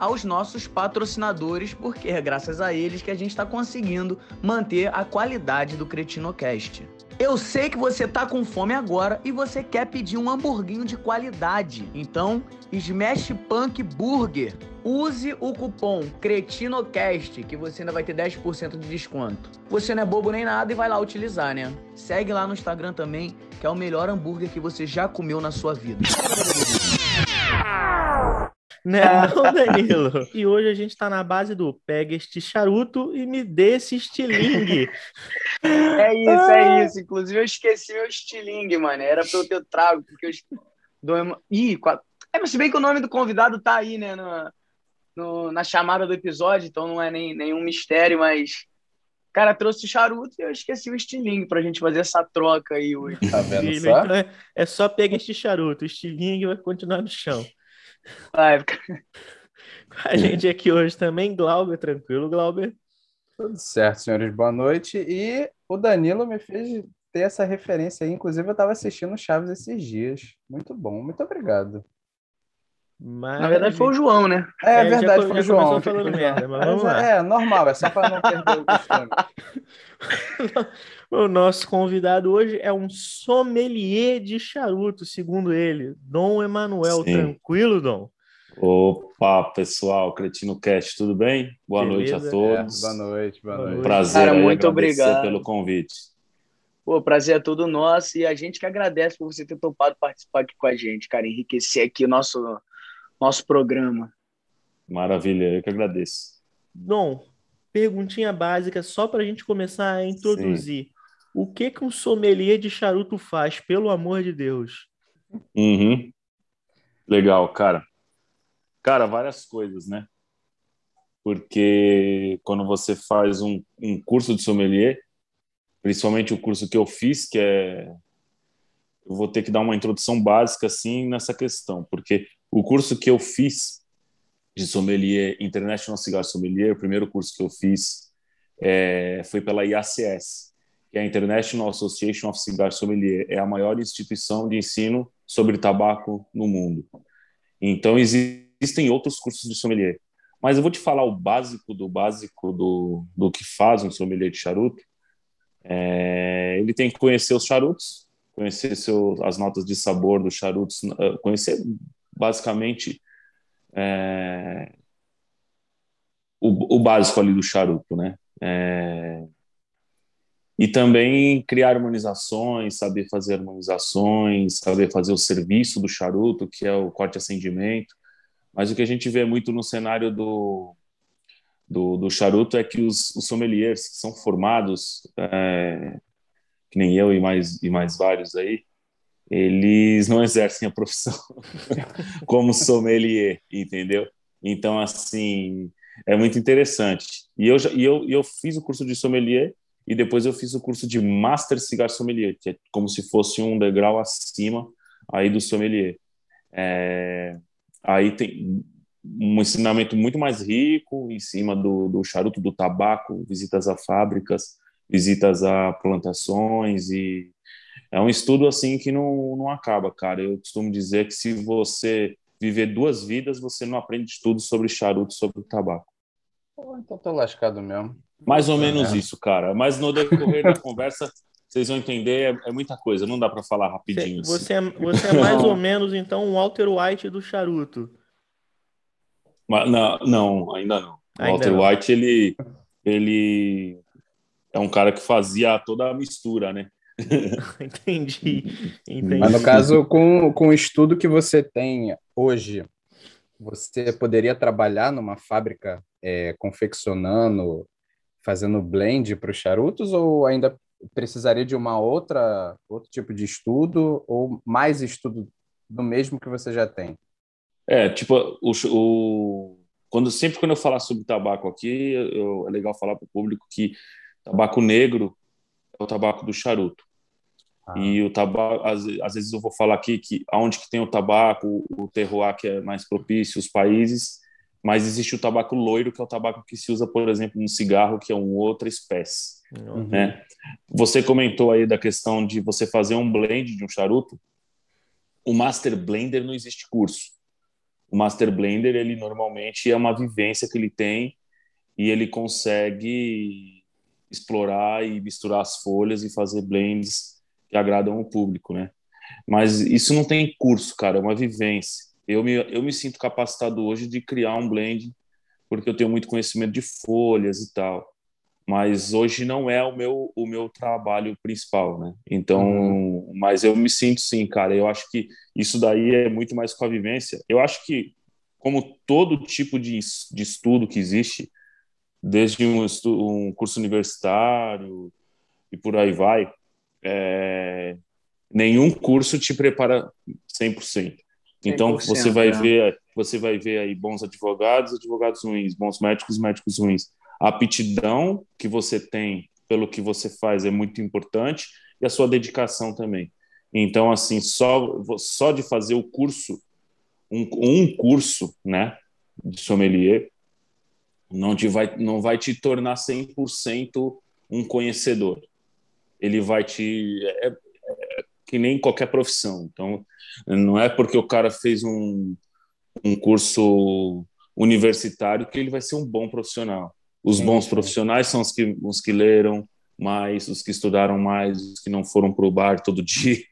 aos nossos patrocinadores, porque é graças a eles que a gente está conseguindo manter a qualidade do Cretinocast. Eu sei que você tá com fome agora e você quer pedir um hamburguinho de qualidade. Então, Smash Punk Burger. Use o cupom CRETINOCAST que você ainda vai ter 10% de desconto. Você não é bobo nem nada e vai lá utilizar, né? Segue lá no Instagram também, que é o melhor hambúrguer que você já comeu na sua vida. Né, não, Danilo? E hoje a gente tá na base do pega este charuto e me dê esse estilingue. É isso, é isso. Inclusive, eu esqueci meu estilingue, mano. Era pra eu ter trago, porque eu. Do... Ih, quatro... É, mas se bem que o nome do convidado tá aí, né? No, no, na chamada do episódio, então não é nem, nenhum mistério, mas. O cara trouxe o charuto e eu esqueci o estilingue pra gente fazer essa troca aí hoje. Tá vendo só? então é, é só pegar este charuto, o estilingue vai continuar no chão. Vai, Com a gente aqui hoje também, Glauber, tranquilo, Glauber? Tudo certo, senhores, boa noite. E o Danilo me fez ter essa referência aí. Inclusive, eu estava assistindo Chaves esses dias. Muito bom, muito obrigado. Mas... Na verdade, foi o João, né? É, É, verdade, já, foi co- o já João. falando merda, mas vamos Mas lá. é, é normal, é só para não perder o costume. O nosso convidado hoje é um sommelier de charuto, segundo ele, Dom Emanuel. Sim. Tranquilo, Dom? Opa, pessoal, Cretino Cast, tudo bem? Boa Beleza. noite a É, todos. boa noite, boa Boa noite. Prazer Cara, muito obrigado. pelo convite. Pô, o prazer é todo nosso e a gente que agradece por você ter topado participar aqui com a gente, cara. Enriquecer aqui o nosso, nosso programa. Maravilha, eu que agradeço. Dom, perguntinha básica só para a gente começar a introduzir. O que que um sommelier de charuto faz, pelo amor de Deus? Uhum. Legal, cara. Cara, várias coisas, né? Porque quando você faz um, um curso de sommelier, principalmente o curso que eu fiz, que é. Eu vou ter que dar uma introdução básica, assim, nessa questão, porque o curso que eu fiz de sommelier, International Cigar Sommelier, o primeiro curso que eu fiz é, foi pela IACS, que é a International Association of Cigar Sommelier, é a maior instituição de ensino sobre tabaco no mundo. Então, existem outros cursos de sommelier. Mas eu vou te falar o básico do básico do, do que faz um sommelier de charuto. É, ele tem que conhecer os charutos, conhecer seu, as notas de sabor dos charutos, eh, conhecer basicamente é, o, o básico ali do charuto, né? É, e também criar harmonizações, saber fazer harmonizações, saber fazer o serviço do charuto, que é o corte e acendimento. Mas o que a gente vê muito no cenário do, do, do charuto é que os, os sommeliers que são formados, é, que nem eu e mais, e mais vários aí, eles não exercem a profissão como sommelier, entendeu? Então, assim, é muito interessante. E eu, e eu, eu fiz o curso de sommelier e depois eu fiz o curso de Master Cigar Sommelier, que é como se fosse um degrau acima aí do sommelier. É, aí tem um ensinamento muito mais rico em cima do, do charuto, do tabaco, visitas a fábricas, visitas a plantações e é um estudo assim que não, não acaba, cara. Eu costumo dizer que se você viver duas vidas, você não aprende tudo sobre charuto, sobre tabaco. Então tô lascado mesmo. Mais ou menos merda. isso, cara. Mas no decorrer da conversa, vocês vão entender, é, é muita coisa, não dá para falar rapidinho. assim. Você é, você é mais ou menos, então, um Walter White do charuto. Mas, não, não, ainda não. O Ainda Walter não. White, ele, ele é um cara que fazia toda a mistura, né? Entendi. Entendi. Mas no caso, com, com o estudo que você tem hoje, você poderia trabalhar numa fábrica é, confeccionando, fazendo blend para os charutos, ou ainda precisaria de uma outra outro tipo de estudo, ou mais estudo do mesmo que você já tem? É, tipo, o, o, quando, sempre quando eu falar sobre tabaco aqui, eu, é legal falar para o público que tabaco negro é o tabaco do charuto. Ah. E o tabaco, às, às, vezes eu vou falar aqui que aonde que tem o tabaco, o terroir que é mais propício, os países, mas existe o tabaco loiro, que é o tabaco que se usa, por exemplo, no cigarro, que é uma outra espécie. Uhum. Né? Você comentou aí da questão de você fazer um blend de um charuto. O Master Blender não existe curso. O Master Blender, ele normalmente é uma vivência que ele tem e ele consegue explorar e misturar as folhas e fazer blends que agradam o público, né? Mas isso não tem curso, cara, é uma vivência. Eu me, eu me sinto capacitado hoje de criar um blend, porque eu tenho muito conhecimento de folhas e tal. Mas hoje não é o meu, o meu trabalho principal, né? Então, uhum. mas eu me sinto sim, cara. Eu acho que isso daí é muito mais com a vivência. Eu acho que, como todo tipo de, de estudo que existe, desde um, um curso universitário e por aí vai, é, nenhum curso te prepara 100%. Então você vai é. ver, você vai ver aí bons advogados, advogados ruins, bons médicos, médicos ruins. A aptidão que você tem pelo que você faz é muito importante e a sua dedicação também. Então assim, só só de fazer o curso um, um curso, né, de sommelier não te vai não vai te tornar 100% um conhecedor. Ele vai te é, é, que nem qualquer profissão. Então, não é porque o cara fez um, um curso universitário que ele vai ser um bom profissional. Os bons profissionais são os que, os que leram mais, os que estudaram mais, os que não foram para o bar todo dia.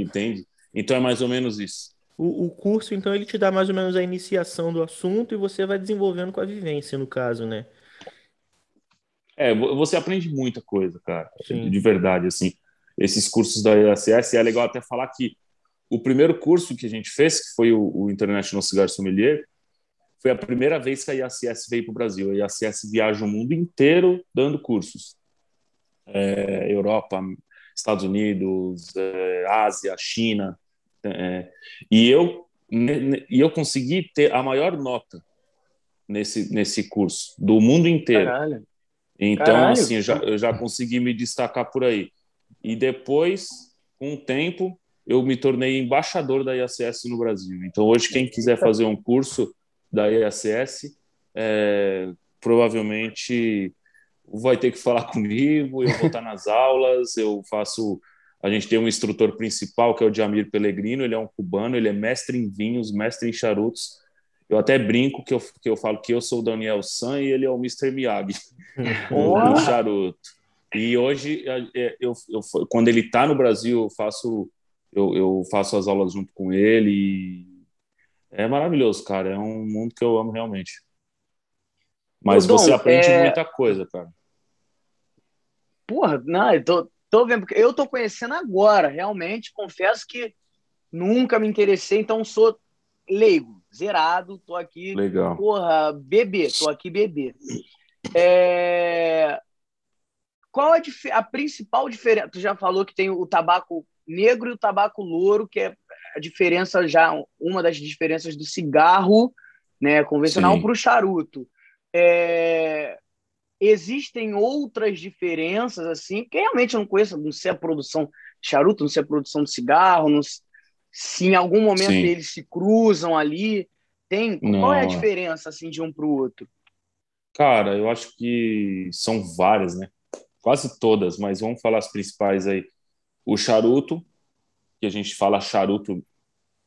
Entende? Então é mais ou menos isso. O, o, curso, então, ele te dá mais ou menos a iniciação do assunto e você vai desenvolvendo com a vivência, no caso, né? É, você aprende muita coisa, cara. Sim. De verdade, assim esses cursos da IACS. E é legal até falar que o primeiro curso que a gente fez, que foi o, o International Cigar Sommelier, foi a primeira vez que a IACS veio para o Brasil. A IACS viaja o mundo inteiro dando cursos. É, Europa, Estados Unidos, é, Ásia, China. É, e eu e eu consegui ter a maior nota nesse nesse curso do mundo inteiro. Caralho. Então, Caralho. assim, eu já, eu já consegui me destacar por aí. E depois, com o tempo, eu me tornei embaixador da IACS no Brasil. Então, hoje, quem quiser fazer um curso da IACS, é, provavelmente vai ter que falar comigo, eu vou estar nas aulas, eu faço... A gente tem um instrutor principal, que é o Jamir Pellegrino, ele é um cubano, ele é mestre em vinhos, mestre em charutos. Eu até brinco que eu, que eu falo que eu sou o Daniel San e ele é o Mr. Miyagi, o charuto. E hoje, é, é, eu, eu, quando ele está no Brasil, eu faço, eu, eu, faço as aulas junto com ele. é maravilhoso, cara. É um mundo que eu amo realmente. Mas você aprende é... muita coisa, cara. Porra, não, eu tô, tô vendo, eu tô conhecendo agora, realmente. Confesso que nunca me interessei, então sou leigo, zerado, tô aqui. Legal. Porra, bebê, tô aqui bebê. É... Qual a, a principal diferença? Tu já falou que tem o tabaco negro e o tabaco louro, que é a diferença já, uma das diferenças do cigarro né, convencional para o charuto. É... Existem outras diferenças, assim, porque realmente eu não conheço, não sei a produção de charuto, não sei a produção de cigarro, não... se em algum momento Sim. eles se cruzam ali. Tem? Não. Qual é a diferença assim, de um para o outro? Cara, eu acho que são várias, né? Quase todas, mas vamos falar as principais aí. O charuto, que a gente fala charuto,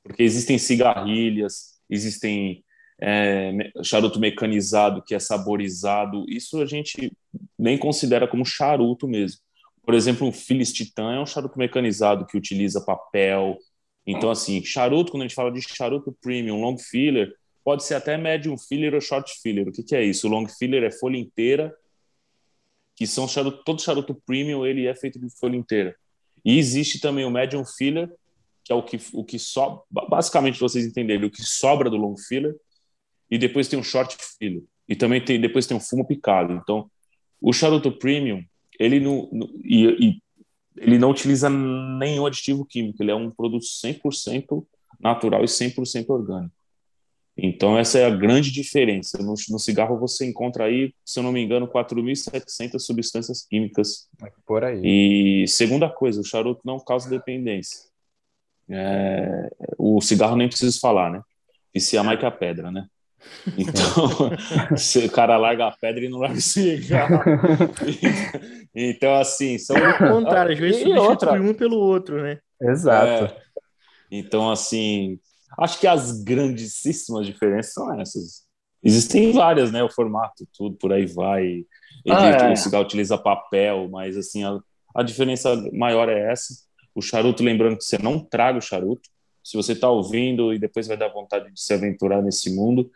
porque existem cigarrilhas, existem é, charuto mecanizado que é saborizado, isso a gente nem considera como charuto mesmo. Por exemplo, um Phyllis Titan é um charuto mecanizado que utiliza papel. Então, assim, charuto, quando a gente fala de charuto premium, long filler, pode ser até medium filler ou short filler. O que, que é isso? O long filler é folha inteira que são charuto, todo charuto premium ele é feito de folha inteira. E existe também o medium filler, que é o que o que só basicamente vocês entenderem o que sobra do long filler, e depois tem o short filler. E também tem depois tem o fumo picado. Então, o charuto premium, ele não e, e ele não utiliza nenhum aditivo químico, ele é um produto 100% natural e 100% orgânico. Então, essa é a grande diferença. No, no cigarro, você encontra aí, se eu não me engano, 4.700 substâncias químicas. Por aí. E, segunda coisa, o charuto não causa dependência. É, o cigarro nem preciso falar, né? E se a mais que a pedra, né? Então, se o cara larga a pedra e não larga o cigarro. então, assim, são. Ao contrário, às vezes substitui outra. um pelo outro, né? Exato. É. Então, assim, acho que as grandíssimas diferenças são essas. Existem várias, né? O formato, tudo, por aí vai. Ah, é. O cigarro utiliza papel, mas, assim, a, a diferença maior é essa. O charuto, lembrando que você não traga o charuto. Se você está ouvindo e depois vai dar vontade de se aventurar nesse mundo,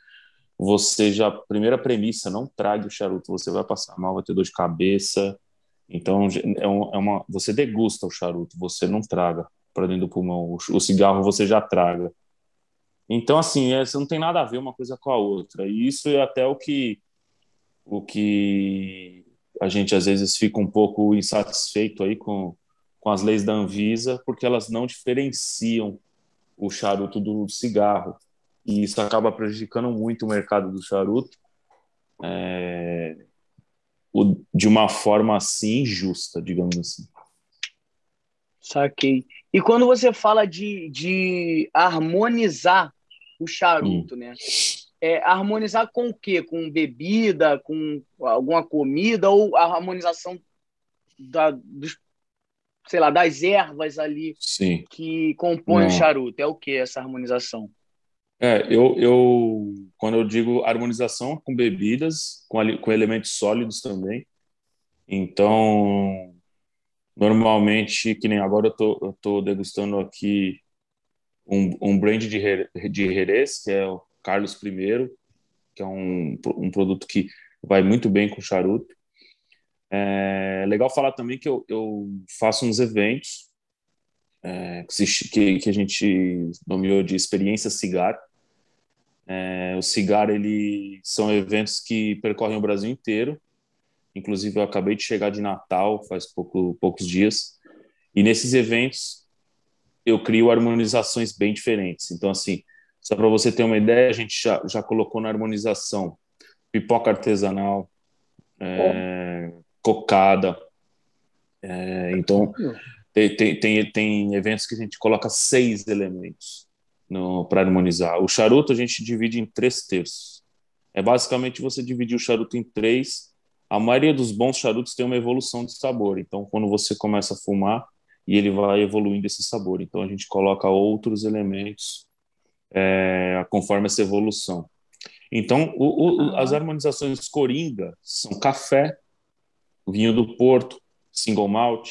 você já, primeira premissa, não trague o charuto. Você vai passar mal, vai ter dor de cabeça. Então, é, um- é uma, você degusta o charuto, você não traga para dentro do pulmão. O, o cigarro você já traga. Então, assim, é, isso não tem nada a ver uma coisa com a outra. E isso é até o que, o que a gente às vezes fica um pouco insatisfeito aí com, com as leis da Anvisa, porque elas não diferenciam o charuto do cigarro. E isso acaba prejudicando muito o mercado do charuto é, o- de uma forma assim injusta, digamos assim. Saquei. E quando você fala de, de harmonizar o charuto, né? É, harmonizar com o quê? Com bebida, com alguma comida ou a harmonização da, dos, sei lá, das ervas ali Sim. que compõem o Não. charuto? É o que essa harmonização? É, eu, eu quando eu digo harmonização com bebidas, com, com elementos sólidos também. Então, normalmente, que nem agora eu tô, eu tô degustando aqui um, um brand de, de Jerez, que é o Carlos I, que é um, um produto que vai muito bem com charuto. É legal falar também que eu, eu faço uns eventos é, que, que a gente nomeou de experiência cigar. É, o cigar ele são eventos que percorrem o Brasil inteiro. Inclusive eu acabei de chegar de Natal faz pouco, poucos dias e nesses eventos eu crio harmonizações bem diferentes. Então assim, só para você ter uma ideia, a gente já, já colocou na harmonização pipoca artesanal, é, cocada. É, então tem, tem, tem, tem eventos que a gente coloca seis elementos para harmonizar. O charuto a gente divide em três terços. É basicamente você dividir o charuto em três. A maioria dos bons charutos tem uma evolução de sabor. Então, quando você começa a fumar, e ele vai evoluindo esse sabor. Então, a gente coloca outros elementos é, conforme essa evolução. Então, o, o, as harmonizações coringa são café, vinho do Porto, single malt,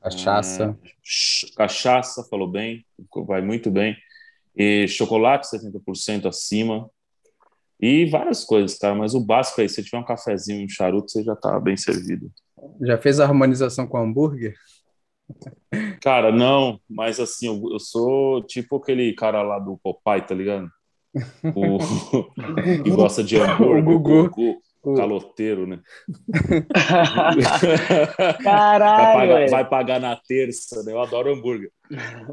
Cachaça. é, cachaça, falou bem, vai muito bem, e chocolate 70% acima, e várias coisas, cara, mas o básico aí, se tiver um cafezinho e um charuto, você já tá bem servido. Já fez a harmonização com hambúrguer? Cara, não, mas assim, eu, eu sou tipo aquele cara lá do Popeye, tá ligado? O, que gosta de hambúrguer, O Gugu. caloteiro, né? vai, Caralho! pagar, velho. vai pagar na terça, né? Eu adoro hambúrguer.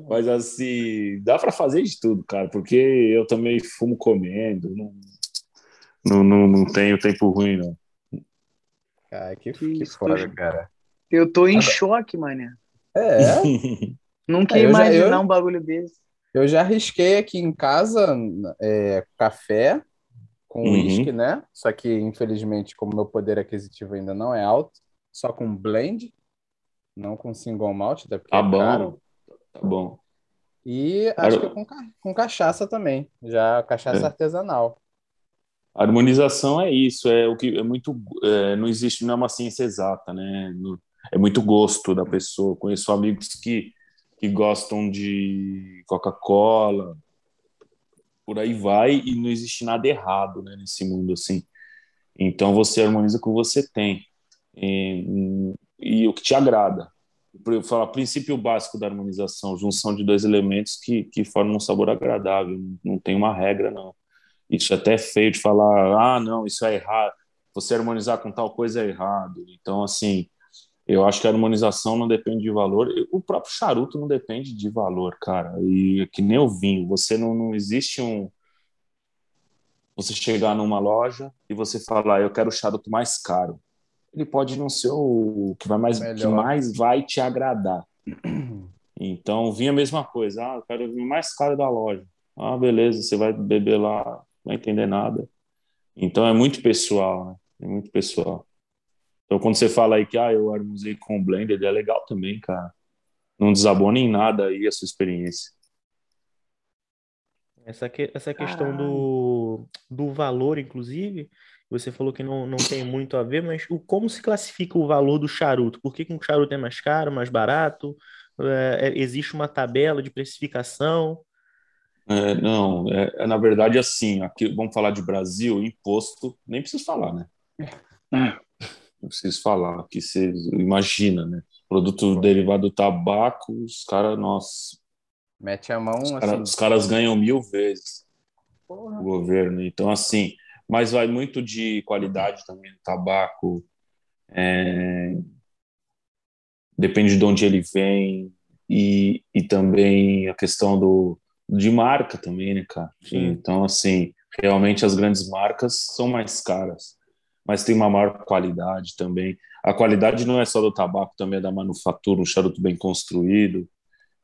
Mas assim, dá para fazer de tudo, cara, porque eu também fumo comendo, não, não, não, não tenho tempo ruim, não. Cara, que, Que que foda, cara. Eu tô em choque, mané. É, Nunca É, ia já- imaginar eu- um bagulho desse. eu já arrisquei aqui em casa é, café com Uhum. uísque, né? Só que, infelizmente, como meu poder aquisitivo ainda não é alto, só com blend, não com single malt, até porque Tá é caro. bom, tá bom. E acho que com, ca- com cachaça também, já cachaça É. artesanal. Harmonização é isso, é o que é muito, é, não existe, não é uma ciência exata, né? No- É muito gosto da pessoa. Conheço amigos que, que gostam de Coca-Cola, por aí vai, e não existe nada errado, né, nesse mundo assim. Então você harmoniza com o que você tem e, e o que te agrada. Eu falo, princípio básico da harmonização, junção de dois elementos que, que formam um sabor agradável. Não tem uma regra, não. Isso até é feio de falar, ah, não, isso é errado. Você harmonizar com tal coisa é errado. Então, assim, eu acho que a harmonização não depende de valor. O próprio charuto não depende de valor, cara. E que nem o vinho. Você não, não existe um, você chegar numa loja e você falar, eu quero o charuto mais caro. Ele pode não ser o que vai mais, que mais vai te agradar. Então, vinha a mesma coisa. Ah, eu quero o mais caro da loja. Ah, beleza, você vai beber lá, não vai entender nada. Então, é muito pessoal, né? É muito pessoal. Então, quando você fala aí que ah, eu harmonizei com o Blender, é legal também, cara. Não desabona em nada aí a sua experiência. Essa, que, essa questão do, do valor, inclusive, você falou que não, não tem muito a ver, mas o, como se classifica o valor do charuto? Por que, que um charuto é mais caro, mais barato? É, é existe uma tabela de precificação? É, não, é, é, na verdade assim, aqui vamos falar de Brasil, imposto, nem preciso falar, né? Não preciso falar, aqui você imagina, né? Produto derivado do tabaco, os caras, nossa. Mete a mão. Os, assim. cara, os caras ganham mil vezes Porra. o governo. Então, assim, mas vai muito de qualidade também do tabaco. É... Depende de onde ele vem. E, e também a questão do, de marca também, né, cara? Sim. Então, assim, realmente as grandes marcas são mais caras, mas tem uma maior qualidade também. A qualidade não é só do tabaco, também é da manufatura, um charuto bem construído.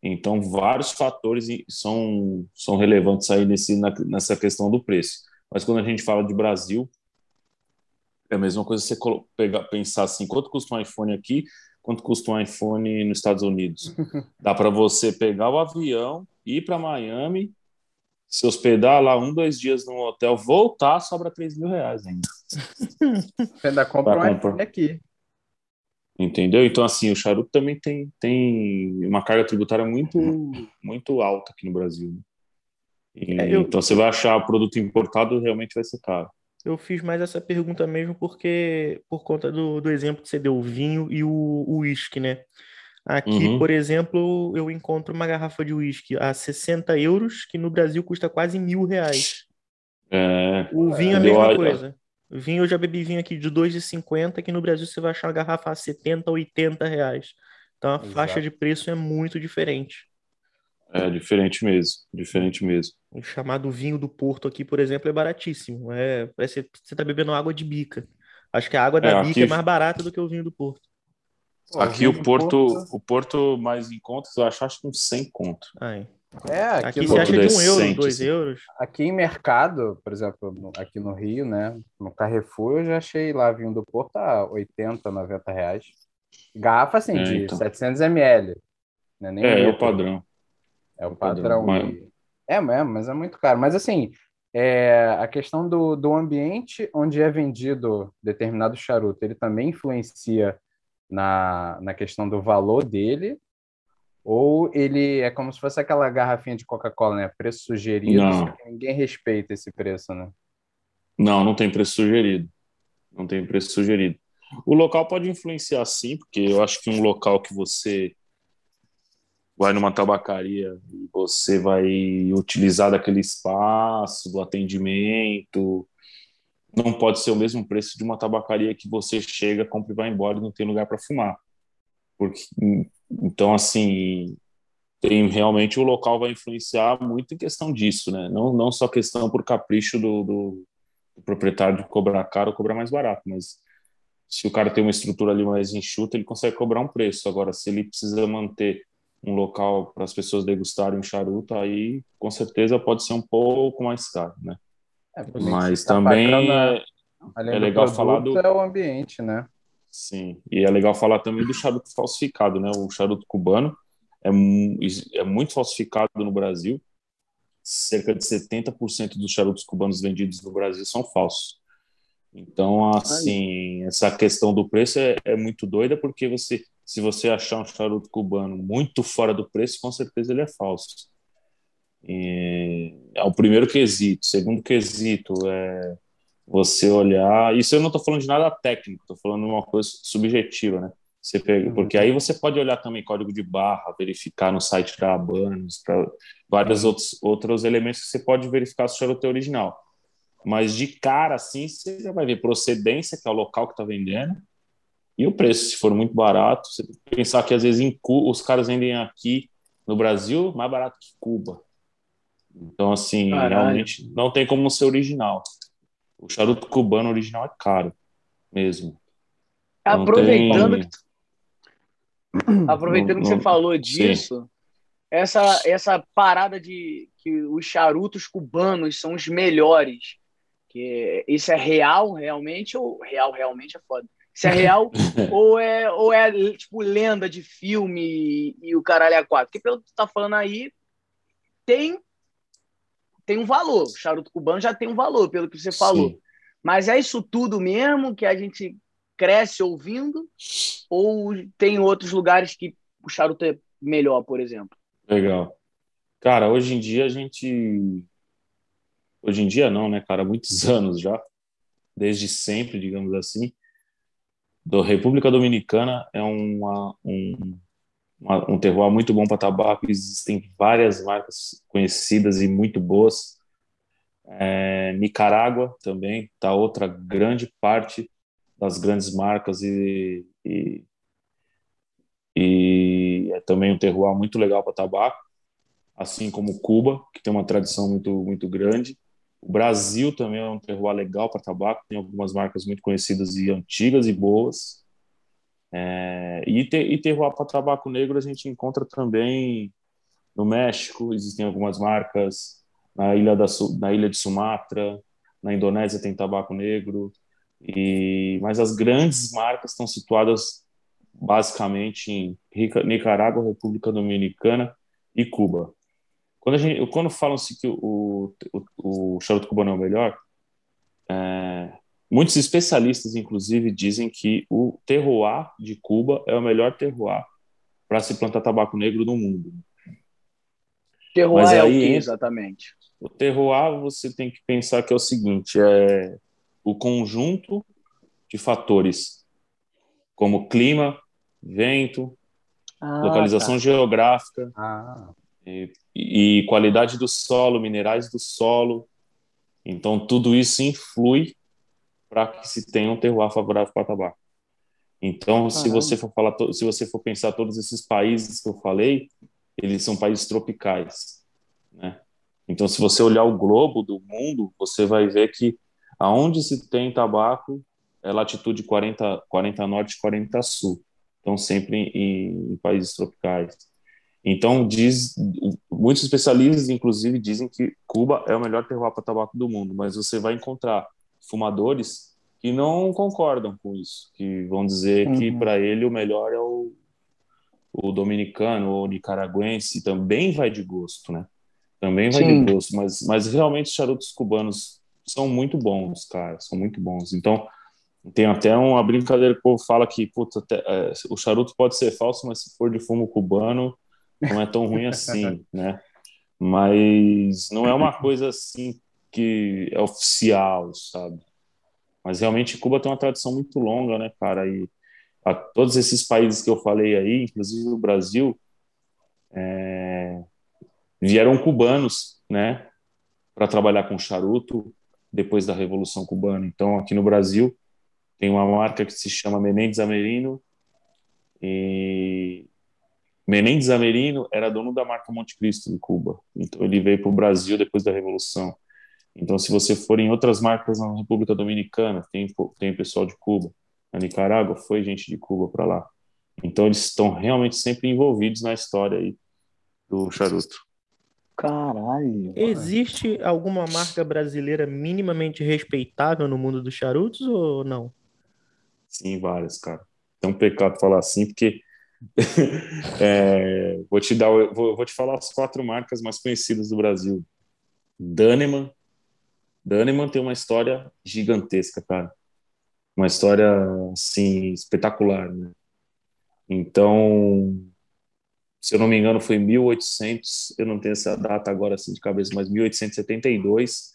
Então, vários fatores são, são relevantes aí nesse, nessa questão do preço. Mas quando a gente fala de Brasil, é a mesma coisa você pegar, pensar assim, quanto custa um iPhone aqui, quanto custa um iPhone nos Estados Unidos? Dá para você pegar o avião, ir para Miami, se hospedar lá um, dois dias num hotel, voltar, sobra 3 mil reais ainda. Você ainda compra um iPhone aqui. Entendeu? Então, assim, o charuto também tem, tem uma carga tributária muito, muito alta aqui no Brasil. E, é, eu... Então, você vai achar o produto importado, realmente vai ser caro. Eu fiz mais essa pergunta mesmo porque, por conta do, do exemplo que você deu, o vinho e o uísque, né? Aqui, uhum. por exemplo, eu encontro uma garrafa de uísque a 60 euros, que no Brasil custa quase mil reais. É, o vinho é a mesma coisa. Vinho, eu já bebi vinho aqui de 2,50, que no Brasil você vai achar uma garrafa a 70, 80 reais. Então a Exato. faixa de preço é muito diferente. É, diferente mesmo, diferente mesmo. O chamado vinho do Porto aqui, por exemplo, é baratíssimo. É, parece que você está bebendo água de bica. Acho que a água da é, bica aqui... é mais barata do que o vinho do Porto. Aqui o Porto, Porto, o Porto mais em contas, eu acho, acho que uns 100 conto. Ai. É, aqui, aqui você acha de um euro, dois assim. euros. Aqui em mercado, por exemplo, aqui no Rio, né? No Carrefour, eu já achei lá vinho do Porto a 80, 90 reais. Garrafa, assim, é, de então. 700 ml. Né? é, é o padrão. É o padrão. Mas... É mesmo, mas é muito caro. Mas assim, é, a questão do, do ambiente onde é vendido determinado charuto, ele também influencia na, na questão do valor dele, ou ele é como se fosse aquela garrafinha de Coca-Cola, né? Preço sugerido, ninguém respeita esse preço, né? Não, não tem preço sugerido. Não tem preço sugerido. O local pode influenciar sim, porque eu acho que um local que você vai numa tabacaria e você vai utilizar daquele espaço, do atendimento, não pode ser o mesmo preço de uma tabacaria que você chega, compra e vai embora e não tem lugar para fumar. Porque, então, assim, tem realmente o local vai influenciar muito em questão disso, né? Não, não só questão por capricho do, do, do proprietário de cobrar caro ou cobrar mais barato, mas se o cara tem uma estrutura ali mais enxuta, ele consegue cobrar um preço. Agora, se ele precisa manter um local para as pessoas degustarem um charuto, aí com certeza pode ser um pouco mais caro, né? É, Mas tá também é, é legal falar do é o ambiente, né? Sim, e é legal falar também do charuto falsificado, né? O charuto cubano é, é muito falsificado no Brasil. Cerca de 70% dos charutos cubanos vendidos no Brasil são falsos. Então, assim, essa questão do preço é, é muito doida, porque você se você achar um charuto cubano muito fora do preço, com certeza ele é falso. E é o primeiro quesito. Segundo quesito é você olhar. Isso eu não estou falando de nada técnico, estou falando de uma coisa subjetiva, né? Você pega, uhum. porque aí você pode olhar também código de barra, verificar no site da Habanos, para vários outros, outros elementos que você pode verificar se o charuto é original. Mas de cara, assim, você já vai ver procedência, que é o local que está vendendo, e o preço, se for muito barato, você tem que pensar que às vezes em Cuba, os caras vendem aqui no Brasil mais barato que Cuba. Então, assim, Caralho. realmente não tem como ser original. o charuto cubano original é caro mesmo. Não Aproveitando tem... que, aproveitando não, que você falou disso, essa, essa parada de que os charutos cubanos são os melhores, que isso é real realmente ou real realmente é foda? Se é real ou é ou é tipo lenda de filme e, e o caralho é quatro? Porque pelo que tu tá falando aí, tem tem um valor. O charuto cubano já tem um valor, pelo que você falou. Sim. Mas é isso tudo mesmo que a gente cresce ouvindo? Ou tem outros lugares que o charuto é melhor, por exemplo? Legal. Cara, hoje em dia a gente. Hoje em dia não, né, cara? Muitos anos já. Desde sempre, digamos assim. Do República Dominicana é uma, um, um terroir muito bom para tabaco. Existem várias marcas conhecidas e muito boas. É, Nicarágua também tá outra grande parte das grandes marcas e, e, e é também um terroir muito legal para tabaco, assim como Cuba, que tem uma tradição muito, muito grande. O Brasil também é um terroir legal para tabaco, tem algumas marcas muito conhecidas e antigas e boas. É, e, ter, e terroir para tabaco negro a gente encontra também no México, existem algumas marcas, na ilha, da, na ilha de Sumatra, na Indonésia tem tabaco negro, e, mas as grandes marcas estão situadas basicamente em Nicarágua, República Dominicana e Cuba. Quando, a gente, quando falam-se que o, o, o charuto cubano é o melhor, é, muitos especialistas, inclusive, dizem que o terroir de Cuba é o melhor terroir para se plantar tabaco negro no mundo. Terroir Mas é aí, o que exatamente? O terroir, você tem que pensar que é o seguinte, é o conjunto de fatores como clima, vento, ah, localização tá. geográfica ah. e, e, qualidade do solo, minerais do solo. Então, tudo isso influi para que se tenha um terroir favorável para tabaco. Então, se você for falar, se você for pensar todos esses países que eu falei, eles são países tropicais, né? Então, se você olhar o globo do mundo, você vai ver que Aonde se tem tabaco é latitude 40, 40 norte, 40 sul. Então, sempre em, em países tropicais. Então, diz, muitos especialistas, inclusive, dizem que Cuba é o melhor terroir para tabaco do mundo, mas você vai encontrar fumadores que não concordam com isso, que vão dizer uhum. que para ele o melhor é o, o dominicano ou nicaragüense, também vai de gosto, né? Também vai Sim. de gosto, mas, mas realmente os charutos cubanos são muito bons, cara, são muito bons. Então, tem até uma brincadeira que o povo fala que putz, até, é, o charuto pode ser falso, mas se for de fumo cubano, não é tão ruim assim, né? Mas não é uma coisa assim que é oficial, sabe? Mas realmente Cuba tem uma tradição muito longa, né, cara? E a, todos esses países que eu falei aí, inclusive o Brasil, é, vieram cubanos, né, para trabalhar com charuto depois da Revolução Cubana. Então, aqui no Brasil, tem uma marca que se chama Menendez Amerino. E Menendez Amerino era dono da marca Monte Cristo em Cuba. Então, ele veio para o Brasil depois da Revolução. Então, se você for em outras marcas na República Dominicana, tem, tem pessoal de Cuba. Na Nicarágua, foi gente de Cuba para lá. Então, eles estão realmente sempre envolvidos na história aí do charuto. Caralho. Existe alguma marca brasileira minimamente respeitável no mundo dos charutos ou não? Sim, várias, cara. É um pecado falar assim, porque é, vou te dar, vou, vou, te falar as quatro marcas mais conhecidas do Brasil. Daneman. Daneman tem uma história gigantesca, cara. Uma história assim espetacular, né? Então, se eu não me engano, foi 1800, eu não tenho essa data agora assim de cabeça, mas 1872,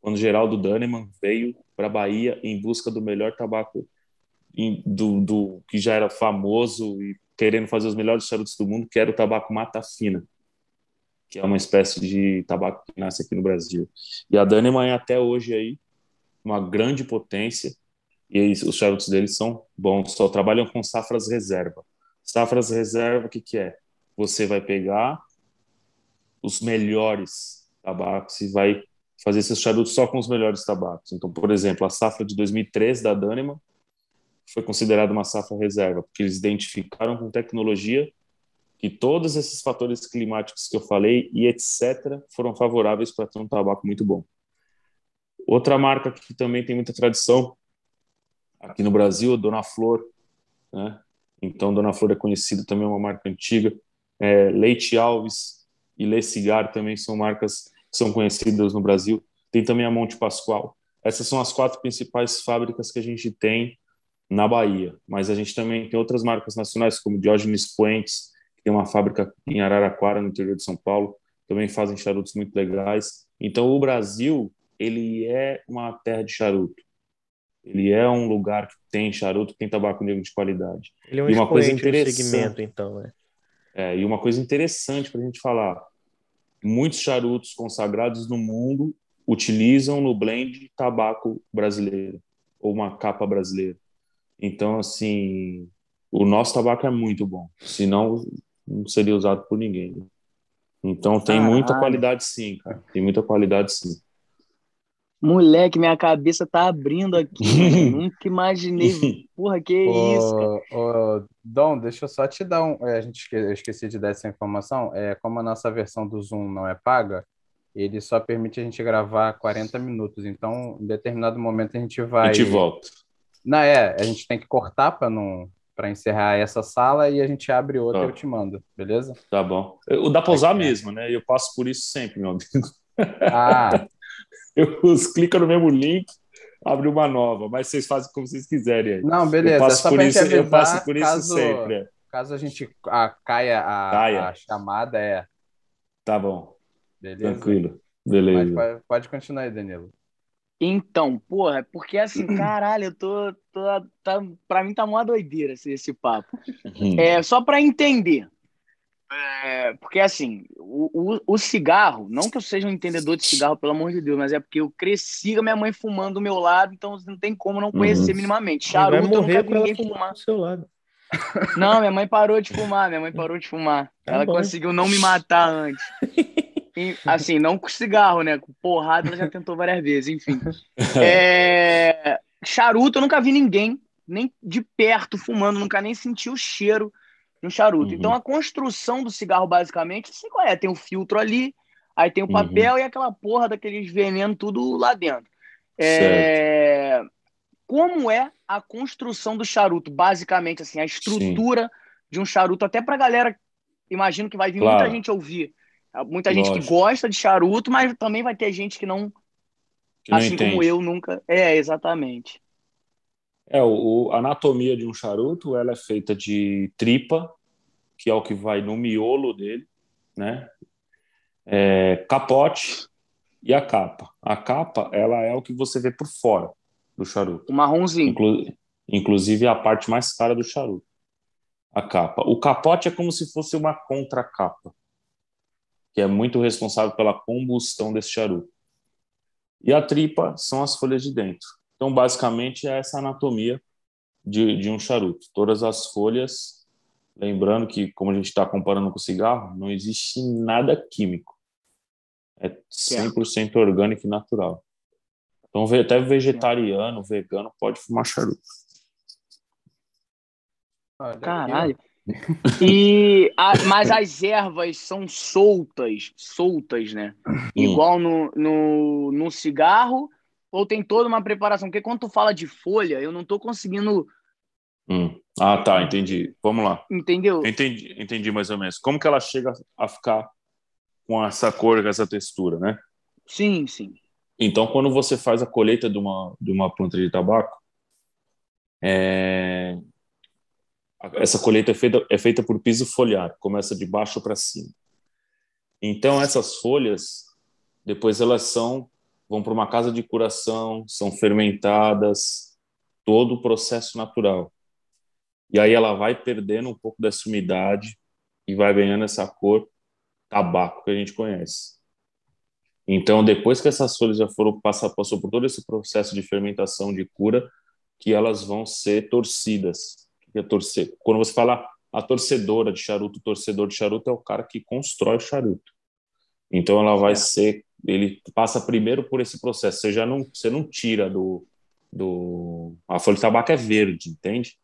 quando Geraldo Daneman veio para a Bahia em busca do melhor tabaco do, do, que já era famoso e querendo fazer os melhores charutos do mundo, que era o tabaco mata fina, que é uma espécie de tabaco que nasce aqui no Brasil. E a Daneman é até hoje aí uma grande potência e os charutos deles são bons, só trabalham com safras reserva. Safras reserva, o que, que é? você vai pegar os melhores tabacos e vai fazer esses charutos só com os melhores tabacos. Então, por exemplo, a safra de 2003 da Dânima foi considerada uma safra reserva, porque eles identificaram com tecnologia que todos esses fatores climáticos que eu falei e etc foram favoráveis para ter um tabaco muito bom. Outra marca que também tem muita tradição aqui no Brasil, Dona Flor, né? Então, Dona Flor é conhecida também, é uma marca antiga. É, Leite Alves e Le Cigar também são marcas que são conhecidas no Brasil. Tem também a Monte Pascoal. Essas são as quatro principais fábricas que a gente tem na Bahia. Mas a gente também tem outras marcas nacionais, como Diógenes Puentes, tem uma fábrica em Araraquara, no interior de São Paulo. Também fazem charutos muito legais. Então, o Brasil, ele é uma terra de charuto. Ele é um lugar que tem charuto, tem tabaco negro de qualidade. Ele é um e uma coisa interessante, segmento, então, né? É, e uma coisa interessante para a gente falar: muitos charutos consagrados no mundo utilizam no blend tabaco brasileiro ou uma capa brasileira. Então, assim, o nosso tabaco é muito bom, senão não seria usado por ninguém. Então, tem Caralho. muita qualidade, sim, cara. Tem muita qualidade, sim. Moleque, minha cabeça tá abrindo aqui. Nunca imaginei. Porra, que isso? Ô, Dom, deixa eu só te dar um. É, a gente esque... eu esqueci de dar essa informação. É, como a nossa versão do Zoom não é paga, ele só permite a gente gravar 40 minutos. Então, em determinado momento, a gente vai. A gente volta. Não, é, a gente tem que cortar para não para encerrar essa sala e a gente abre outra tá. e eu te mando, beleza? Tá bom. O dá para usar mesmo, né? Eu passo por isso sempre, meu amigo. Ah, eu clica no mesmo link, abre uma nova, mas vocês fazem como vocês quiserem aí. Não, beleza. Eu passo, por isso, avisar, eu passo por isso caso, sempre. É. Caso a gente a, caia, a, caia, a, chamada, é. Tá bom. Beleza. Tranquilo. Beleza. Pode, pode, continuar aí, Danilo. Então, porra, porque assim, caralho, eu tô. tô tá, pra mim tá uma doideira esse, esse papo. Uhum. É, só pra entender. É, porque assim, o, o, o, cigarro, não que eu seja um entendedor de cigarro, pelo amor de Deus, mas é porque eu cresci com a minha mãe fumando do meu lado, então não tem como não conhecer uhum. minimamente. Charuto, eu nunca vi ninguém fumar. Do seu lado. Não, minha mãe parou de fumar, minha mãe parou de fumar. Tá ela bom. conseguiu não me matar antes. E, assim, não com cigarro, né? Com porrada ela já tentou várias vezes, enfim. É... Charuto, eu nunca vi ninguém, nem de perto, fumando, nunca nem senti o cheiro de um charuto. Uhum. Então a construção do cigarro, basicamente, você qual é? Tem o um filtro ali, aí tem o papel uhum. e aquela porra daqueles venenos tudo lá dentro. É... Como é a construção do charuto, basicamente, assim, a estrutura Sim. de um charuto, até pra galera, imagino que vai vir claro. muita gente ouvir. Muita Lógico. gente que gosta de charuto, mas também vai ter gente que não, que não assim entende. como eu, nunca. É, exatamente. É, o, a anatomia de um charuto ela é feita de tripa, que é o que vai no miolo dele, né? É, capote e a capa. A capa ela é o que você vê por fora do charuto. O marronzinho. Inclu, inclusive a parte mais cara do charuto. A capa. O capote é como se fosse uma contracapa, que é muito responsável pela combustão desse charuto. E a tripa são as folhas de dentro. Então, basicamente, é essa anatomia de, de um charuto. Todas as folhas, lembrando que, como a gente está comparando com o cigarro, não existe nada químico. É 100% orgânico e natural. Então, até vegetariano, vegano, pode fumar charuto. Caralho. E a, mas as ervas são soltas, soltas, né? Hum. Igual no, no, no cigarro, ou tem toda uma preparação? Porque quando tu fala de folha, eu não tô conseguindo. Hum. Ah, tá, entendi. Vamos lá. Entendeu? Entendi, entendi mais ou menos. Como que ela chega a ficar com essa cor, com essa textura, né? Sim, sim. Então, quando você faz a colheita de uma, de uma planta de tabaco, é... essa colheita é feita, é feita por piso foliar, começa de baixo para cima. Então, essas folhas, depois elas são vão para uma casa de curação, são fermentadas, todo o processo natural. E aí ela vai perdendo um pouco dessa umidade e vai ganhando essa cor tabaco que a gente conhece. Então, depois que essas folhas já foram passar passou por todo esse processo de fermentação, de cura, que elas vão ser torcidas. Que é torcer. Quando você fala a torcedora de charuto, o torcedor de charuto é o cara que constrói o charuto. Então ela vai ser, ele passa primeiro por esse processo. Você já não, você não tira do, do a folha de tabaco é verde, entende?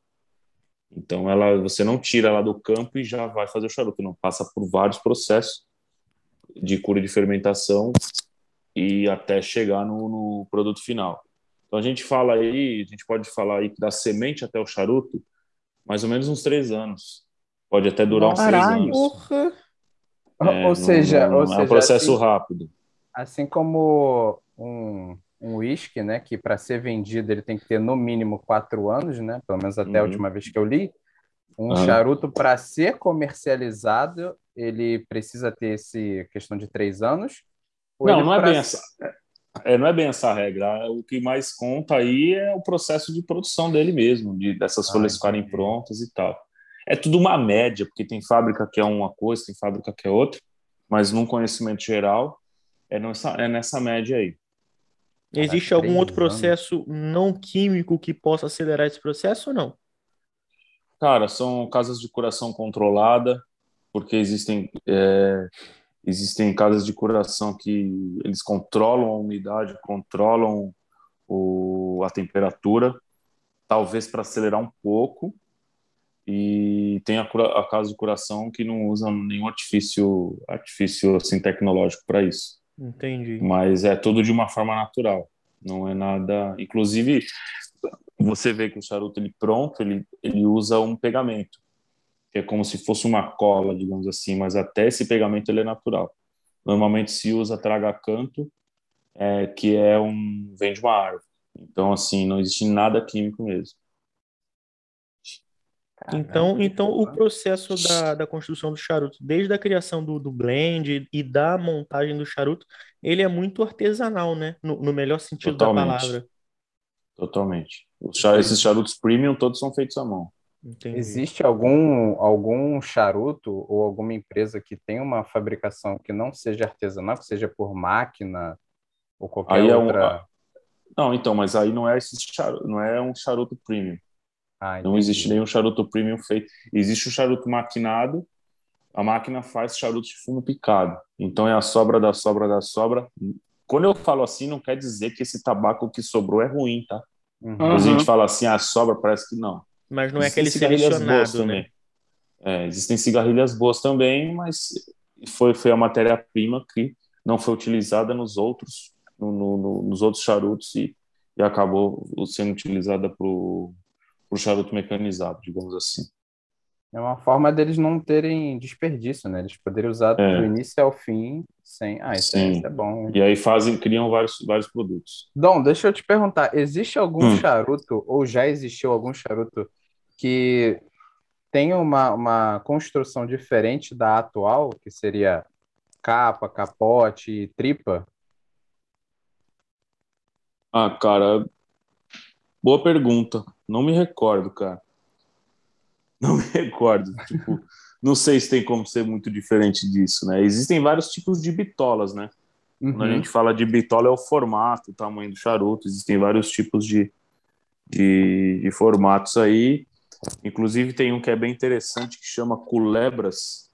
Então ela, você não tira ela do campo e já vai fazer o charuto, não passa por vários processos de cura de fermentação e até chegar no, no produto final. Então a gente fala aí, a gente pode falar aí que da semente até o charuto, mais ou menos uns três anos. Pode até durar uns três anos. Porra. É, ou seja, não- ou não é seja, um processo assim- rápido. Assim como um um uísque, né, que para ser vendido ele tem que ter no mínimo quatro anos, né, pelo menos até a Uhum. última vez que eu li. Um Aham. charuto para ser comercializado ele precisa ter esse questão de três anos. Não, ele não é pra- bem essa. É, não é bem essa regra. O que mais conta aí é o processo de produção dele mesmo, de dessas Ah, folhas ficarem prontas e tal. É tudo uma média, porque tem fábrica que é uma coisa, tem fábrica que é outra, mas num conhecimento geral é nessa, é nessa média aí. Existe Caraca, algum outro processo não químico que possa acelerar esse processo ou não? Cara, são casas de curação controlada, porque existem é, existem casas de curação que eles controlam a umidade, controlam o, a temperatura, talvez para acelerar um pouco. E tem a, cura- a casa de curação que não usa nenhum artifício artifício assim tecnológico para isso Entendi. mas é tudo de uma forma natural. Não é nada. Inclusive, você vê que o charuto ele pronto, ele, ele usa um pegamento, que é como se fosse uma cola, digamos assim, mas até esse pegamento ele é natural. Normalmente se usa traga-canto, é, que é um vem de uma árvore. Então, assim, não existe nada químico mesmo. Então, então o processo da, da construção do charuto, desde a criação do, do blend e da montagem do charuto, ele é muito artesanal, né? No, no melhor sentido da Totalmente. palavra. Totalmente. Os char- esses charutos premium todos são feitos à mão. Entendi. Existe algum, algum charuto ou alguma empresa que tenha uma fabricação que não seja artesanal, que seja por máquina ou qualquer Aí é um- outra? Não, então, mas aí não é esse charuto, não é um charuto premium. Ah, Não existe nenhum charuto premium feito. Existe o charuto maquinado, a máquina faz charuto de fumo picado. Então é a sobra da sobra da sobra. Quando eu falo assim, não quer dizer que esse tabaco que sobrou é ruim, tá? Uhum. Às vezes a gente fala assim, a sobra parece que não. Mas não é Existem aquele cigarrilhas boas selecionado, né? também. É, existem cigarrilhas boas também, mas foi, foi a matéria-prima que não foi utilizada nos outros, no, no- no- nos outros charutos e, e acabou sendo utilizada para o charuto mecanizado, digamos assim. É uma forma deles não terem desperdício, né? Eles poderem usar É. do início ao fim sem. Ah, isso, Sim. isso é bom. E aí fazem, criam vários, vários produtos. Dom, deixa eu te perguntar: existe algum Hum. charuto, ou já existiu algum charuto, que tenha uma, uma construção diferente da atual, que seria capa, capote e tripa? Ah, cara, boa pergunta. Não me recordo, cara. Não me recordo. Tipo, não sei se tem como ser muito diferente disso, né? Existem vários tipos de bitolas, né? Quando a Uhum. gente fala de bitola, é o formato, o tamanho do charuto. Existem vários tipos de, de, de formatos aí. Inclusive, tem um que é bem interessante que chama culebras.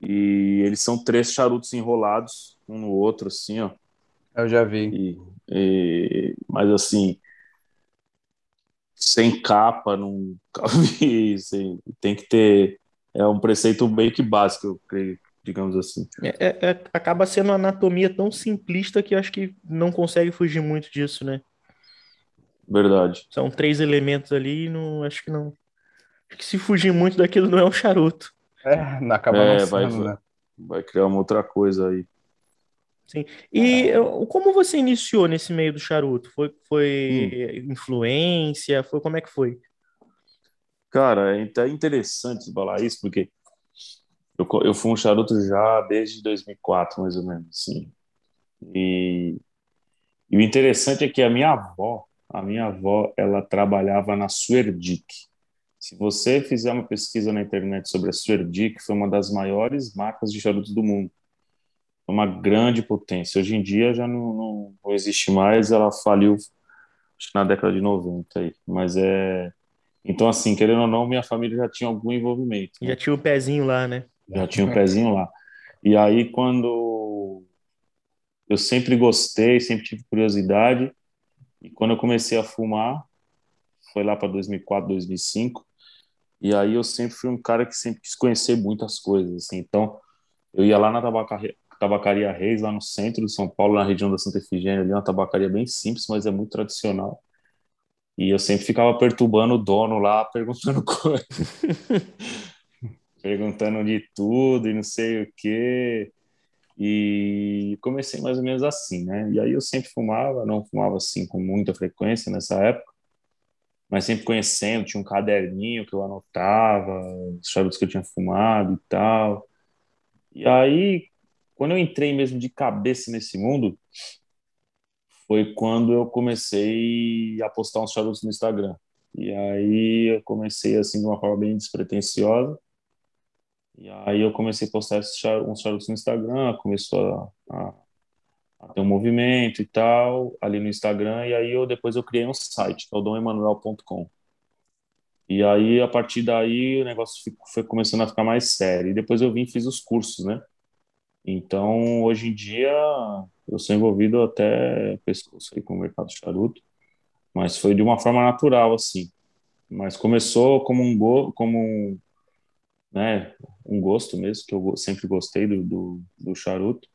E eles são três charutos enrolados, um no outro, assim, ó. Eu já vi. E, e- mas assim, sem capa, não sem- tem que ter. É um preceito bem que básico, eu creio, digamos assim. É- é- é- acaba sendo uma anatomia tão simplista que eu acho que não consegue fugir muito disso, né? Verdade. São três elementos ali e não, acho que não. Acho que se fugir muito daquilo não é um charuto. É, não acaba É, vai- né? Vai criar uma outra coisa aí. E eu- como você iniciou nesse meio do charuto? Foi, foi influência? Foi como é que foi? Cara, é até interessante você falar isso, porque eu, eu fumo charuto já desde 2004, mais ou menos, assim. E, e o interessante é que a minha avó, a minha avó, ela trabalhava na Suerdic. Se você fizer uma pesquisa na internet sobre a Suerdic, foi uma das maiores marcas de charutos do mundo. É uma grande potência. Hoje em dia já não, não, não existe mais, ela faliu acho que na década de 90 aí. Mas é então, assim, querendo ou não, minha família já tinha algum envolvimento. né? Já tinha o pezinho lá, né? Já tinha um pezinho lá. E aí, quando eu sempre gostei, sempre tive curiosidade. E quando eu comecei a fumar, foi lá para 2004, 2005. E aí eu sempre fui um cara que sempre quis conhecer muitas coisas, assim. Então, eu ia lá na tabacaria, tabacaria Reis, lá no centro de São Paulo, na região da Santa Efigênia, ali uma tabacaria bem simples, mas é muito tradicional. E eu sempre ficava perturbando o dono lá, perguntando coisas. perguntando de tudo e não sei o quê. E comecei mais ou menos assim, né? E aí eu sempre fumava, não fumava assim com muita frequência nessa época, mas sempre conhecendo, tinha um caderninho que eu anotava, os charutos que eu tinha fumado e tal. E aí, quando eu entrei mesmo de cabeça nesse mundo, foi quando eu comecei a postar uns charutos no Instagram. E aí eu comecei assim de uma forma bem despretensiosa e aí eu comecei a postar uns charutos no Instagram, começou a, a, a, ter um movimento e tal, ali no Instagram, e aí eu depois eu criei um site, que é. E aí, a partir daí, o negócio foi começando a ficar mais sério. E depois eu vim e fiz os cursos, né? Então, hoje em dia, eu sou envolvido até pescoço aí com o mercado charuto, mas foi de uma forma natural, assim. Mas começou como um, go como um, né, um gosto mesmo, que eu sempre gostei do, do, do charuto.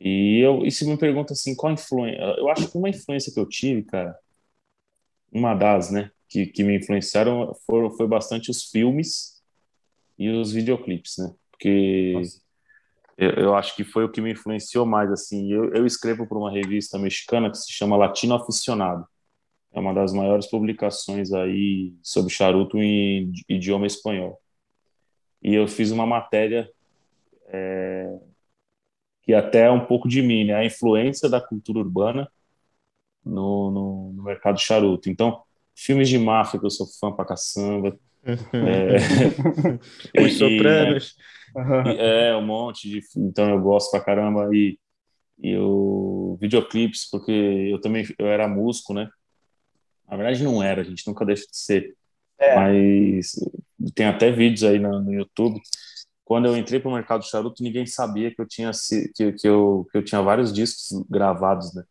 E, eu, e se me pergunta assim, qual influência? Eu acho que uma influência que eu tive, cara, uma das, né, que, que me influenciaram foi, foi bastante os filmes e os videoclipes, né? Porque eu, eu, acho que foi o que me influenciou mais, assim. Eu, eu escrevo para uma revista mexicana que se chama Latino Aficionado. É uma das maiores publicações aí sobre charuto em idioma espanhol e eu fiz uma matéria é, que até um pouco de mim, né? A influência da cultura urbana no, no, no mercado charuto. Então, filmes de máfia, que eu sou fã pra caçamba. é, Os Sopranos. E, é, um monte de. Então, eu gosto pra caramba. E, e o videoclipes, porque eu também eu era músico, né? Na verdade, não era, a gente nunca deixa de ser. É. Mas tem até vídeos aí no, no YouTube. Quando eu entrei para o mercado charuto, ninguém sabia que eu tinha que, que, eu, que eu tinha vários discos gravados, né?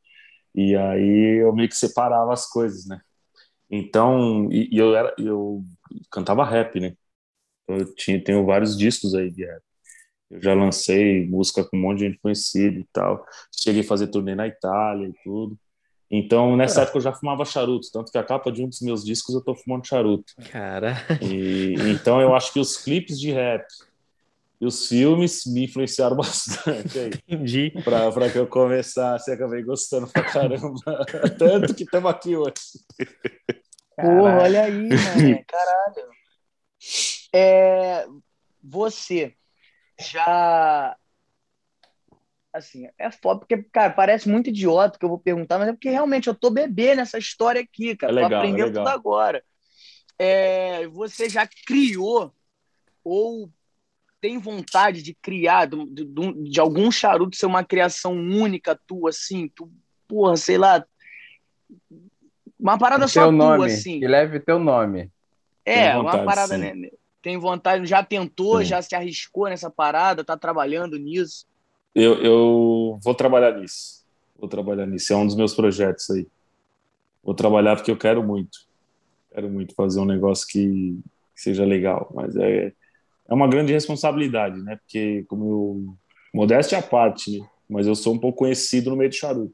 E aí eu meio que separava as coisas, né? Então, e, e eu era eu cantava rap, né? Eu tinha tenho vários discos aí de rap. Eu já lancei música com um monte de gente conhecida e tal. Cheguei a fazer turnê na Itália e tudo. Então, nessa é. época eu já fumava charuto, tanto que a capa de um dos meus discos eu tô fumando charuto. Cara. E, então eu acho que os clipes de rap e os filmes me influenciaram bastante aí. Entendi. Pra, pra que eu começasse, acabei gostando pra caramba. tanto que estamos aqui hoje. Porra, olha aí, mano. Caralho. É, você já assim, é foda, porque, cara, parece muito idiota que eu vou perguntar, mas é porque realmente eu tô bebê nessa história aqui, cara. É legal, tô aprendendo é tudo agora. É, você já criou ou tem vontade de criar de, de, de, algum charuto ser uma criação única tua, assim, tu, porra, sei lá, uma parada só teu tua, nome, assim. Que leve teu nome. É, vontade, uma parada, sim. né? Tem vontade, já tentou, sim. já se arriscou nessa parada, tá trabalhando nisso. Eu, eu vou trabalhar nisso. Vou trabalhar nisso. É um dos meus projetos aí. Vou trabalhar porque eu quero muito. Quero muito fazer um negócio que, que seja legal. Mas é, é uma grande responsabilidade, né? Porque, como eu. Modéstia à parte, né? Mas eu sou um pouco conhecido no meio do charuto.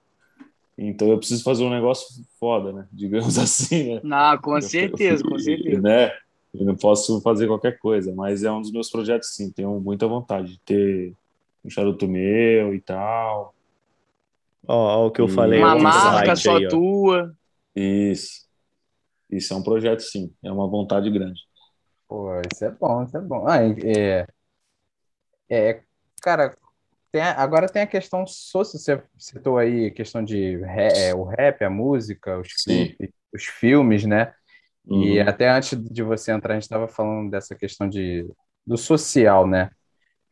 Então eu preciso fazer um negócio foda, né? Digamos assim, né? Não, com certeza, com certeza. Né? Eu não posso fazer qualquer coisa, mas é um dos meus projetos, sim. Tenho muita vontade de ter um charuto meu e tal. Ó, ó o que eu falei. Uma marca só aí, tua. Isso. Isso é um projeto, sim. É uma vontade grande. Pô, isso é bom, isso é bom. Ah, é, é, cara, tem, agora tem a questão social, você citou aí a questão de é, o rap, a música, os clipes, os filmes, né? Uhum. E até antes de você entrar, a gente estava falando dessa questão de, do social, né?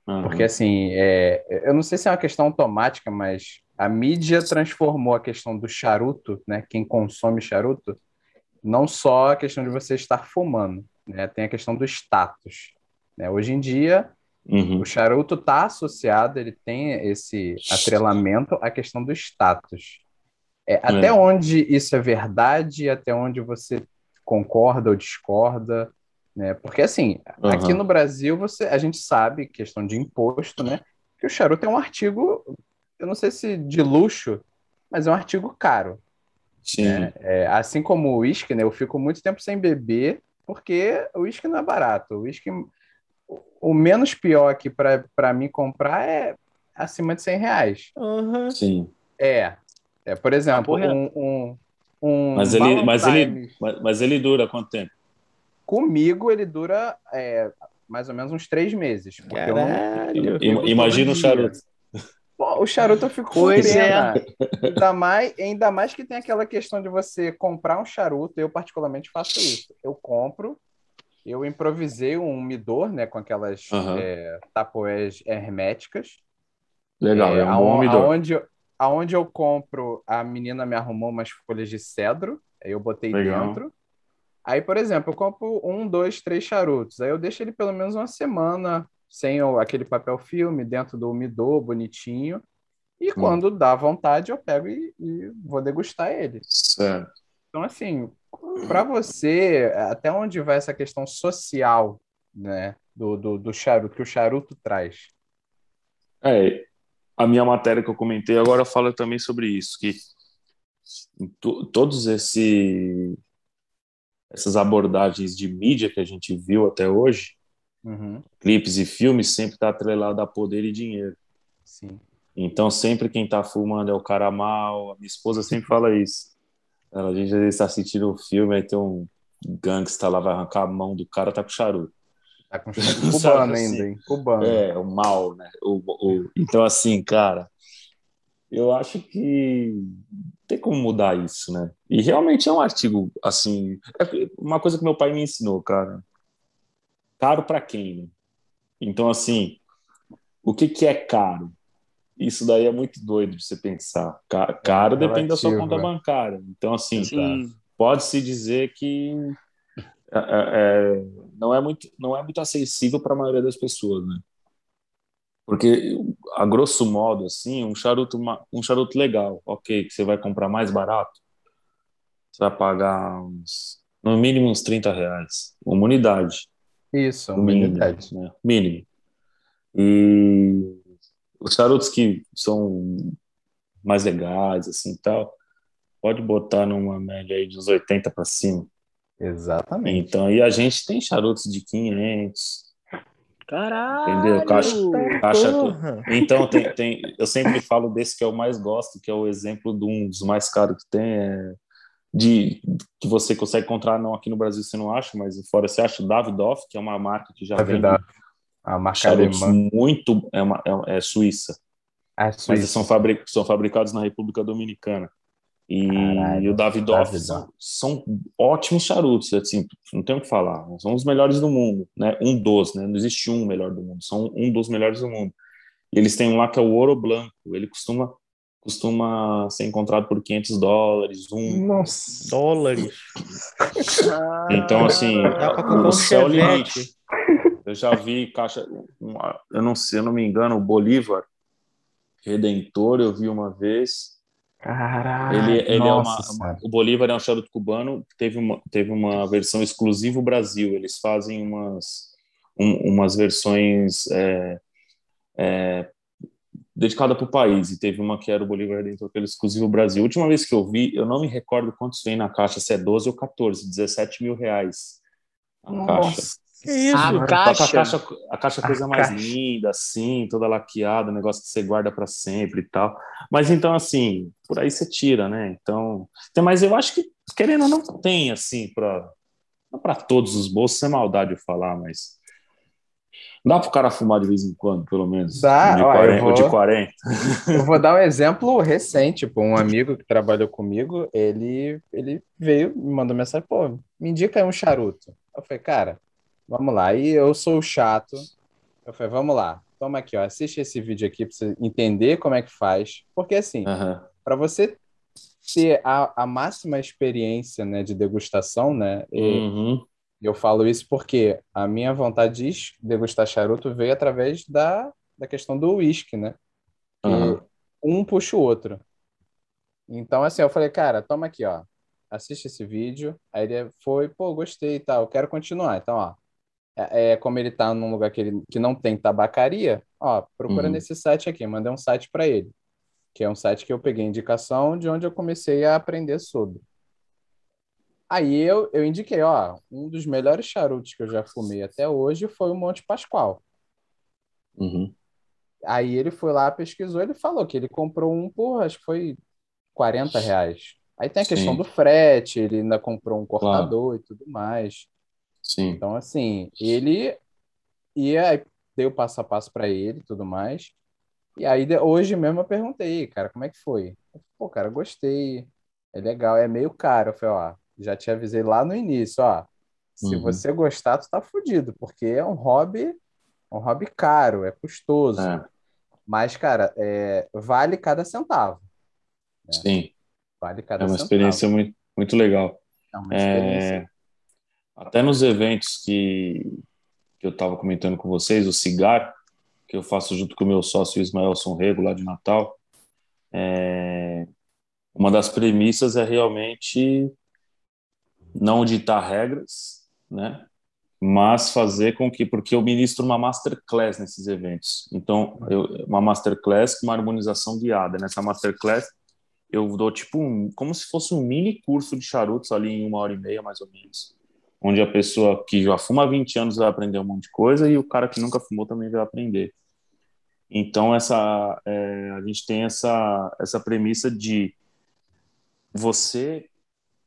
Uhum. Porque, assim, é, eu não sei se é uma questão automática, mas a mídia transformou a questão do charuto, né? Quem consome charuto, não só a questão de você estar fumando, né? Tem a questão do status. Né? Hoje em dia, Uhum. O charuto está associado, ele tem esse atrelamento à questão do status. É, até É. onde isso é verdade, até onde você concorda ou discorda, né? Porque assim, aqui Aham. no Brasil você, a gente sabe, questão de imposto, né? Que o charuto é um artigo, eu não sei se de luxo, mas é um artigo caro. Sim. né? É, assim como o uísque, né? Eu fico muito tempo sem beber porque o uísque não é barato. O uísque, o menos pior aqui para mim comprar é acima de 100 reais. Aham. Sim. É, é por exemplo, Porra. um, um, um Mas ele- mas ele- Mas, mas ele dura quanto tempo? comigo ele dura é, mais ou menos uns três meses. Porque eu não Imagina o charuto. Pô, o charuto eu fico Pois pena. Ainda mais, ainda mais que tem aquela questão de você comprar um charuto. Eu, particularmente, faço isso. Eu compro, eu improvisei um umidor, né? Com aquelas Aham. é, tapoés herméticas. Legal, é, um aon- bom umidor. Aonde, aonde eu compro, a menina me arrumou umas folhas de cedro. Aí eu botei Legal. dentro. Aí, por exemplo, eu compro um, dois, três charutos. Aí eu deixo ele pelo menos uma semana sem aquele papel filme dentro do umidor, bonitinho. E Hum. quando dá vontade, eu pego e, e vou degustar ele. Certo. Então, assim, para você, até onde vai essa questão social, né, do, do, do charuto, que o charuto traz? É, a minha matéria que eu comentei agora fala também sobre isso, que to- todos esse essas abordagens de mídia que a gente viu até hoje, Uhum, clipes e filmes, sempre está atrelado a poder e dinheiro. sim. Então, sempre quem tá fumando é o cara mal. A minha esposa sempre fala isso. Ela, a gente às vezes tá assistindo um filme, aí tem um gangsta lá, vai arrancar a mão do cara, tá com charuto. Tá com charuto cubano assim? ainda, hein? Cubano. É, o mal, né? O, o- então, assim, cara, eu acho que tem como mudar isso, né? E realmente é um artigo, assim, é uma coisa que meu pai me ensinou, cara. Caro para quem, né? Então, assim, o que que é caro? Isso daí é muito doido de você pensar. Ca- Caro depende da sua conta é. bancária. Então, assim, pode-se dizer que é, é, é, não é muito não é muito acessível para a maioria das pessoas, né? Porque a grosso modo assim, um charuto um charuto legal, ok, que você vai comprar mais barato, você vai pagar uns, no mínimo uns 30 reais, uma unidade, Isso, mínimo, né? Mínimo. E os charutos que são mais legais assim, e tal, pode botar numa média aí de uns 80 para cima. Exatamente. Então, e a gente tem charutos de 500, Caralho. entendeu? Caixa, caixa. Então, tem, tem, eu sempre falo desse que eu mais gosto, que é o exemplo de um dos mais caros que tem, é de que você consegue encontrar, não aqui no Brasil você não acha, mas fora você acha, o Davidoff, que é uma marca que já vende vida, a marca alemã. muito, é, uma, é, é suíça, A mas Suíça. são, fabri, são fabricados na República Dominicana. E, Caralho, o Davidoff Davidoff. são, são ótimos charutos, assim, não tem o que falar. São os melhores do mundo, né? Um dos, né? Não existe um melhor do mundo, são um dos melhores do mundo. E eles têm um lá que é o Ouro Blanco, ele costuma costuma ser encontrado por 500 dólares, um. Nossa. Dólares. Então, assim, o céu é limite. Eu já vi caixa, uma- eu não sei, eu não me engano, o Bolívar Redentor, eu vi uma vez. Caralho. Ele, ele é uma, nossa uma- o Bolívar é um charuto cubano teve uma, teve uma versão exclusivo Brasil. Eles fazem umas, um- umas versões é, é, dedicada para o país. E teve uma que era o Bolívar dentro daquele exclusivo Brasil. A última vez que eu vi, eu não me recordo quantos vem na caixa, se é 12 ou 14, 17 mil reais a caixa. Nossa. Que isso? A que caixa. a caixa, a caixa é a A coisa mais caixa. linda, assim, toda laqueada, negócio que você guarda para sempre e tal. Mas então, assim, por aí você tira, né? Então, tem- mas eu acho que, querendo ou não, tem, assim, para não para todos os bolsos, é maldade eu falar, mas dá pro cara fumar de vez em quando, pelo menos. Dá, de ó, eu 40, ou de vou- 40. Eu vou dar um exemplo recente, pô, um amigo que trabalhou comigo, ele, ele veio, me mandou mensagem, pô, me indica aí um charuto. Eu falei, cara, vamos lá. E eu sou o chato. Eu falei, vamos lá, toma aqui, ó, assiste esse vídeo aqui pra você entender como é que faz. Porque assim, Aham. para você ter a, a máxima experiência, né, de degustação, né, e Uhum. Eu falo isso porque a minha vontade de degustar charuto veio através da, da questão do uísque, né? Aham. um puxa o outro. Então, assim, eu falei, cara, toma aqui, ó. Assiste esse vídeo. Aí ele foi, pô, gostei e tal, eu quero continuar. Então, ó, é, é como ele tá num lugar que, ele, que não tem tabacaria, ó, procura Uhum. nesse site aqui. Mandei um site para ele, que é um site que eu peguei indicação de onde eu comecei a aprender sobre. Aí eu, eu indiquei, ó, um dos melhores charutos que eu já fumei até hoje foi o Monte Pascoal. Uhum. Aí ele foi lá, pesquisou, ele falou que ele comprou um por, acho que foi 40 reais. Aí tem a questão Sim. do frete, ele ainda comprou um cortador e tudo mais. Sim. Então, assim, ele ia, o passo a passo para ele e tudo mais. E aí, hoje mesmo eu perguntei, cara, como é que foi? Falou, Pô, cara, gostei, é legal, é meio caro. Eu falei, ó, já te avisei lá no início, ó, se Uhum. você gostar, tu tá fudido, porque é um hobby, é um hobby caro, é custoso. É, Mas, cara, é, vale cada centavo. sim. Vale cada É uma centavo. experiência muito, muito legal. É uma experiência. É, até nos eventos que, que eu estava comentando com vocês, o Cigar, que eu faço junto com o meu sócio Ismaelson Rego, lá de Natal, é, uma das premissas é realmente não ditar regras, né? Mas fazer com que, porque eu ministro uma masterclass nesses eventos. Então, eu, uma masterclass com uma harmonização guiada. Nessa masterclass, eu dou tipo um, como se fosse um mini curso de charutos ali em uma hora e meia, mais ou menos. Onde a pessoa que já fuma há 20 anos vai aprender um monte de coisa e o cara que nunca fumou também vai aprender. Então, essa, é, a gente tem essa, essa premissa de você,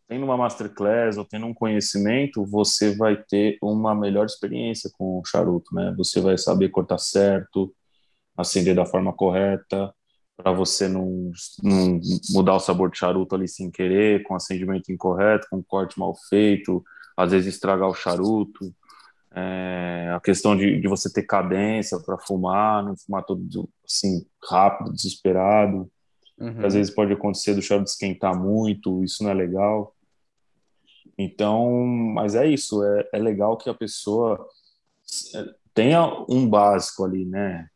tendo uma masterclass ou tendo um conhecimento, você vai ter uma melhor experiência com o charuto, né? Você vai saber cortar certo, acender da forma correta, para você não, não mudar o sabor de charuto ali sem querer, com acendimento incorreto, com corte mal feito, às vezes estragar o charuto. É, a questão de, de você ter cadência para fumar, não fumar todo assim rápido, desesperado. Uhum. Às vezes pode acontecer do charuto esquentar muito, isso não é legal. Então, mas é isso, é, é legal que a pessoa tenha um básico ali, né?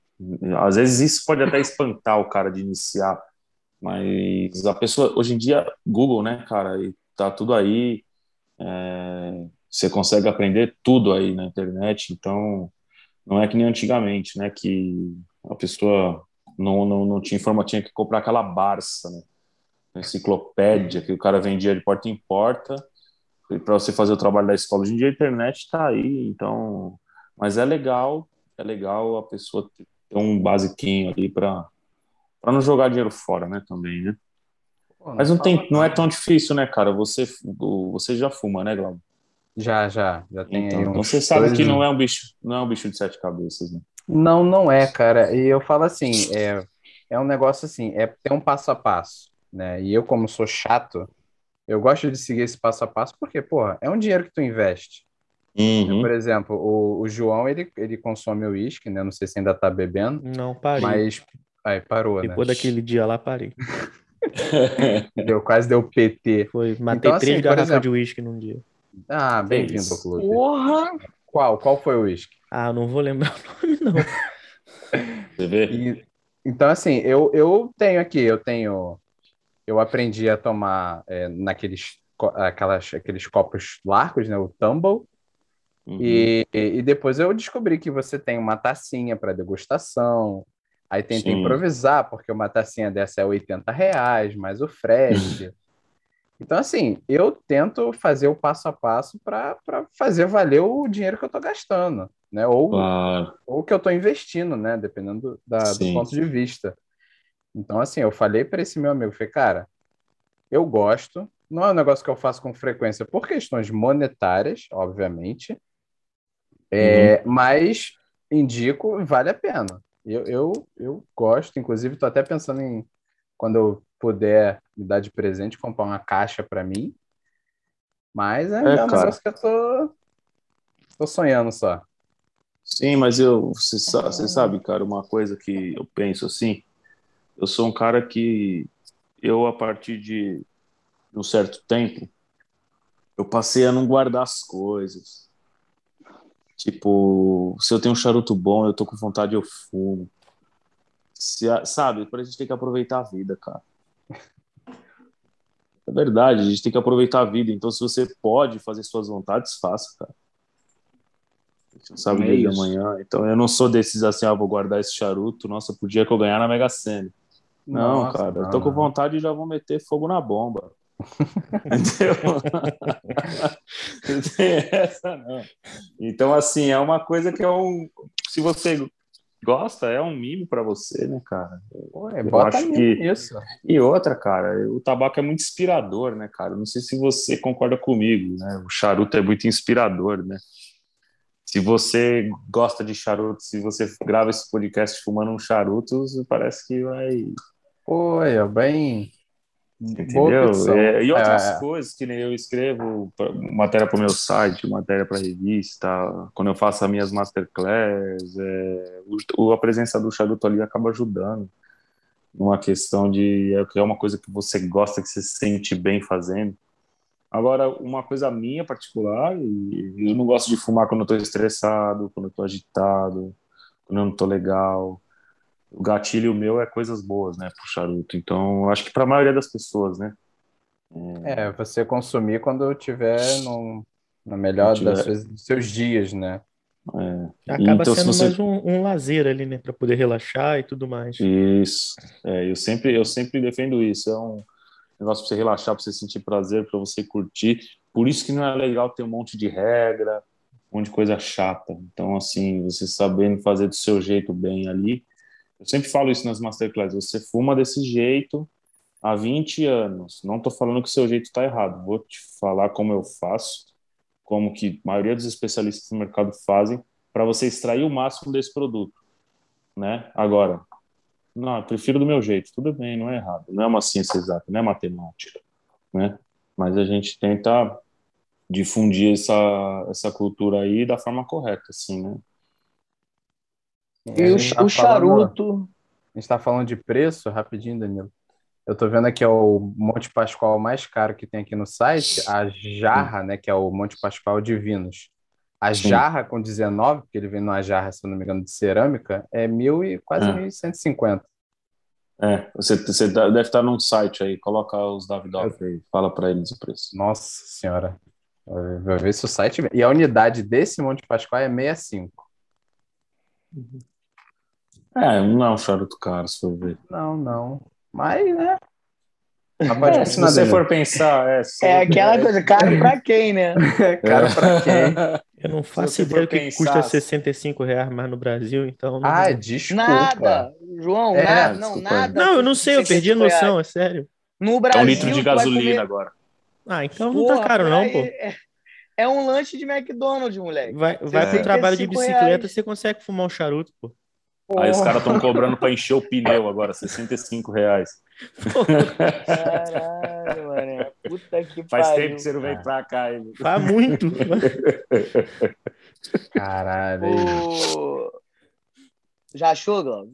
Às vezes isso pode até espantar o cara de iniciar, mas a pessoa, hoje em dia, Google, né, cara, e tá tudo aí, é, você consegue aprender tudo aí na internet, então não é que nem antigamente, né, que a pessoa não, não, não tinha informação, tinha que comprar aquela Barça, né, enciclopédia que o cara vendia de porta em porta, para você fazer o trabalho da escola. Hoje em dia a internet está aí, então, mas é legal, é legal a pessoa ter um basiquinho ali para para não jogar dinheiro fora, né, também, né? Pô, Mas não fala tem, não é tão difícil, né, cara? Você você já fuma, né, Glauco? Já, já, já tem Então, aí então você sabe que não é um bicho, não é um bicho de sete cabeças, né? Não, não é, cara. E eu falo assim, é, é um negócio assim, é ter um passo a passo, né? E eu, como sou chato, eu gosto de seguir esse passo a passo porque, porra, é um dinheiro que tu investe. Uhum. Por exemplo, o, o João, ele, ele consome o uísque, né? Não sei se ainda tá bebendo, Não, parei. mas... Aí, parou, né? Depois daquele dia lá, parei. Deu, quase deu PT. Foi, matei Então, assim, três por garrafas exemplo- de uísque num dia. Ah, bem-vindo ao clube. Porra! Qual? Qual foi o uísque? Ah, não vou lembrar o nome, não. Você vê? E, então, assim, eu, eu tenho aqui, eu tenho. Eu aprendi a tomar é, naqueles aquelas, aqueles copos largos, né? O tumble. Uhum. E, e depois eu descobri que você tem uma tacinha para degustação. Aí tentei Sim. improvisar, porque uma tacinha dessa é 80 reais, mais o frete. Então, assim, eu tento fazer o passo a passo para fazer valer o dinheiro que eu estou gastando, né? Ou, Claro. ou que eu estou investindo, né? Dependendo da- do ponto de vista. Então, assim, eu falei para esse meu amigo, falei, cara, eu gosto, não é um negócio que eu faço com frequência por questões monetárias, obviamente, é, mas indico, vale a pena. Eu, eu, eu gosto, inclusive, estou até pensando em, quando eu puder me dar de presente, comprar uma caixa para mim, mas ainda é, É, um negócio que eu tô, tô sonhando só. Sim, mas eu, você, você sabe, cara, uma coisa que eu penso assim, eu sou um cara que eu, a partir de um certo tempo, eu passei a não guardar as coisas. Tipo, se eu tenho um charuto bom, eu tô com vontade, eu fumo. Se, sabe, a gente tem que aproveitar a vida, cara. É verdade, a gente tem que aproveitar a vida. Então, se você pode fazer suas vontades, faça, cara. Você sabe o É dia de amanhã. Então, eu não sou desses assim, ah, vou guardar esse charuto, nossa, pro dia que eu ganhar na Mega Sena. Não, Nossa, cara, eu não, tô com vontade e já vou meter fogo na bomba. Entendeu? Não tem essa, não. Então, assim, é uma coisa que é um. Se você gosta, é um mimo pra você, né, cara? Ué, Eu bota acho que... que- isso. E outra, cara, o tabaco é muito inspirador, né, cara? Não sei se você concorda comigo, né? O charuto é muito inspirador, né? Se você gosta de charuto, se você grava esse podcast fumando um charuto, parece que vai. É bem... Entendeu? É, e outras É. coisas que nem eu escrevo pra- matéria para o meu site, matéria para revista, quando eu faço as minhas masterclass, é, o, a presença do charuto ali acaba ajudando numa questão de é, é uma coisa que você gosta, que você se sente bem fazendo. Agora, uma coisa minha particular, eu não gosto de fumar quando eu estou estressado, quando eu estou agitado, quando eu não estou legal. O gatilho meu é coisas boas, né, pro charuto. Então, acho que para a maioria das pessoas, né? É, você consumir quando eu tiver no, no melhor Tiver- das suas- dos seus dias, né? É, Acaba Então, se sendo você- mais um, um lazer ali, né? Pra poder relaxar e tudo mais. Isso. É, eu sempre, eu sempre defendo isso. É um negócio para você relaxar, para você sentir prazer, para você curtir. Por isso que não é legal ter um monte de regra, um monte de coisa chata. Então, assim, você sabendo fazer do seu jeito bem ali. Eu sempre falo isso nas masterclass. Você fuma desse jeito há 20 anos. Não estou falando que o seu jeito está errado. Vou te falar como eu faço, como que a maioria dos especialistas no mercado fazem, para você extrair o máximo desse produto. Né? Agora, não, eu prefiro do meu jeito. Tudo bem, não é errado. Não é uma ciência exata, não é matemática, né? Mas a gente tenta difundir essa, essa cultura aí da forma correta, assim, né? E A o, tá o falando- charuto. A gente está falando de preço, rapidinho, Danilo. Eu tô vendo aqui é o Monte Pascoal mais caro que tem aqui no site, a jarra, né, que é o Monte Pascoal de Vinos. A Sim. jarra com 19, porque ele vem numa jarra, se eu não me engano, de cerâmica, é mil e quase É. 1.150. É, você, você deve estar num site aí, coloca os Davidoff aí, fala para eles o preço. Nossa senhora. Vai ver se o site. E a unidade desse Monte Pascoal é 65. É, não é um charuto caro, se for ver. Não, não. Mas, né? Pode É, se você Danilo. for pensar, é... se- É aquela coisa, caro pra quem, né? Cara, pra quem? Eu não faço ideia que pensar- custa 65 reais mais no Brasil, então. Não, Ah, desculpa. Nada. João, É, nada. Não, desculpa nada. não, eu não sei, eu perdi a 65 reais. noção, é sério. No É Brasil, um litro de gasolina comer- agora. Ah, então não Porra, tá caro, não, pô. É, é um lanche de McDonald's, moleque. Vai, vai pro 65 trabalho de bicicleta, reais. você consegue fumar um charuto, pô. Aí os caras estão cobrando para encher o pneu agora, 65 reais. Caralho, mano. Puta que Faz pariu. tempo que você não vem pra cá. hein? Faz muito. Caralho. aí. O... Já achou, Glauco?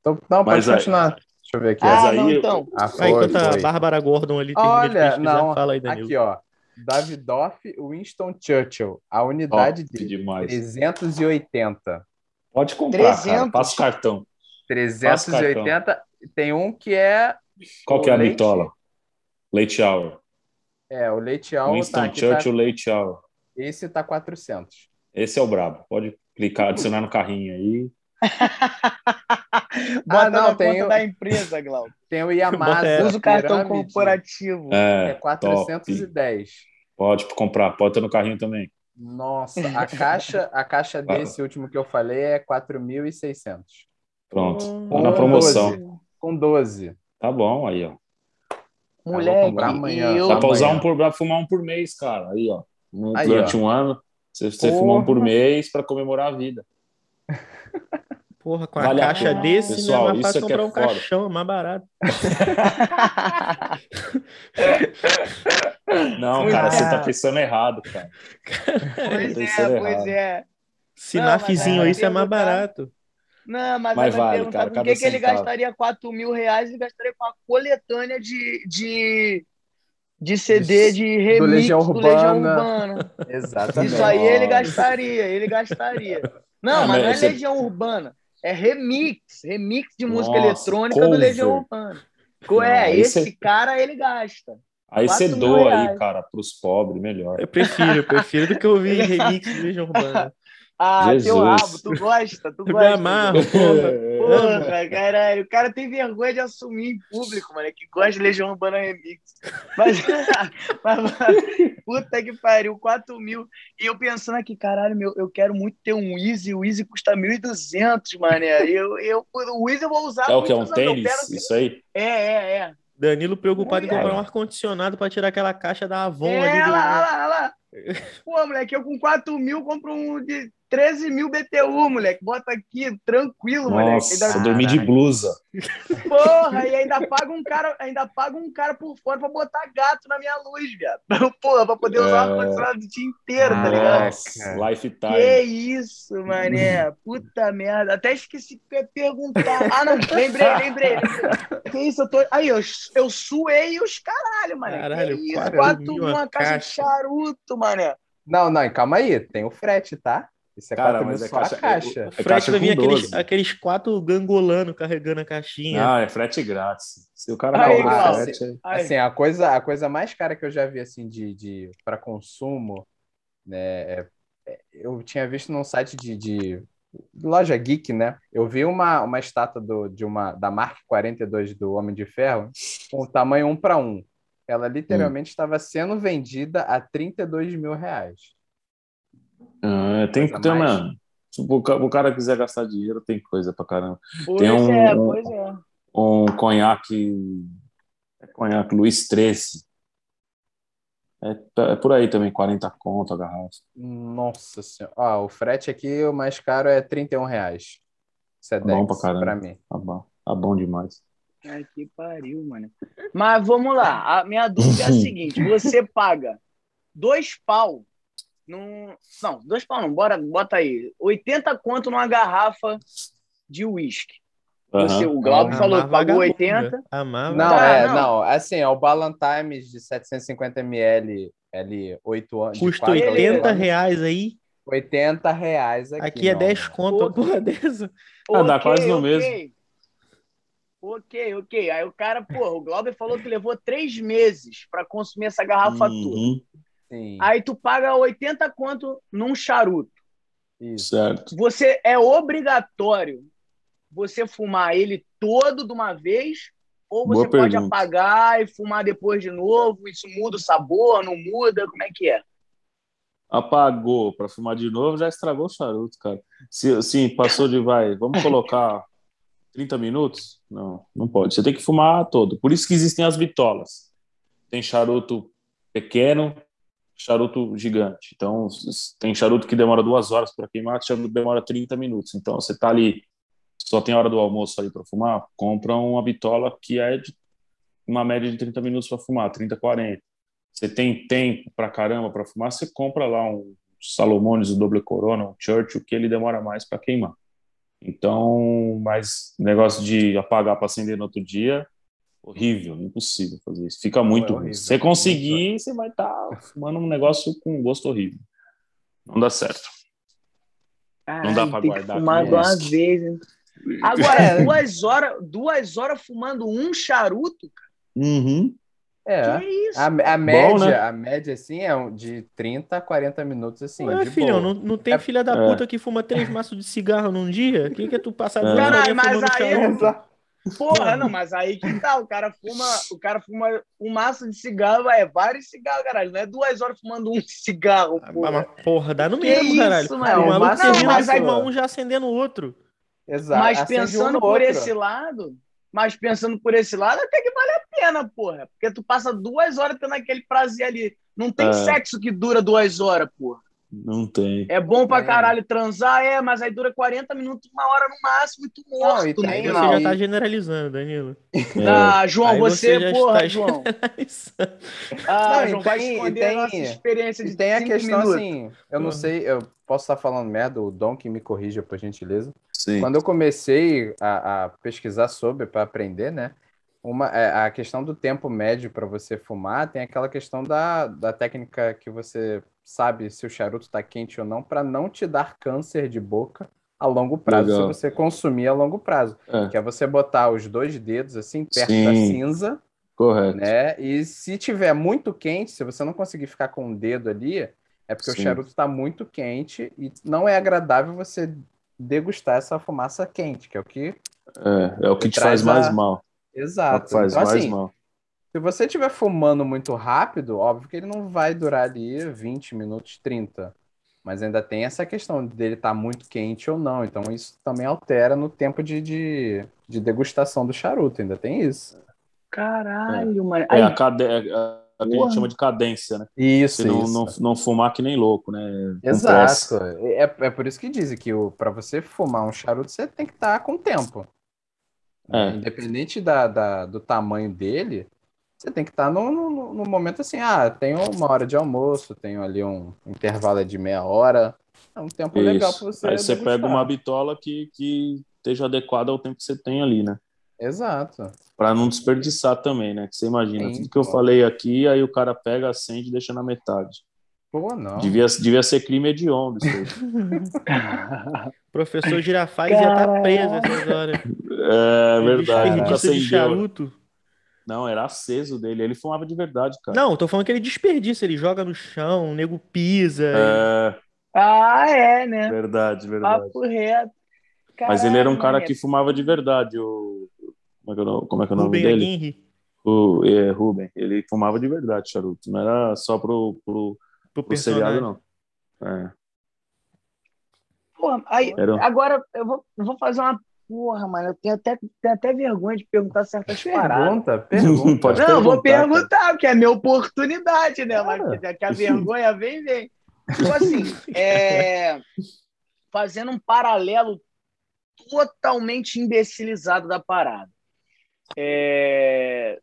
Então, não, pode Mas aí- continuar. Deixa eu ver aqui. Mas Ah, aí não, então. Ah, Aí, enquanto a. Bárbara Gordon ali de Olha, pesquisar, não. fala aí, Danilo. Aqui, ó. Davidoff Winston Churchill. A unidade Top de demais. 380. Pode comprar, cara. 300. Passa o cartão. 380. Tem um que é. Qual que é a leite- bitola? Leite Hour. É, o leite alto. Winston Tá, Churchill tá, Leite Hour. esse tá 400. Esse é o brabo. Pode clicar, adicionar no carrinho aí. Bota não, na tem conta o- da empresa, Glauco. Tem o Yamasa. É, Usa o cartão Pirâmide, corporativo. É, É 410. Pode comprar. Pode ter no carrinho também. Nossa, a caixa, a caixa desse último que eu falei é 4.600. Pronto. Tá na Com promoção. 12. Com 12. Tá bom, aí, ó. Moleque, comprar amanhã, eu... Dá pra usar um por, pra fumar um por mês, cara. Aí, ó. Aí, durante ó. um ano, você, você fuma um por mês pra comemorar a vida. Porra, com a Vale a caixa pena. desse, Pessoal, não é mais isso fácil aqui é comprar um foda. caixão, é mais barato. Não, Pois cara, é. você tá pensando errado, cara. Pois Isso é, é pois errado. é. Sinafzinho mas aí, isso é mais barato. Não, mas, Mas vale, perguntar cara, por que, que ele gastaria 4 mil reais e gastaria com a coletânea de, de, de CD de remix do Legião do Legião Urbana. Urbana. Exatamente. Isso aí ele gastaria, ele gastaria. Não, Ah, mas não é mas você- Legião Urbana, é remix, remix de música Nossa, eletrônica do cover. Legião Urbana. É, aí esse cê- cara ele gasta. Aí você doa reais. aí, cara, pros pobres, melhor. Eu prefiro, eu prefiro do que ouvir remix de Legião Urbana. Ah, Jesus. teu rabo, tu gosta, tu Eu me gosta. amarro, porra. Porra, caralho, o cara tem vergonha de assumir em público, mano, que gosta de Legião Urbana Remix. Mas, mas, mas, puta que pariu, 4 mil. E eu pensando aqui, caralho, meu, eu quero muito ter um Easy, o Easy custa 1.200, mané. Eu, eu, o Easy eu vou usar É o que? É um tênis? quero- Isso aí? É, é, é. Danilo preocupado em comprar um ar-condicionado pra tirar aquela caixa da Avon É, ali. olha Do... lá, olha lá, olha lá. Pô, moleque, eu com 4 mil compro um de 13 mil BTU, moleque. Bota aqui, tranquilo, moleque. Nossa, Ainda- eu dormi de blusa. Porra, e ainda paga um cara, ainda paga um cara por fora pra botar gato na minha luz, viado. Porra, pra poder usar É. o ar-condicionado o dia inteiro, tá ligado? Nossa, lifetime. Que isso, mané. Puta merda. Até esqueci que eu ia perguntar. Ah, não, lembrei, lembrei. Que isso, eu tô. Aí, eu, eu suei os caralho, mané. Caralho, que isso, quatro 4 mil mil uma uma caixa de caixa. charuto, mané. Não, não, calma aí, tem o frete, tá? Isso é Cara, 4 mil mas é só a caixa- caixa. é- O É frete caixa vai vir com aqueles, 12. aqueles quatro gangolanos carregando a caixinha. Ah, é frete grátis. Se o cara Aí, não pagar Glaucio. frete. Assim, a coisa, a coisa mais cara que eu já vi assim de, de para consumo, né? é- é- eu tinha visto num site de, de loja geek, né? Eu vi uma, uma estátua do, de uma da Mark 42 do Homem de Ferro com tamanho 1 para 1. Ela literalmente estava sendo vendida a 32 mil reais. Ah, tem que ter, mano. Se o ca- o cara quiser gastar dinheiro, tem coisa pra caramba. Pois Tem um- é, um- pois é. Um conhaque. É conhaque Luiz 13. É, é por aí também, 40 conto a garrafa. Nossa senhora. Ó, o frete aqui, o mais caro é 31 reais. Sedex, Bom pra caramba. pra mim. Tá bom, tá bom demais. Ai, que pariu, mano. Mas vamos lá. A minha dúvida é a seguinte: você paga dois pau num. Não, dois pau não, bora, bota aí. 80 conto numa garrafa de uísque. Aham. o Glauber falou que pagou vagabunda. 80. Amar Não, Tá, é, não. não. Assim, é o Ballantimes de 750 ml, L 8 anos. Custa quatro a oito 80 anos. reais aí. 80 reais aqui. Aqui é meu 10 amor. conto, Pô. porra dessa. Ah, dá Ok, quase no ok. mesmo. Ok, ok. Aí o cara, porra, o Glauber falou que levou três meses para consumir essa garrafa toda. Sim, Aí tu paga 80 conto num charuto. isso. certo. Você é obrigatório você fumar ele todo de uma vez ou você Boa pode pergunta. apagar e fumar depois de novo? Isso muda o sabor, não muda? Como é que é? Apagou para fumar de novo, já estragou o charuto, cara. Se, sim, passou de vai, vamos colocar 30 minutos? Não, não pode. Você tem que fumar todo. Por isso que existem as bitolas. Tem charuto pequeno, charuto gigante. Então, tem charuto que demora duas horas para queimar, charuto que demora 30 minutos. Então, você tá ali, só tem hora do almoço ali para fumar, compra uma bitola que é de uma média de 30 minutos para fumar, 30, 40. Você tem tempo pra caramba para fumar, você compra lá um Salomones, o Doble Corona, um Churchill, que ele demora mais para queimar. Então, mas negócio de apagar para acender no outro dia, horrível, impossível fazer isso. Fica muito ruim. horrível. Se você conseguir, você vai estar fumando um negócio com gosto horrível. Não dá certo. Não dá pra tem guardar fumar aqui, de uma mas- vez. hein? Agora, duas horas, duas horas fumando um charuto? Uhum. É. Que isso? A, a média, né? a média, assim, é um- de 30 a 40 minutos, assim, Ué, filhão, não, não tem É- filha da é. puta que fuma três maços de cigarro num dia? O que que é tu passar É. duas horas Caralho, mas aí- charuto? Porra, não, mas aí que tá, o cara fuma, o cara fuma um maço de cigarro, é vários cigarros, caralho, não é duas horas fumando um cigarro, Ah, porra. Mas, porra, dá no Que mesmo, isso, caralho. mano? O maluco Mas- termina mas de aí- um já acendendo o outro. Exato. Mas acende um pensando no por outro. esse lado, mas pensando por esse lado, até que vale a pena, porra. Porque tu passa duas horas tendo aquele prazer ali. Não tem É. sexo que dura duas horas, porra. Não tem. É bom pra Tem. caralho transar, é, mas aí dura 40 minutos, uma hora no máximo, e tu Não, morto e tem- Aí final. você já e- tá generalizando, Danilo. É. Ah, João, Aí você, já porra, está João. Ah, Não, João, vai tem- e esconder tem- a nossa experiência de E tem a questão, minutos. assim, eu não Uhum. sei, eu posso estar falando merda, o Dom que me corrija, por gentileza. Sim. Quando eu comecei a, a pesquisar sobre, para aprender, né? uma, é, a questão do tempo médio para você fumar tem aquela questão da, da técnica que você sabe se o charuto está quente ou não, para não te dar câncer de boca a longo prazo, Legal. se você consumir a longo prazo. É, Que é você botar os dois dedos assim perto Sim. da cinza, correto. né? E se tiver muito quente, se você não conseguir ficar com o dedo ali, é porque o Sim. charuto está muito quente e não é agradável você degustar essa fumaça quente, que é o que. É, é o que te faz mais a- mal. É o Exato. que faz então, mais assim, mal. Se você estiver fumando muito rápido, óbvio que ele não vai durar ali 20 minutos, 30. Mas ainda tem essa questão dele estar muito quente ou não. Então isso também altera no tempo de, de, de degustação do charuto. Ainda tem isso. Caralho. É Aí, a, cade... é a a que a gente chama de cadência, né? Isso, Você não, isso. não, não fumar que nem louco, né? Exato. É, é por isso que dizem que para você fumar um charuto, você tem que estar com tempo. É. Independente da, da- do tamanho dele, você tem que estar no, no, no momento assim, ah, tenho uma hora de almoço, tenho ali um intervalo de meia hora. É um tempo legal Isso. para você Aí você degustar. pega uma bitola que, que esteja adequada ao tempo que você tem ali, né? Exato. Para não desperdiçar também, né? Que você imagina, Sim, tudo que eu pô. falei aqui, aí o cara pega, acende e deixa na metade. Pô, não. Devia, devia ser crime hediondo isso aí. Professor Girafales ia estar Caralho. preso essas horas. É verdade, Desperdício de charuto. Não, era aceso dele. Ele fumava de verdade, cara. Não, tô falando que ele desperdiça, ele joga no chão, o nego pisa. É, ah, é, né? verdade, verdade. Papo reto. Mas ele era um cara que fumava de verdade. O... Como, é que é o nome- como é que é o nome Rubem dele? Aguirre, O é, Ruben. Ele fumava de verdade, charuto. Não era só pro, pro, pro pro seriado, não. É. Porra, aí, Era- um agora eu vou, eu vou fazer uma. Porra, mano, eu tenho até, tenho até vergonha de perguntar certas paradas. Pergunta, pergunta. Pode Não, vou perguntar, porque é minha oportunidade, né? Cara. Mas que- que a vergonha vem, vem. Tipo assim, é, fazendo um paralelo totalmente imbecilizado da parada. É,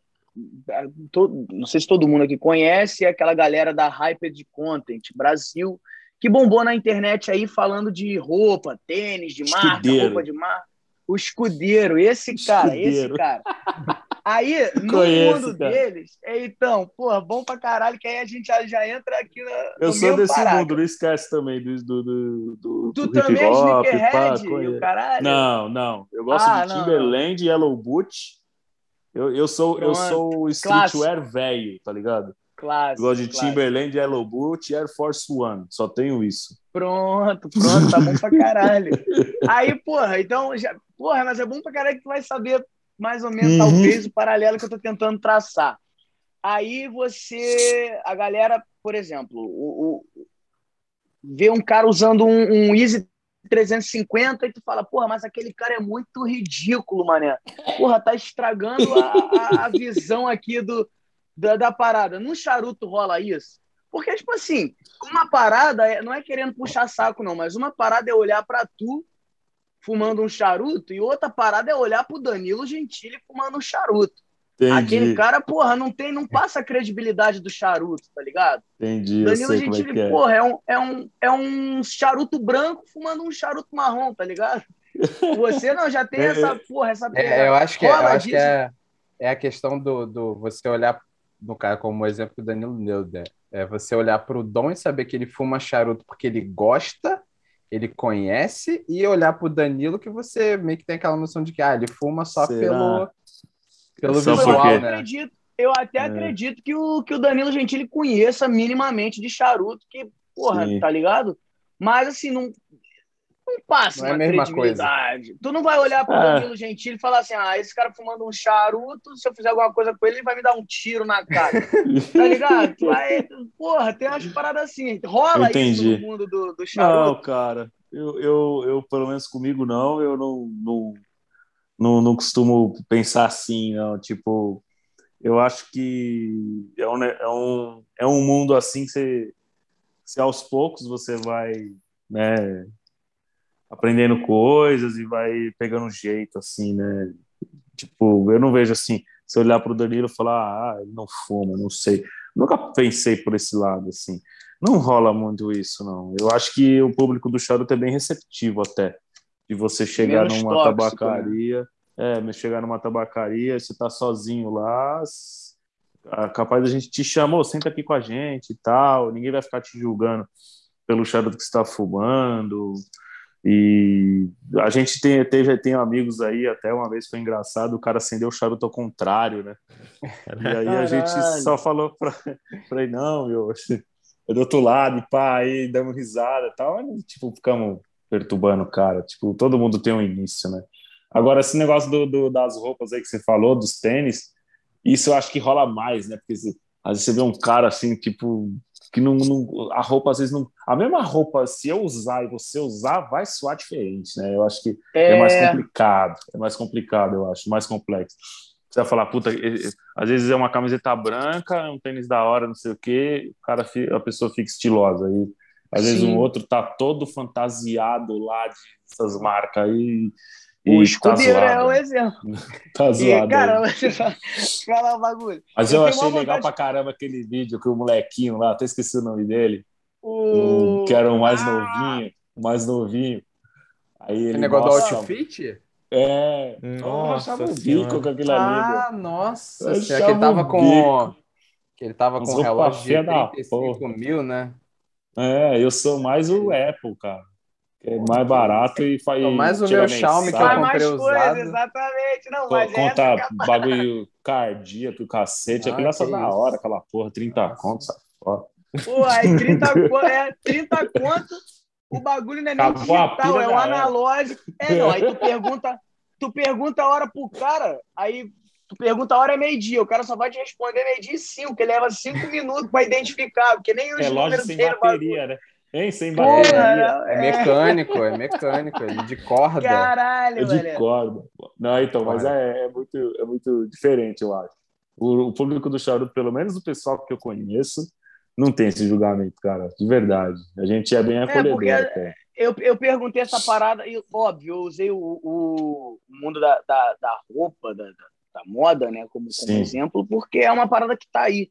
to- não sei se todo mundo aqui conhece, é aquela galera da Hyped Content Brasil, que bombou na internet aí falando de roupa, tênis de marca, roupa de marca. O escudeiro, esse cara, esse Escudeiro. cara. Aí, no Conheço, mundo cara. deles, é, então, porra, bom pra caralho, que aí a gente já, já entra aqui na, Eu sou desse mundo, não esquece também do, do, do, do, do também é hop, sneakerhead, o caralho? Não, não. Eu gosto Ah, de não, Timberland e Yellow Boot. Eu, eu sou eu sou o streetwear velho, tá ligado? Clássico, gosto de clássico. Timberland, Yellow Boot e Air Force One. Só tenho isso. Pronto, pronto, tá bom pra caralho. Aí, porra, então, já, porra, mas é bom pra caralho que tu vai saber mais ou menos, Uhum. talvez, o paralelo que eu tô tentando traçar. Aí você, a galera, por exemplo, o, o- vê um cara usando um, um Easy 350 e tu fala, porra, mas aquele cara é muito ridículo, mané. Porra, tá estragando a, a- a visão aqui do, da, da parada. Num charuto rola isso? Porque, tipo assim, uma parada é- não é querendo puxar saco, não, mas uma parada é olhar pra tu fumando um charuto e outra parada é olhar pro Danilo Gentili fumando um charuto. Entendi, Aquele cara, porra, não tem, não passa a credibilidade do charuto, tá ligado? entendi. Danilo sei como é Gentili, que é. porra, é um, é, um, é um charuto branco fumando um charuto marrom, tá ligado? Você não, já tem É, essa, porra, essa É, eu acho que, eu acho que é, é a questão do, do você olhar no cara como o exemplo que o Danilo deu, né? É você olhar para o Dom e saber que ele fuma charuto porque ele gosta, ele conhece, e olhar para o Danilo que você meio que tem aquela noção de que ah, ele fuma só Será? pelo, pelo Só eu visual, porque- né? acredito, eu até É. acredito que o, que o Danilo Gentili conheça minimamente de charuto, que, porra, Sim. tá ligado? Mas assim, não, não passa Não é a uma mesma credibilidade. Tu não vai olhar pro É. Danilo Gentili e falar assim: ah, esse cara fumando um charuto, se eu fizer alguma coisa com ele, ele vai me dar um tiro na cara. tá ligado? Tu vai, porra, tem umas paradas assim. Rola isso Entendi. no mundo do, do charuto. Não, cara, eu, eu, eu, pelo menos comigo, não, eu não, não, não, não costumo pensar assim, não. Tipo, eu acho que é um, ne- é um, é um mundo assim que você, se aos poucos você vai, né, aprendendo coisas e vai pegando um jeito, assim, né? Tipo, eu não vejo assim, se olhar pro Danilo e falar, ah, ele não fuma, não sei. Nunca pensei por esse lado, assim. Não rola muito isso, não. Eu acho que o público do charuto é bem receptivo até. De você chegar Menos numa tóxico, né? tabacaria. é, chegar numa tabacaria, você tá sozinho lá, capaz da gente te chamou, senta aqui com a gente e tal, ninguém vai ficar te julgando pelo charuto que você está fumando. E a gente tem, tem, tem amigos aí, até uma vez foi engraçado, o cara acendeu o charuto ao contrário, né? E aí a gente só falou pra, pra ele, não, meu, é do outro lado, e pá, aí damos risada e tal, mas, tipo, ficamos perturbando o cara, tipo, todo mundo tem um início, né? Agora, esse negócio do, do, das roupas aí que você falou, dos tênis, isso eu acho que rola mais, né? Porque às vezes você vê um cara assim, tipo, que não, não, a roupa às vezes não. A mesma roupa, se eu usar e você usar, vai soar diferente, né? Eu acho que é, é mais complicado, é mais complicado, eu acho, mais complexo. Você vai falar, puta, às vezes é uma camiseta branca, um tênis da hora, não sei o quê, o cara, a pessoa fica estilosa. Aí, às Sim. vezes um outro tá todo fantasiado lá de essas marcas aí. O tá escudeiro tá é um exemplo. tá zoado. E, cara, fala um bagulho. Mas eu, eu achei legal vontade... pra caramba aquele vídeo que o molequinho lá, até esqueci o nome dele, o... que era o mais ah. novinho, o mais novinho. Aí ele, o negócio do outfit? É, nossa, eu bico com aquilo ali. Ah, nossa, que ele tava com que ele tava com um relógio de 35 mil, né? É, eu sou mais o Apple, cara é mais barato e faz. mais o meu Xiaomi que eu comprei mais usado. Coisa, exatamente. Não, mas Conta essa é bagulho cardíaco, cacete. Ah, aquilo é só da hora, aquela porra, 30 conto, sai fora. Pô, aí 30, é, 30 conto, o bagulho não é nem Acabou digital, é o analógico. É, não, aí tu pergunta, tu pergunta a hora pro cara, aí tu pergunta a hora é meio-dia, o cara só vai te responder meio-dia e cinco, que leva cinco minutos para identificar, porque nem os é números sem bateria, né? Hein? Sem bateria. Porra, é, é mecânico, é mecânico, é de corda. Caralho, é de corda. Não, então, mas é, é, muito, é muito diferente, eu acho. O, o, público do charuto, pelo menos o pessoal que eu conheço, não tem esse julgamento, cara, de verdade. A gente é bem é, acolhedor é, até. Eu, eu perguntei essa parada, e óbvio, eu usei o, o mundo da, da, da roupa, da, da, moda, né, como, como exemplo, porque é uma parada que tá aí.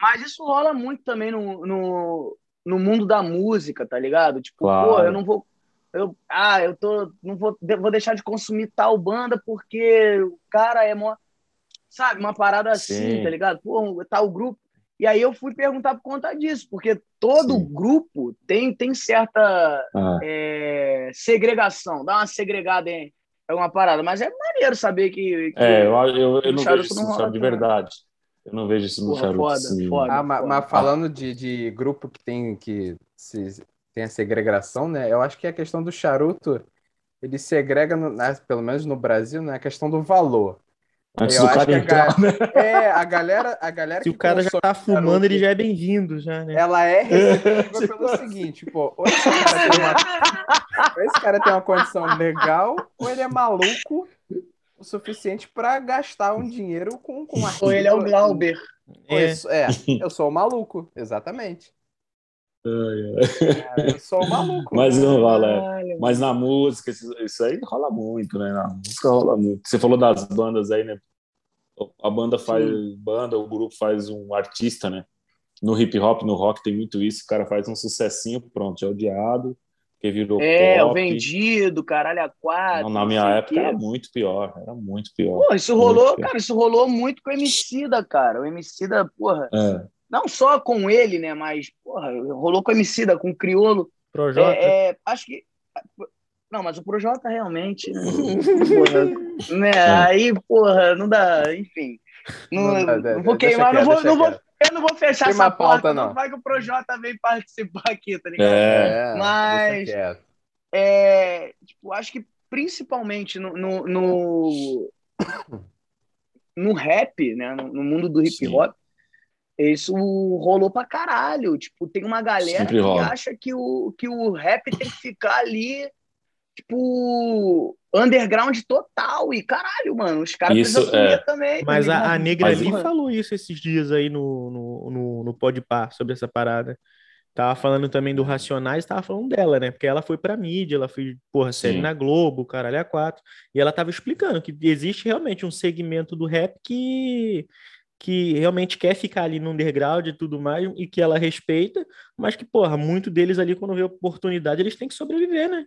Mas isso rola muito também no, no, no mundo da música, tá ligado? Tipo, claro. pô, eu não vou. Eu, ah, eu tô. Não vou, vou deixar de consumir tal banda porque o cara é mó. Sabe, uma parada assim, Sim. tá ligado? Pô, tal grupo. E aí eu fui perguntar por conta disso, porque todo Sim. grupo tem, tem certa ah. é, segregação, dá uma segregada em alguma parada, mas é maneiro saber que. que é, eu, eu, eu não vejo isso, não de verdade. Eu não vejo isso no charuto. Foda, sim. foda, ah, mas, mas, falando de, de grupo que tem que se, tem a segregação, né? Eu acho que a questão do charuto ele segrega, no, né, pelo menos no Brasil, né? A questão do valor. Antes eu do cara entrar, a, né? É, a galera, a galera Se o cara já tá fumando, charuto, ele já é bem-vindo, já, né? Ela é recebida pelo seguinte, pô, ou esse cara, tem uma, ou esse cara tem uma condição legal, ou ele é maluco o suficiente para gastar um dinheiro com, com Ou ele é o Glauber. É. é, eu sou o maluco, exatamente. É, eu sou o maluco. Mas não rola. É. Mas na música, isso aí rola muito, né? Na música rola muito. Você falou das bandas aí, né? A banda faz Sim. banda, o grupo faz um artista, né? No hip hop, no rock tem muito isso. O cara faz um sucessinho, pronto, é odiado que virou É, pop. o vendido, caralho, a quatro. Não, na minha época era muito pior, era muito pior. Pô, isso rolou, cara, isso rolou muito com o Emicida, cara. O Emicida, porra, é. não só com ele, né, mas, porra, rolou com o Emicida, com o Criolo. Projota. É, é, acho que... Não, mas o Projota realmente... Né, porra, né, é. aí, porra, não dá, enfim... Não, não, não vou queimar, não vou, não vou, eu não vou fechar essa pauta, porta, não. Vai que o Projota vem participar aqui, tá ligado? É, Mas, é, tipo, acho que principalmente no, no, no, no rap, né, no, no, mundo do hip hop, Sim. isso rolou pra caralho. Tipo, tem uma galera Sempre que rola. acha que o, que o rap tem que ficar ali tipo, underground total. E caralho, mano, os caras precisam é... também. Mas a, a Negra ali falou isso esses dias aí no, no, no, no Podpar sobre essa parada. Tava falando também do Racionais, tava falando dela, né? Porque ela foi pra mídia, ela foi, porra, série Sim. na Globo, caralho, a quatro. E ela tava explicando que existe realmente um segmento do rap que que realmente quer ficar ali no underground e tudo mais, e que ela respeita, mas que, porra, muito deles ali, quando vê oportunidade, eles têm que sobreviver, né?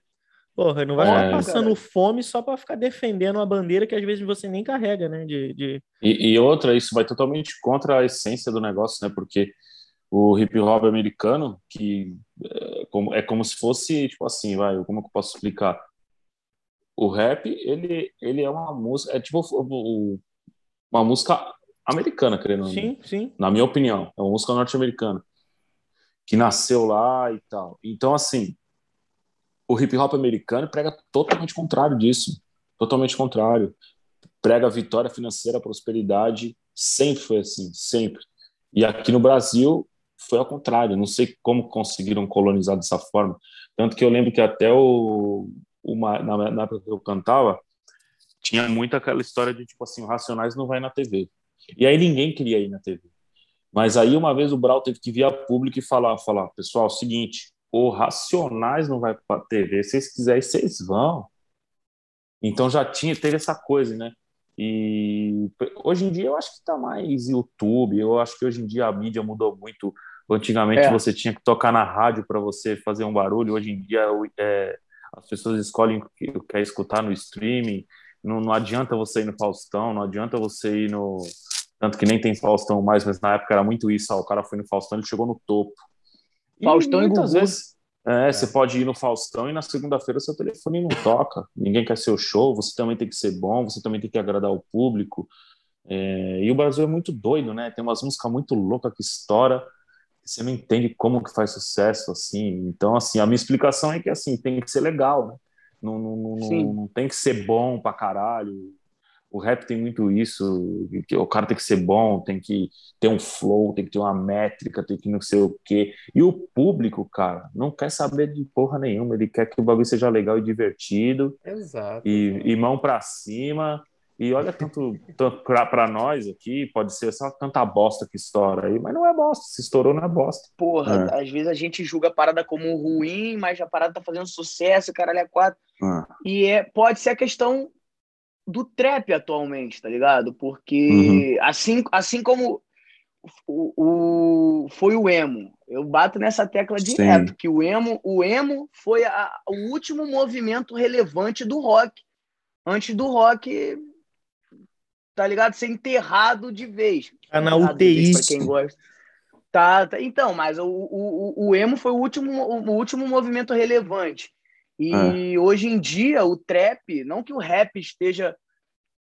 Porra, não vai É. ficar passando fome só pra ficar defendendo uma bandeira que às vezes você nem carrega, né? De, de... E, e outra, isso vai totalmente contra a essência do negócio, né? Porque o hip hop americano, que é como, é como se fosse, tipo assim, vai, como que eu posso explicar? O rap, ele, ele é uma música, é tipo uma música americana, querendo ou não. Sim, sim. na minha opinião, é uma música norte-americana que nasceu lá e tal. Então, assim, o hip hop americano prega totalmente contrário disso, totalmente contrário. Prega vitória financeira, prosperidade, sempre foi assim, sempre. E aqui no Brasil foi ao contrário. Não sei como conseguiram colonizar dessa forma. Tanto que eu lembro que até o, uma, na, na época que eu cantava tinha muito aquela história de tipo assim, o Racionais não vai na TV. E aí ninguém queria ir na TV. Mas aí uma vez o Brau teve que vir a público e falar, falar, pessoal, é o seguinte, o Racionais não vai para TV, se vocês quiserem, vocês vão. Então já tinha, teve essa coisa, né? E hoje em dia eu acho que tá mais YouTube, eu acho que hoje em dia a mídia mudou muito. Antigamente É. você tinha que tocar na rádio para você fazer um barulho, hoje em dia é, as pessoas escolhem o que quer escutar no streaming, não, não adianta você ir no Faustão, não adianta você ir no. Tanto que nem tem Faustão mais, mas na época era muito isso. ó, o cara foi no Faustão, ele chegou no topo. Faustão e muitas Gugu. vezes é, você pode ir no Faustão e na segunda-feira seu telefone não toca. Ninguém quer seu show, você também tem que ser bom, você também tem que agradar o público. É, e o Brasil é muito doido, né? Tem umas músicas muito loucas que estoura, que você não entende como que faz sucesso, assim. Então, assim, a minha explicação é que, assim, tem que ser legal, né? Não, não, não, não tem que ser bom pra caralho. O rap tem muito isso, que o cara tem que ser bom, tem que ter um flow, tem que ter uma métrica, tem que não sei o quê. E o público, cara, não quer saber de porra nenhuma, ele quer que o bagulho seja legal e divertido, Exato. e, e mão pra cima. E olha, tanto, tanto pra, pra nós aqui, pode ser só tanta bosta que estoura aí, mas não é bosta, se estourou não é bosta. Porra, às vezes a gente julga a parada como ruim, mas a parada tá fazendo sucesso, caralho, é quatro. Ah, E é, pode ser a questão do trap atualmente, tá ligado? Porque assim, assim como o, o- foi o emo, eu bato nessa tecla Sim. direto, que o emo, o emo foi a- o último movimento relevante do rock, antes do rock, tá ligado? Ser enterrado de vez. Tá na UTI. Pra quem gosta. Tá, tá- então, mas o, o, o- o emo foi o último, o último movimento relevante. E hoje em dia, o trap, não que o rap esteja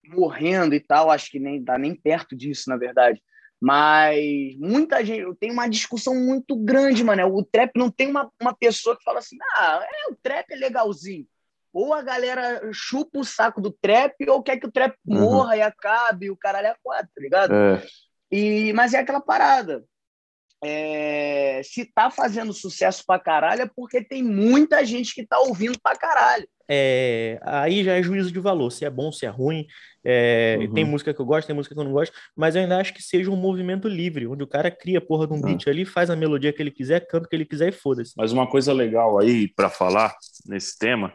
morrendo e tal, acho que nem dá nem perto disso, na verdade. Mas muita gente tem uma discussão muito grande, mano. O trap não tem uma, uma pessoa que fala assim: ah, é, o trap é legalzinho. Ou a galera chupa o saco do trap, ou quer que o trap Uhum. morra e acabe, o caralho é quatro, tá ligado? é, E, mas é aquela parada. É, se tá fazendo sucesso pra caralho, é porque tem muita gente que tá ouvindo pra caralho. É, aí já é juízo de valor, se é bom, se é ruim. É, Uhum. Tem música que eu gosto, tem música que eu não gosto, mas eu ainda acho que seja um movimento livre, onde o cara cria a porra de um beat ali, faz a melodia que ele quiser, canta o que ele quiser e foda-se. Mas uma coisa legal aí pra falar nesse tema,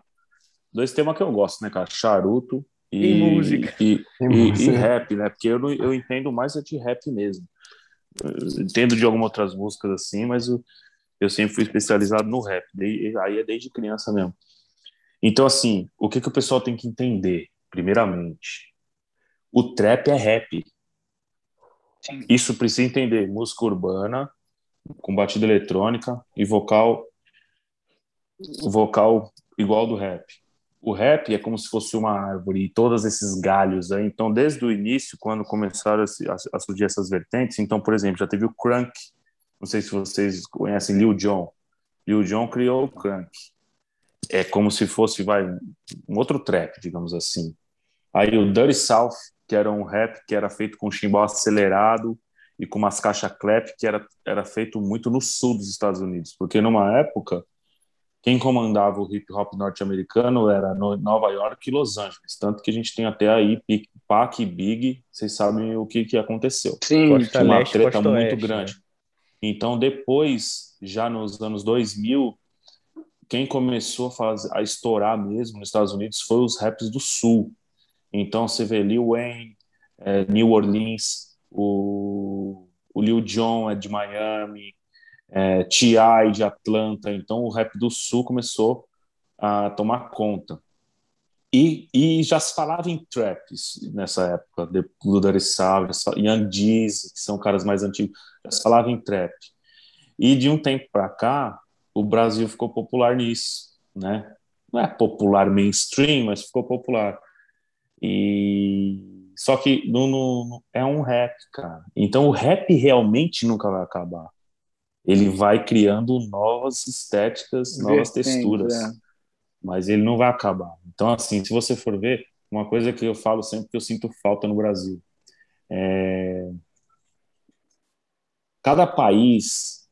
dois temas que eu gosto, né, cara? Charuto e, E música. e, E e- e música. rap, né? Porque eu, eu entendo mais é de rap mesmo. Eu entendo de algumas outras músicas assim, mas eu, eu sempre fui especializado no rap. Dei- aí é desde criança mesmo. Então, assim, o que, que o pessoal tem que entender, primeiramente? O trap é rap. Sim. Isso precisa entender. Música urbana, com batida eletrônica e vocal vocal igual do rap. O rap é como se fosse uma árvore e todos esses galhos aí. Então, desde o início, quando começaram a surgir essas vertentes, então, por exemplo, já teve o crunk. Não sei se vocês conhecem Lil Jon. Lil Jon criou o crunk. É como se fosse, vai, um outro trap, digamos assim. Aí o Dirty South, que era um rap que era feito com chimbal acelerado e com umas caixas clap, que era, era feito muito no sul dos Estados Unidos. Porque numa época, quem comandava o hip hop norte-americano era no- Nova York e Los Angeles. Tanto que a gente tem até aí Pac e Big, vocês sabem o que, que aconteceu. Sim, Costa Tinha uma Leste, treta muito Oeste, grande. né? Então, depois, já nos anos 2000, quem começou a, fazer, a estourar mesmo nos Estados Unidos foi os raps do Sul. Então, você vê Lil Wayne, eh, New Orleans, o, o Lil Jon é de Miami, eh, T.I. de Atlanta. Então, o rap do Sul começou a tomar conta. E, e já se falava em traps nessa época, do Dar Savage, Young Jeezy, que são caras mais antigos, já se falava em trap. E de um tempo para cá, o Brasil ficou popular nisso, né? Não é popular mainstream, mas ficou popular. E só que no, no, é um rap, cara. Então o rap realmente nunca vai acabar. Ele vai criando novas estéticas, novas texturas. É. Mas ele não vai acabar. Então, assim, se você for ver, uma coisa que eu falo sempre que eu sinto falta no Brasil. É... Cada país,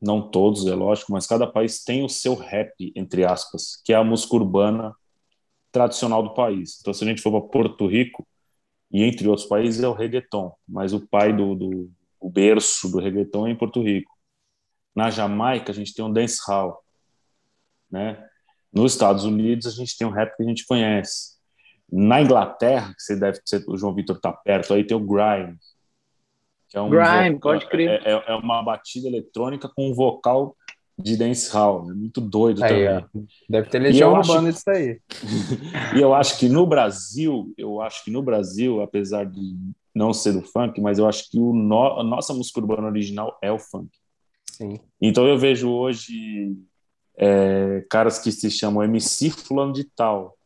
não todos, é lógico, mas cada país tem o seu rap, entre aspas, que é a música urbana tradicional do país. Então, se a gente for para Porto Rico, e entre outros países, é o reggaeton, mas o pai do, do o berço do reggaeton é em Porto Rico. Na Jamaica, a gente tem um dancehall, né? Nos Estados Unidos, a gente tem um rap que a gente conhece. Na Inglaterra, que você deve ser, o João Vitor tá perto, aí tem o grime. Que é um grime, vocal, pode crer. É, é, é, uma batida eletrônica com um vocal de dancehall. É muito doido aí, também. Ó. Deve ter legião urbana acho... isso aí. e eu acho que no Brasil, eu acho que no Brasil, apesar de não ser do funk, mas eu acho que o no... a nossa música urbana original é o funk. Sim. Então eu vejo hoje é, caras que se chamam MC fulano de tal.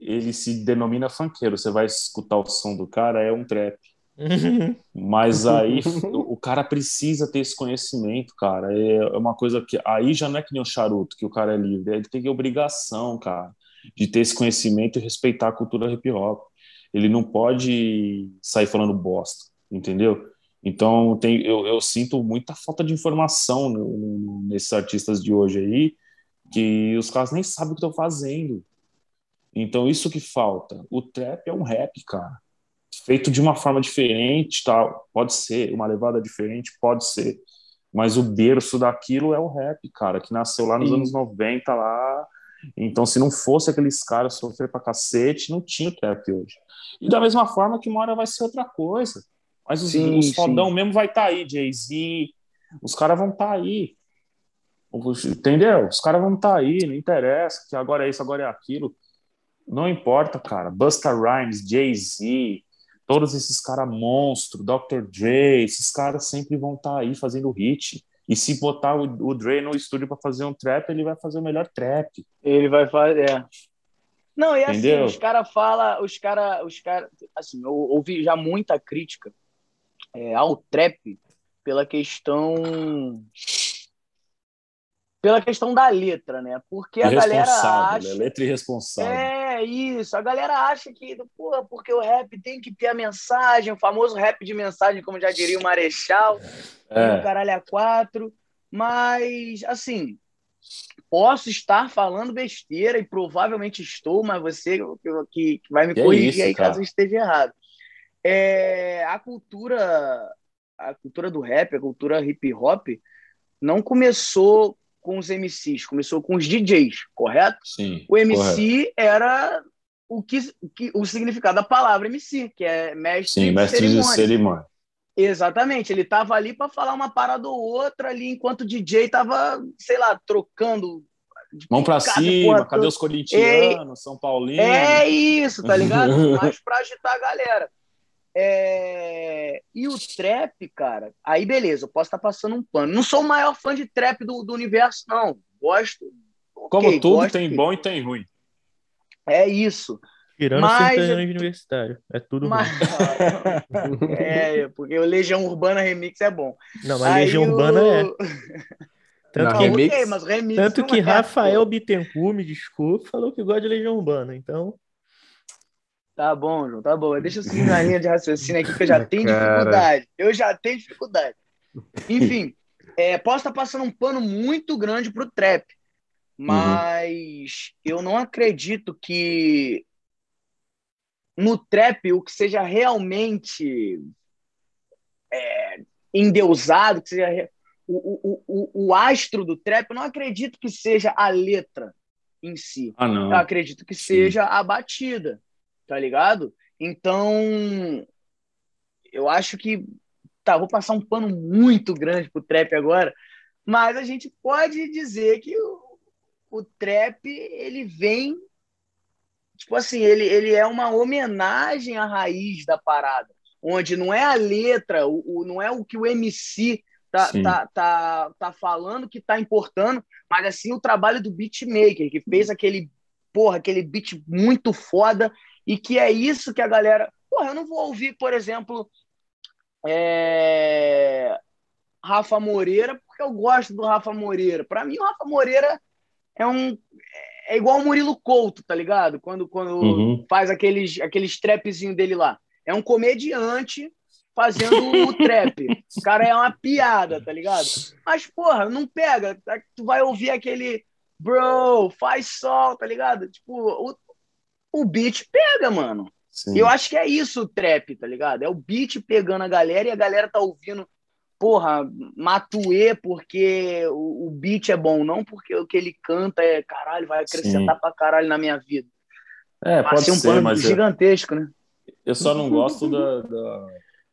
Ele se denomina funkeiro. Você vai escutar o som do cara, é um trap. Mas aí o cara precisa ter esse conhecimento, cara. É uma coisa que aí já não é que nem o charuto, que o cara é livre. Ele tem obrigação, cara, de ter esse conhecimento e respeitar a cultura hip hop. Ele não pode sair falando bosta, entendeu? Então, tem, eu, eu sinto muita falta de informação no, no, nesses artistas de hoje aí, que os caras nem sabem o que estão fazendo. Então, isso que falta. O trap é um rap, cara. Feito de uma forma diferente, tal. Pode ser, uma levada diferente, pode ser. Mas o berço daquilo é o rap, cara, que nasceu lá nos Sim. anos 90, lá. Então, se não fosse aqueles caras sofrer pra cacete, não tinha o trap hoje. E da mesma forma que uma hora vai ser outra coisa. Mas os, sim, os fodão sim. mesmo vai estar tá aí, Jay-Z, os caras vão estar tá aí. Entendeu? Os caras vão estar tá aí, não interessa, que agora é isso, agora é aquilo. Não importa, cara. Busta Rhymes, Jay-Z, todos esses caras monstros, Dr. Dre, esses caras sempre vão estar tá aí fazendo hit. E se botar o, o Dre no estúdio para fazer um trap, ele vai fazer o melhor trap. Ele vai fazer, é. Não, e assim, Entendeu? os caras falam, os caras, os cara, assim, eu ouvi já muita crítica é, ao trap pela questão pela questão da letra, né? Porque a galera né? acha. Né? Letra irresponsável. É, isso. A galera acha que, porra, porque o rap tem que ter a mensagem, o famoso rap de mensagem, como já diria o Marechal, é. o caralho a quatro. Mas, assim, posso estar falando besteira e provavelmente estou, mas você que, que vai me que corrigir é isso, aí cara? caso eu esteja errado é, a cultura a cultura do rap, a cultura hip hop, não começou com os MCs, começou com os DJs, correto? Sim. O MC correto. era o que, que, o significado da palavra MC, que é mestre, Sim, de, mestre cerimônia. de cerimônia. Exatamente, ele tava ali para falar uma parada ou outra ali, enquanto o DJ tava, sei lá, trocando Mão para cima, porra, cadê os corintianos, São Paulinos? É isso, tá ligado? Mais para agitar a galera. É... E o trap, cara, aí beleza, eu posso estar passando um pano. Não sou o maior fã de trap do, do universo, não. Gosto. Como okay, tudo, gosto tem que... bom e tem ruim. É isso. Tirando mas... o universitário. É tudo mas... ruim. é, porque o Legião Urbana Remix é bom. Não, mas aí Legião o... Urbana é. Tanto não, que, remix... Okay, mas remix tanto que é, Rafael Bittencourt, me desculpe, falou que gosta de Legião Urbana, então. Tá bom, João, tá bom. Deixa eu seguir na linha de raciocínio aqui, que eu já tenho Cara. dificuldade. Eu já tenho dificuldade. Enfim, é, posso estar passando um pano muito grande pro trap, mas uhum. eu não acredito que no trap o que seja realmente é, endeusado, que seja o, o, o, o astro do trap, eu não acredito que seja a letra em si. Ah, não. Eu acredito que Sim. seja a batida tá ligado? Então, eu acho que. Tá, vou passar um pano muito grande pro trap agora, mas a gente pode dizer que o, o trap, ele vem. Tipo assim, ele, ele é uma homenagem à raiz da parada. Onde não é a letra, o, o não é o que o MC tá, tá, tá, tá falando que tá importando, mas assim o trabalho do beatmaker, que fez aquele, porra, aquele beat muito foda, e que é isso que a galera. Porra, eu não vou ouvir, por exemplo, é... Rafa Moreira, porque eu gosto do Rafa Moreira. Para mim, o Rafa Moreira é um. É igual o Murilo Couto, tá ligado? Quando, quando uhum. faz aqueles, aqueles trapzinho dele lá. É um comediante fazendo o trap. O cara é uma piada, tá ligado? Mas, porra, não pega. Tu vai ouvir aquele bro, faz sol, tá ligado? Tipo, o, o beat pega, mano. Sim. Eu acho que é isso o trap, tá ligado? É o beat pegando a galera e a galera tá ouvindo, porra, Matue porque o, o beat é bom, não porque o que ele canta é caralho, vai acrescentar Sim. pra caralho na minha vida. É, pode ser um plano gigantesco, eu, né? Eu só não gosto da, da,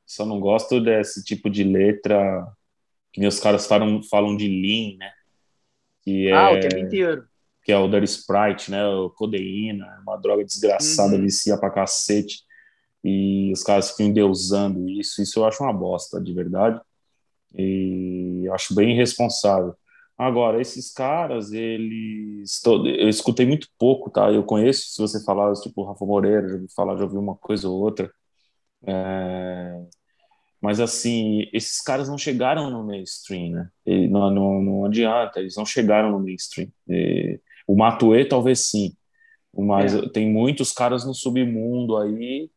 Só não gosto desse tipo de letra que os caras falam, falam de lean, né? Que é, ah, o tempo inteiro que é o Dirty Sprite, né? O codeína, é uma droga desgraçada, uhum. vicia pra cacete. E os caras ficam endeusando isso. Isso eu acho uma bosta, de verdade. E acho bem irresponsável. Agora, esses caras, eles. Eu escutei muito pouco, tá? Eu conheço, se você falar, tipo, Rafa Moreira, já ouvi falar, já ouvi uma coisa ou outra. É... Mas, assim, esses caras não chegaram no mainstream, né? E não, não, não adianta, eles não chegaram no mainstream. E o Matue talvez sim, mas é. tem muitos caras no submundo aí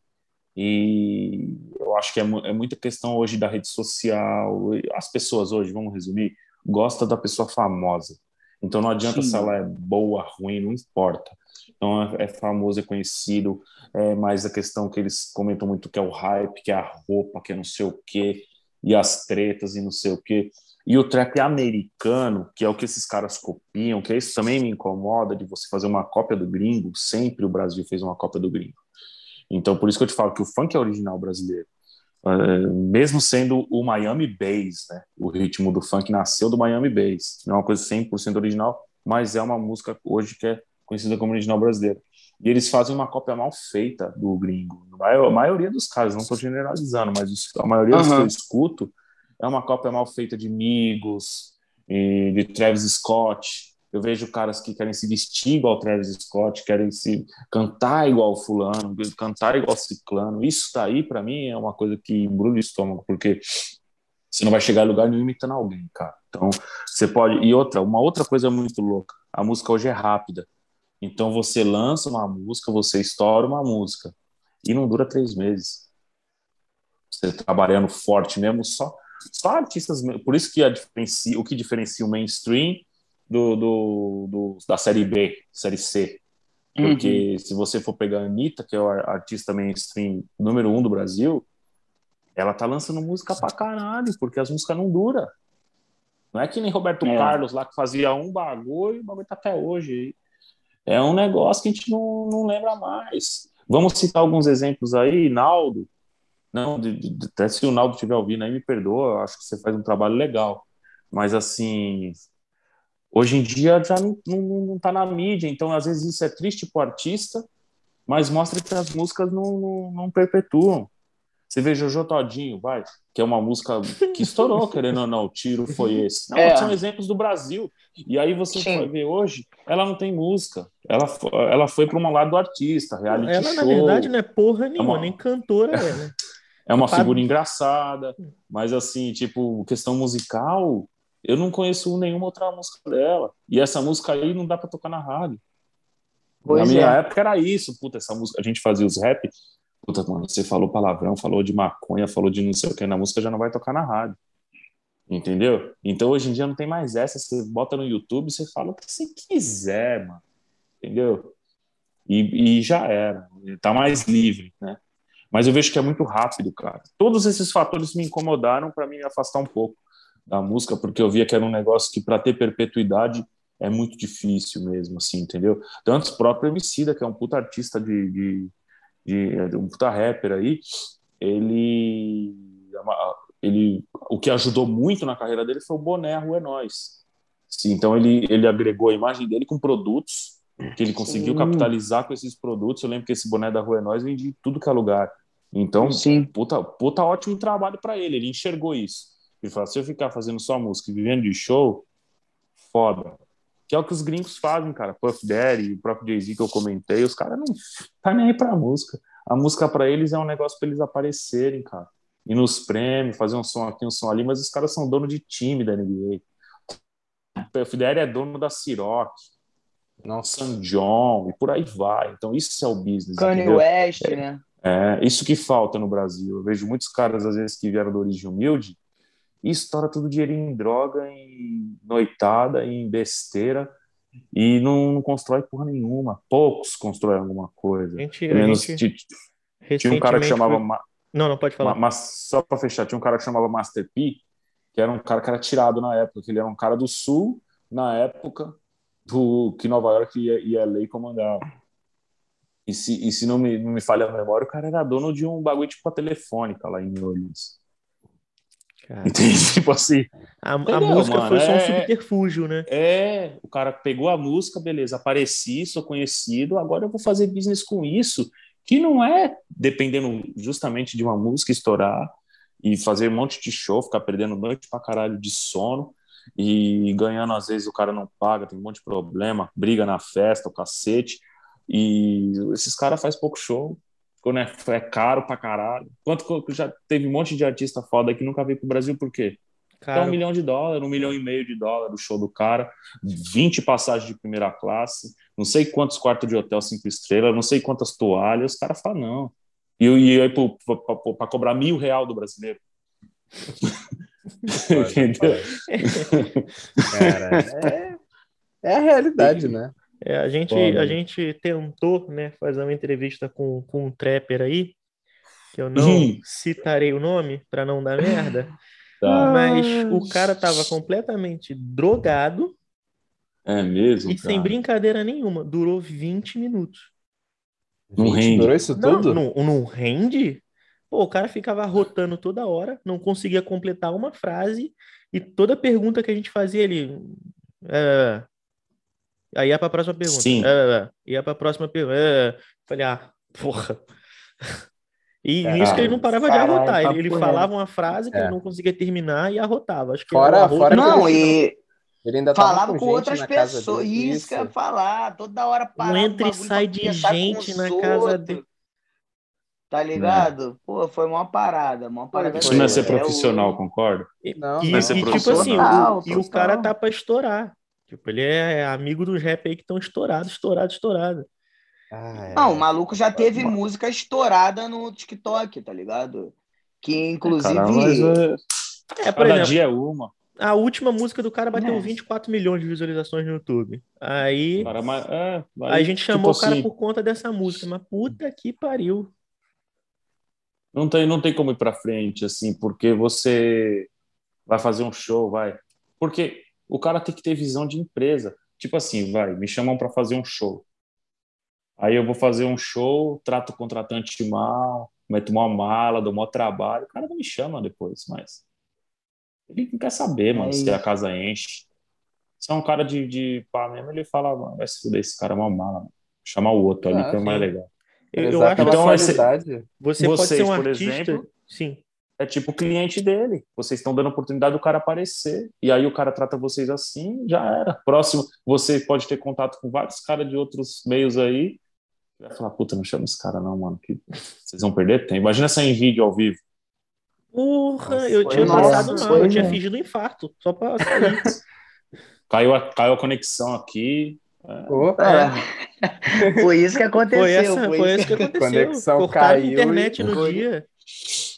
e eu acho que é, é, muita questão hoje da rede social. As pessoas hoje, vamos resumir, gostam da pessoa famosa. Então não adianta Sim. se ela é boa, ruim, não importa. Então é, é famoso, é conhecido, é mais a questão que eles comentam muito que é o hype, que é a roupa, que é não sei o quê, e as tretas e não sei o quê. E o trap americano, que é o que esses caras copiam, que isso também me incomoda de você fazer uma cópia do gringo, sempre o Brasil fez uma cópia do gringo. Então, por isso que eu te falo que o funk é original brasileiro. Uh, mesmo sendo o Miami Bass, né? O ritmo do funk nasceu do Miami Bass. Não é uma coisa 100% original, mas é uma música hoje que é conhecida como original brasileira. E eles fazem uma cópia mal feita do gringo. A maioria dos casos, não estou generalizando, mas a maioria dos que eu escuto é uma cópia mal feita de Migos, de Travis Scott. Eu vejo caras que querem se vestir igual Travis Scott, querem se cantar igual fulano, cantar igual ciclano. Isso daí, para mim, é uma coisa que embrulha o estômago, porque você não vai chegar a lugar nenhum imitando alguém, cara. Então, você pode... E outra, uma outra coisa muito louca. A música hoje é rápida. Então, você lança uma música, você estoura uma música. E não dura três meses. Você trabalhando forte mesmo, só só artistas. Por isso que a diferencia, o que diferencia o mainstream do, do, do, da série B, série C. Porque uhum. se você for pegar a Anitta, que é a artista mainstream número um do Brasil, ela tá lançando música pra caralho, porque as músicas não duram. Não é que nem Roberto é. Carlos lá que fazia um bagulho e o bagulho tá até hoje. É um negócio que a gente não, não lembra mais. Vamos citar alguns exemplos aí. Naldo, não, de, de, até se o Naldo estiver ouvindo aí, me perdoa, acho que você faz um trabalho legal. Mas, assim, hoje em dia já não, não, não tá na mídia, então às vezes isso é triste pro artista, mas mostra que as músicas não, não, não perpetuam. Você vê Jojo Todinho, vai, que é uma música que estourou, querendo ou não, o tiro foi esse. Não, é. São exemplos do Brasil. E aí você Sim. vai ver hoje, ela não tem música. Ela, ela foi para um lado do artista, reality ela, show. Ela, na verdade, não é porra nenhuma, é uma... nem cantora é, né? É uma figura engraçada, mas assim, tipo, questão musical, eu não conheço nenhuma outra música dela. E essa música aí não dá para tocar na rádio. Pois na minha é. época era isso, puta, essa música, a gente fazia os rap, puta, mano, você falou palavrão, falou de maconha, falou de não sei o que, na música já não vai tocar na rádio. Entendeu? Então hoje em dia não tem mais essa, você bota no YouTube, você fala o que você quiser, mano. Entendeu? E, e já era, tá mais livre, né? Mas eu vejo que é muito rápido, cara. Todos esses fatores me incomodaram para me afastar um pouco da música, porque eu via que era um negócio que para ter perpetuidade é muito difícil mesmo, assim, entendeu? Tanto o próprio Emicida, que é um puta artista de, de, de, um puta rapper aí, ele, ele, o que ajudou muito na carreira dele foi o boné Rua é Nós. Sim, então ele, ele agregou a imagem dele com produtos que ele conseguiu Sim. capitalizar com esses produtos. Eu lembro que esse boné da Rua é Nós vende em tudo que é lugar. Então, Sim. puta, puta ótimo trabalho para ele. Ele enxergou isso. Ele falou: se eu ficar fazendo só música e vivendo de show, foda. Que é o que os gringos fazem, cara. Puff Daddy, o próprio Jay-Z que eu comentei, os caras não tá nem aí pra música. A música para eles é um negócio para eles aparecerem, cara. E nos prêmios, fazer um som aqui, um som ali, mas os caras são dono de time da NBA. O Puff Daddy é dono da Ciroc, Nossa. San John e por aí vai. Então isso é o business. Kanye? West, né? É, isso que falta no Brasil. Eu vejo muitos caras, às vezes, que vieram da origem humilde e estoura tudo dinheirinho em droga, em noitada, em besteira e não, não constrói porra nenhuma. Poucos constroem alguma coisa. A gente, Pelo a menos gente ti- tinha um cara que chamava. foi- Não, não, pode falar. Ma- mas só para fechar, tinha um cara que chamava Master P, que era um cara que era tirado na época, que ele era um cara do sul, na época do que Nova York e, e LA comandavam. E se, e se não, me, não me falha a memória, o cara era dono de um bagulho tipo a telefônica lá em New Orleans. Cara, Entende? Tipo assim, a, a música mano? foi só um É- subterfúgio, né? é, o cara pegou a música, beleza, apareci, sou conhecido, agora eu vou fazer business com isso, que não é dependendo justamente de uma música estourar e fazer um monte de show, ficar perdendo noite pra caralho de sono e ganhando, às vezes o cara não paga, tem um monte de problema, briga na festa, o cacete, e esses caras fazem pouco show, quando é, é caro pra caralho. Quanto que já teve um monte de artista foda que nunca veio pro Brasil, por quê? É Cara, um milhão de dólares, um milhão e meio de dólares o show do cara, 20 passagens de primeira classe, não sei quantos quartos de hotel cinco estrelas, não sei quantas toalhas, os caras falam, não. E, e aí, para cobrar mil real do brasileiro. Entendeu? Cara, é, é a realidade, né? É, a gente, Foda. a gente tentou, né, fazer uma entrevista com, com um trapper aí, que eu não Hum. citarei o nome para não dar merda, Tá. mas o cara tava completamente drogado É mesmo, e sem cara. brincadeira nenhuma, durou 20 minutos. Não 20 rende. Durou isso Não, tudo? não, não rende? Pô, o cara ficava rotando toda hora, não conseguia completar uma frase, e toda pergunta que a gente fazia, ele. É, aí ia pra próxima pergunta. Sim. É, ia pra próxima pergunta. É, falei, ah, porra. E Cara, nisso que ele não parava de arrotar. Ele, papo ele reto. falava uma frase que É. ele não conseguia terminar e arrotava. Acho que Fora- arroto fora Não, e Ele ainda tava falava com, com outras pessoas. dele. Isso que eu ia falar. Toda hora parava. Um entra e sai de gente na casa dele. Tá ligado? Pô, foi uma parada, uma parada. Isso não é ser profissional, o- concorda? Não, E, Vai ser e, tipo assim, o, e o cara tá pra estourar. Tipo, ele é amigo dos rap aí que estão estourados, estourados, estourados. Ah, é. Não, o maluco já teve Mano. música estourada no TikTok, tá ligado? Que inclusive. Cara, mas é, É, por cada exemplo, dia é uma. a última música do cara bateu É. 24 milhões de visualizações no YouTube. Aí Cara, mas, é, a gente chamou tipo o cara assim, por conta dessa música, mas puta que pariu. Não tem, não tem como ir para frente, assim, porque você vai fazer um show, vai. Porque o cara tem que ter visão de empresa. Tipo assim, vai, me chamam para fazer um show. Aí eu vou fazer um show, trato o contratante mal, meto uma mala, dou maior trabalho. O cara não me chama depois, mas. Ele não quer saber, mano, É se a casa enche. Se é um cara de, de pá mesmo, ele fala, mano, vai se fuder esse cara, é uma mala, mano. Chamar o outro ali, Ah, que é mais legal. Eu, eu acho é Então, que esse- qualidade. você pode vocês, ser um por artista. exemplo, Sim. É tipo o cliente dele. Vocês estão dando oportunidade do cara aparecer. E aí o cara trata vocês assim, já era. Próximo, você pode ter contato com vários caras de outros meios aí. Vai falar, puta, não chama esse cara não, mano, que vocês vão perder tempo. Imagina essa em vídeo ao vivo. Porra, Nossa, eu tinha passado mal, eu tinha fingido um infarto, só pra sair. Caiu a, caiu a conexão aqui. Pô, É. Foi isso que aconteceu. Foi, essa, foi foi isso que aconteceu. Conexão Cortaram a caiu internet e no foi. dia.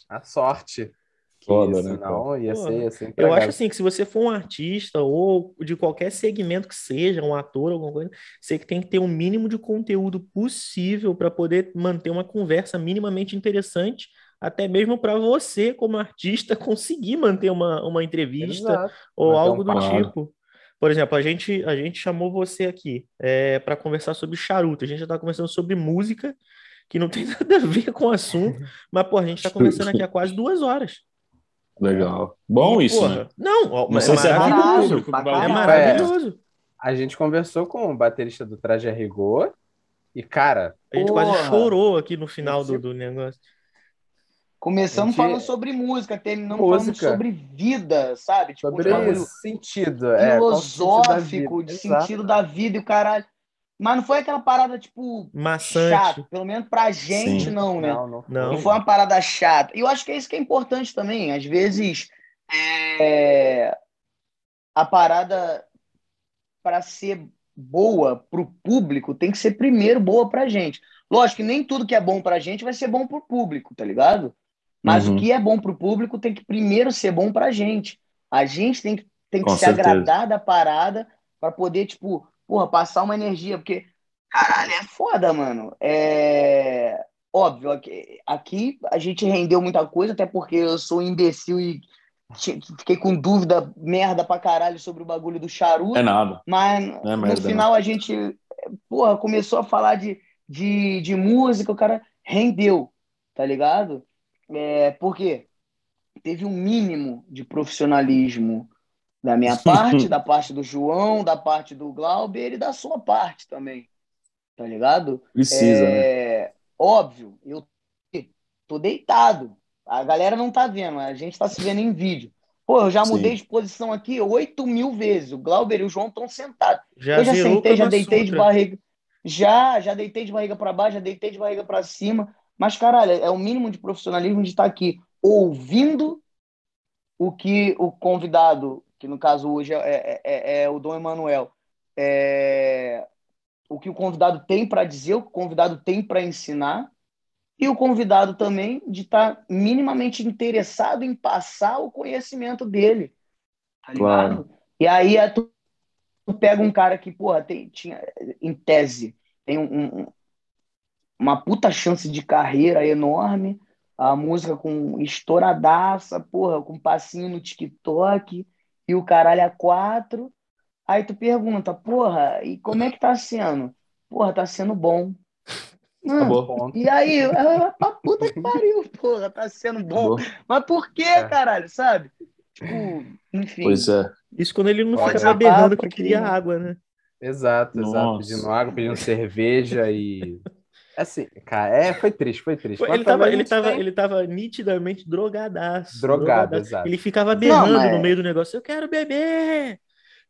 A sorte. Que Foda, isso, né, não, ia ser, ia ser Eu empregado. acho assim que se você for um artista ou de qualquer segmento que seja, um ator, alguma coisa, você que tem que ter o mínimo de conteúdo possível para poder manter uma conversa minimamente interessante, até mesmo para você, como artista, conseguir manter uma, uma entrevista Exato. ou um algo do papo. tipo. Por exemplo, a gente, a gente chamou você aqui para conversar sobre charuto. A gente já está conversando sobre música, que não tem nada a ver com o assunto, mas pô, a gente está conversando aqui há quase duas horas. Legal. Bom E, isso, porra, né? Não, ó, Não mas é é maravilhoso. É maravilhoso. A gente conversou com o baterista do Traje a Rigor e, cara, A gente quase Porra. chorou aqui no final do, do negócio. Começamos Gente, falando sobre música, terminamos música. falando sobre vida, sabe? Tipo, sobre um bagulho sentido, é, filosófico, vida. de sentido da vida e o caralho. Mas não foi aquela parada, tipo, Maçante. chata. Pelo menos pra gente, Sim. não, né? Não, não. Não. Não foi uma parada chata. E eu acho que é isso que é importante também. Às vezes, é, a parada, para ser boa pro público, tem que ser primeiro boa pra gente. Lógico que nem tudo que é bom pra gente vai ser bom pro público, tá ligado? Mas Uhum. o que é bom pro público tem que primeiro ser bom pra gente. A gente tem que, tem que Com se certeza. agradar da parada pra poder, tipo, porra, passar uma energia. Porque, caralho, é foda, mano. É. Óbvio, aqui, aqui a gente rendeu muita coisa, até porque eu sou um imbecil e fiquei com dúvida merda pra caralho sobre o bagulho do charuto. É nada. Mas é no merda, final a gente, porra, começou a falar de, de, de música, o cara rendeu, tá ligado? É, por quê? Teve um mínimo de profissionalismo da minha parte, da parte do João, da parte do Glauber e da sua parte também, tá ligado? Precisa, né? É, Óbvio, eu tô deitado. A galera não tá vendo, a gente tá se vendo em vídeo. Pô, eu já Sim. mudei de posição aqui 8 mil vezes. O Glauber e o João estão sentados. Já eu já sentei, já deitei de Sutra. barriga. Já, já deitei de barriga para baixo, já deitei de barriga para cima. Mas, caralho, é o mínimo de profissionalismo de estar aqui ouvindo o que o convidado, que no caso hoje é, é- é- é o Dom Emanuel, é, o que o convidado tem para dizer, o que o convidado tem para ensinar, e o convidado também de estar minimamente interessado em passar o conhecimento dele. Tá ligado? Claro. E aí é tu, tu pega um cara que, porra, tem, tinha, em tese, tem um- um- uma puta chance de carreira enorme, a música com estouradaça, porra, com passinho no TikTok e o caralho a quatro. Aí tu pergunta, porra, e como é que tá sendo? Porra, tá sendo bom. Hum, Acabou. Ponto. e aí, pra puta que pariu, porra, tá sendo bom. Acabou. Mas por quê, É. caralho, sabe? Tipo, enfim. Pois é. Isso quando ele não Pode fica berrando que queria que- água, né? Exato, exato. Nossa. Pedindo água, pedindo cerveja e. Assim, cara, é, foi triste, foi triste. Mas Ele tava, ele, não tava, tem- ele tava nitidamente drogadaço. Drogado, drogadaço. exato. Ele ficava berrando mas- no meio do negócio. Eu quero beber!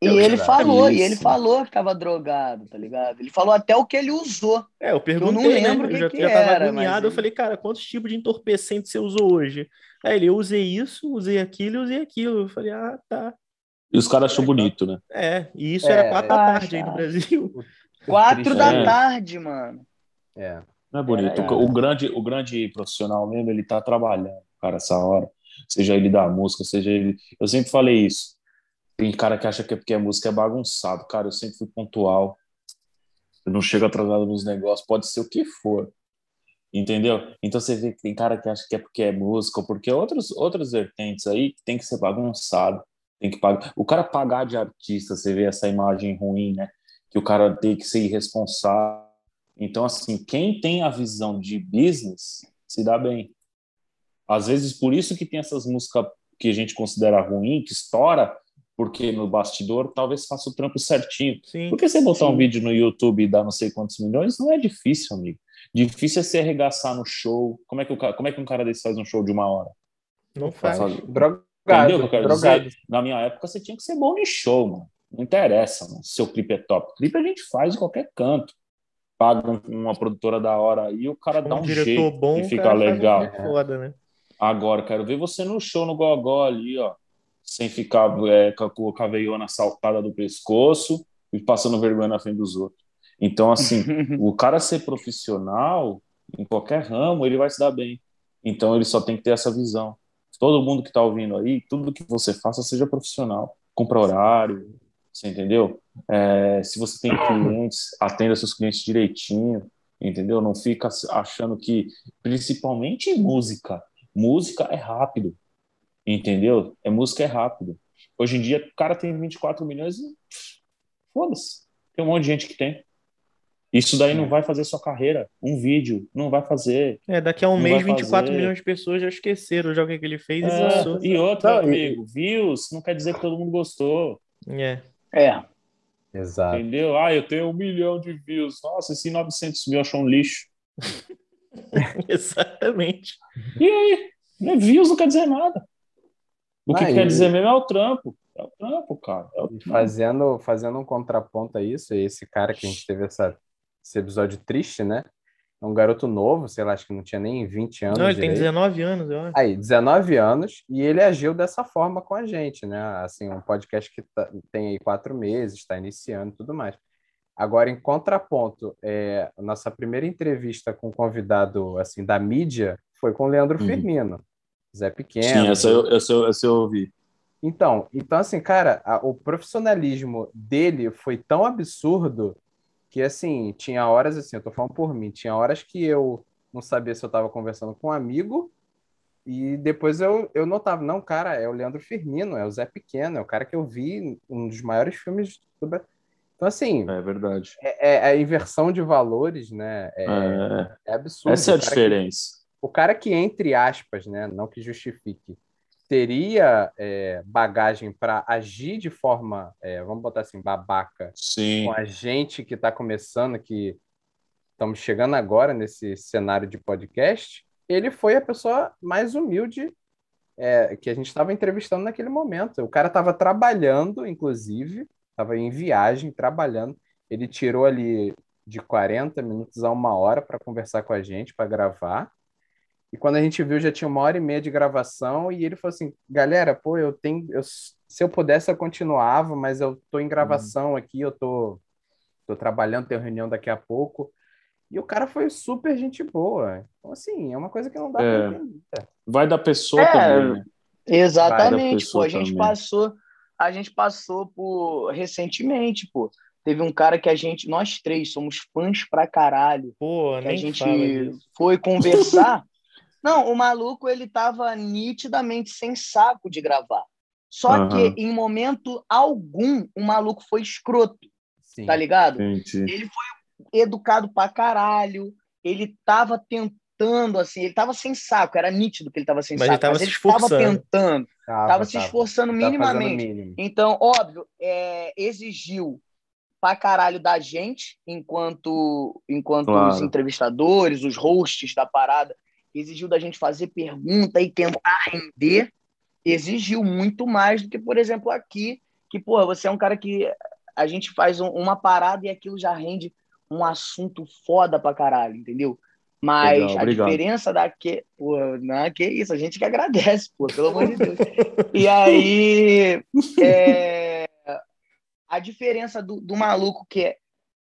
E Eu- ele falou, e ele Isso. falou que tava drogado, tá ligado? Ele falou até o que ele usou. É, eu perguntei, não né? lembro o Eu que já, que já tava era, agoniado. Eu ele- falei, cara, quantos tipos de entorpecente você usou hoje? Aí ele, eu usei isso, usei aquilo e usei aquilo. Eu falei, ah, tá. E os caras acham bonito, né? É, e isso É, era quatro da é. tarde aí no Brasil. Quatro da é- tarde, mano. É. Não é bonito. É, é. O, grande, o grande profissional mesmo, ele tá trabalhando, cara, essa hora. Seja ele da música, seja ele. Eu sempre falei isso. Tem cara que acha que é porque a música é bagunçado. Cara, eu sempre fui pontual. Eu não chego atrasado nos negócios, pode ser o que for. Entendeu? Então você vê que tem cara que acha que é porque é música, ou porque outros, outras vertentes aí que tem que ser bagunçado. Tem que pagar. O cara pagar de artista, você vê essa imagem ruim, né? Que o cara tem que ser irresponsável. Então, assim, quem tem a visão de business se dá bem. Às vezes, por isso que tem essas músicas que a gente considera ruim, que estoura, porque no bastidor talvez faça o trampo certinho. Sim. Porque você botar um Sim. vídeo no YouTube e dar não sei quantos milhões não é difícil, amigo. Difícil é se arregaçar no show. Como é que, o cara, como é que um cara desse faz um show de uma hora? Não faz. Faz- Drogado, Entendeu o que eu quero drogado. dizer? Na minha época, você tinha que ser bom em show, mano. Não interessa, mano. Se Seu clipe é top. Clipe a gente faz em qualquer canto. Paga um- uma produtora da hora aí, o cara dá Um um jeito bom, e fica legal. foda, né? Agora, quero ver você no show no Gogó ali, ó. Sem ficar é, com a- com a caveiona saltada do pescoço e passando vergonha na frente dos outros. Então, assim, o cara ser profissional em qualquer ramo, ele vai se dar bem. Então, ele só tem que ter essa visão. Todo mundo que está ouvindo aí, tudo que você faça, seja profissional. Compra horário, você entendeu? É, se você tem clientes, atenda seus clientes direitinho, entendeu? Não fica achando que, principalmente em música, música é rápido, entendeu? É música é rápido. Hoje em dia, o cara tem 24 milhões e foda-se. Tem um monte de gente que tem. Isso daí não vai fazer sua carreira. Um vídeo, não vai fazer. É, daqui a um mês, vai 24 fazer. milhões de pessoas já esqueceram já o que, que ele fez e É, passou. e outra, Não, e- amigo, views não quer dizer que todo mundo gostou. É. É. Exato. Entendeu? Ah, eu tenho um milhão de views. Nossa, esse 900 mil achou um lixo. Exatamente. E aí? Né, Views não quer dizer nada. O que Ah, quer dizer mesmo é o trampo. É o trampo, cara. É o trampo. fazendo, fazendo um contraponto a isso, esse cara que a gente teve essa, esse episódio triste, né? É um garoto novo, sei lá, acho que não tinha nem 20 anos Não, ele tem direito. 19 anos, eu acho. Aí, 19 anos, e ele agiu dessa forma com a gente, né? Assim, um podcast que tá- tem aí quatro meses, está iniciando e tudo mais. Agora, em contraponto, é, nossa primeira entrevista com um convidado, assim, da mídia foi com o Leandro Uhum. Firmino. Zé Pequeno. Sim, essa eu, essa, eu, essa eu ouvi. Então, então assim, cara, a- o profissionalismo dele foi tão absurdo que, assim, tinha horas, assim, eu tô falando por mim, tinha horas que eu não sabia se eu tava conversando com um amigo e depois eu, eu notava, não, cara, é o Leandro Firmino, é o Zé Pequeno, é o cara que eu vi um dos maiores filmes do Brasil. Então, assim, É verdade. é, é a inversão de valores, né? É, É, é absurdo. essa é a cara que- diferença. o cara que, entre aspas, né, não que justifique, teria é, bagagem para agir de forma, é, vamos botar assim, babaca, Sim. com a gente que está começando, que estamos chegando agora nesse cenário de podcast, ele foi a pessoa mais humilde é, que a gente estava entrevistando naquele momento. O cara estava trabalhando, inclusive, estava em viagem, trabalhando. Ele tirou ali de 40 minutos a uma hora para conversar com a gente, para gravar. E quando a gente viu, já tinha uma hora e meia de gravação, e ele falou assim: galera, pô, eu tenho. eu- se eu pudesse, eu continuava, mas eu tô em gravação aqui, eu tô, tô trabalhando, tenho reunião daqui a pouco. E o cara foi super gente boa. Então, assim, é uma coisa que não dá É. pra entender. Vai da pessoa É, também, né? Exatamente, Vai da pô. A gente também. passou, a gente passou por recentemente, pô. Teve um cara que a gente, nós três somos fãs pra caralho, Pô, que a gente foi conversar. Não, o maluco ele tava nitidamente sem saco de gravar. Só Aham. que em momento algum o maluco foi escroto, Sim. tá ligado? Gente, Ele foi educado pra caralho, ele tava tentando, assim, ele tava sem saco, era nítido que ele tava sem Mas ele saco, tava mas se ele tava esforçando. tentando, Tava, tava se tava. esforçando Tava minimamente. Então, óbvio, é, exigiu pra caralho da gente, enquanto, enquanto Claro. os entrevistadores, os hosts da parada, exigiu da gente fazer pergunta e tentar render, exigiu muito mais do que, por exemplo, aqui, que, porra, você é um cara que a gente faz um- uma parada e aquilo já rende um assunto foda pra caralho, entendeu? Mas Legal, a diferença daqui, pô, não, que isso, a gente que agradece, pô, pelo amor de Deus. E aí, é, a diferença do, do maluco que é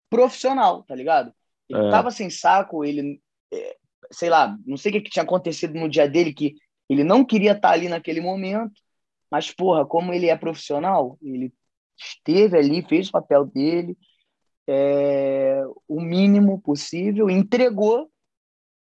profissional, tá ligado? Ele É. tava sem saco, ele, é, sei lá, não sei o que, tinha acontecido no dia dele, que ele não queria estar ali naquele momento, mas, porra, como ele é profissional, ele esteve ali, fez o papel dele, é, o mínimo possível, entregou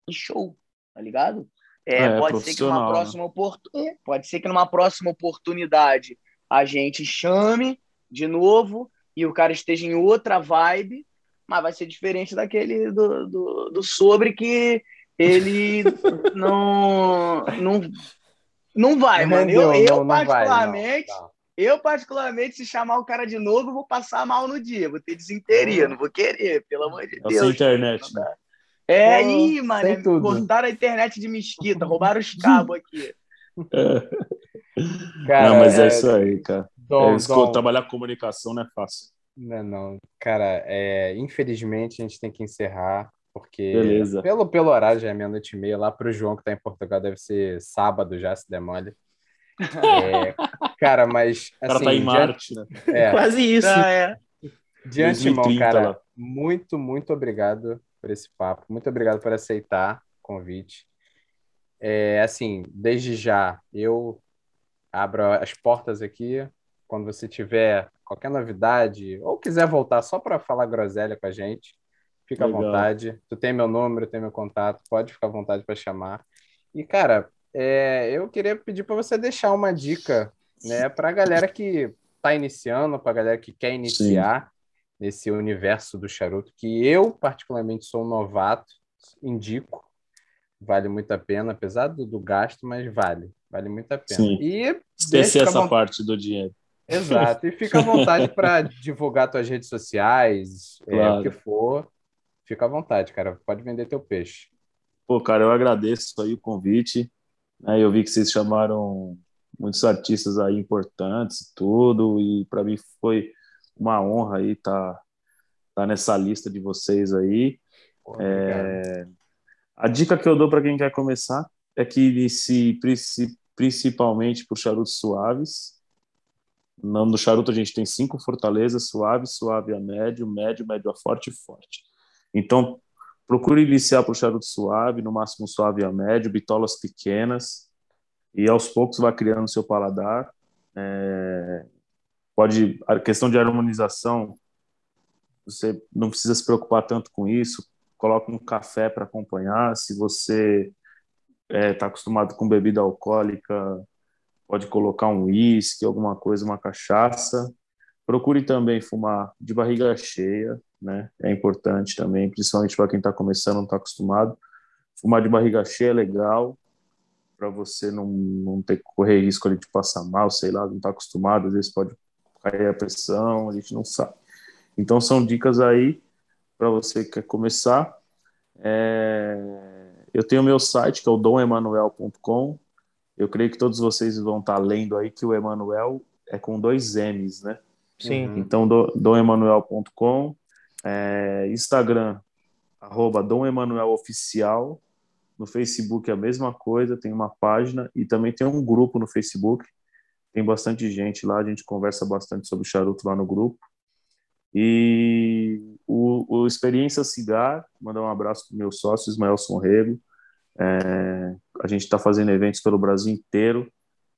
e show, tá ligado? É, É, pode ser que numa né? próxima oportunidade, pode ser que numa próxima oportunidade a gente chame de novo e o cara esteja em outra vibe, mas vai ser diferente daquele do, do, do sobre que ele não não não vai, Não mano. Eu, rendeu, eu não- não vai, não, particularmente, não. eu particularmente se chamar o cara de novo, eu vou passar mal no dia, vou ter desinteria, não vou querer, pelo amor de é Deus. sem internet, né? É aí, sem mano. tudo. Cortaram a internet de mesquita, roubaram os cabos aqui. Cara, não, mas é, é, isso aí, cara. Dom, É isso Dom, trabalhar comunicação não é fácil. Não, não. Cara, é, infelizmente a gente tem que encerrar, porque Beleza. pelo, pelo horário já é meia-noite e meia. Lá pro João, que tá em Portugal, deve ser sábado já, se der mole. É, cara, mas O cara assim, tá em de- Marte, né? é, Quase isso. Ah, é. de antemão, 2030 cara, lá. muito, muito obrigado por esse papo. Muito obrigado por aceitar o convite. É, assim, desde já, eu abro as portas aqui. Quando você tiver qualquer novidade ou quiser voltar só para falar groselha com a gente, fica Legal. à vontade. Tu tem meu número, tem meu contato, pode ficar à vontade para chamar. E, cara, é, eu queria pedir para você deixar uma dica, né, para a galera que está iniciando, para a galera que quer iniciar, nesse universo do charuto, que eu, particularmente, sou um novato, indico. Vale muito a pena, apesar do, do gasto, mas vale. Vale muito a pena. Sim. E Esquecer essa parte do dinheiro. Exato. E fica à vontade para divulgar tuas redes sociais, é, Claro. o que for. Fica à vontade, cara. Pode vender teu peixe. Pô, cara, eu agradeço aí o convite. né? eu vi que vocês chamaram muitos artistas aí importantes e tudo, e para mim foi uma honra aí estar tá, nessa lista de vocês aí. Pô, É, A dica que eu dou para quem quer começar é que inicie princi- principalmente por charutos suaves. No no charuto a gente tem cinco fortalezas: suave, suave a médio, médio, médio a forte e forte. Então, procure iniciar por charuto suave, no máximo suave a médio, bitolas pequenas, e aos poucos vai criando seu paladar. É, pode a questão de harmonização, você não precisa se preocupar tanto com isso. Coloca um café para acompanhar. Se você está acostumado com bebida alcoólica, pode colocar um uísque, alguma coisa, uma cachaça. Procure também fumar de barriga cheia, né? É importante também, principalmente para quem está começando, não está acostumado. Fumar de barriga cheia é legal, para você não, não ter que correr risco ali de passar mal, sei lá, não está acostumado, às vezes pode cair a pressão, a gente não sabe. Então são dicas aí para você que quer começar. É, Eu tenho meu site, que é o domemanuel.com. Eu creio que todos vocês vão estar lendo aí que o Emanuel é com dois M's, né? Sim. Então, do- domemanuel.com, é, Instagram, arroba Dom Emanuel Oficial, no Facebook é a mesma coisa, tem uma página e também tem um grupo no Facebook, tem bastante gente lá, a gente conversa bastante sobre charuto lá no grupo. E o, o Experiência Cigar, mandar um abraço para o meu sócio, Ismaelson Rego. É, a gente está fazendo eventos pelo Brasil inteiro.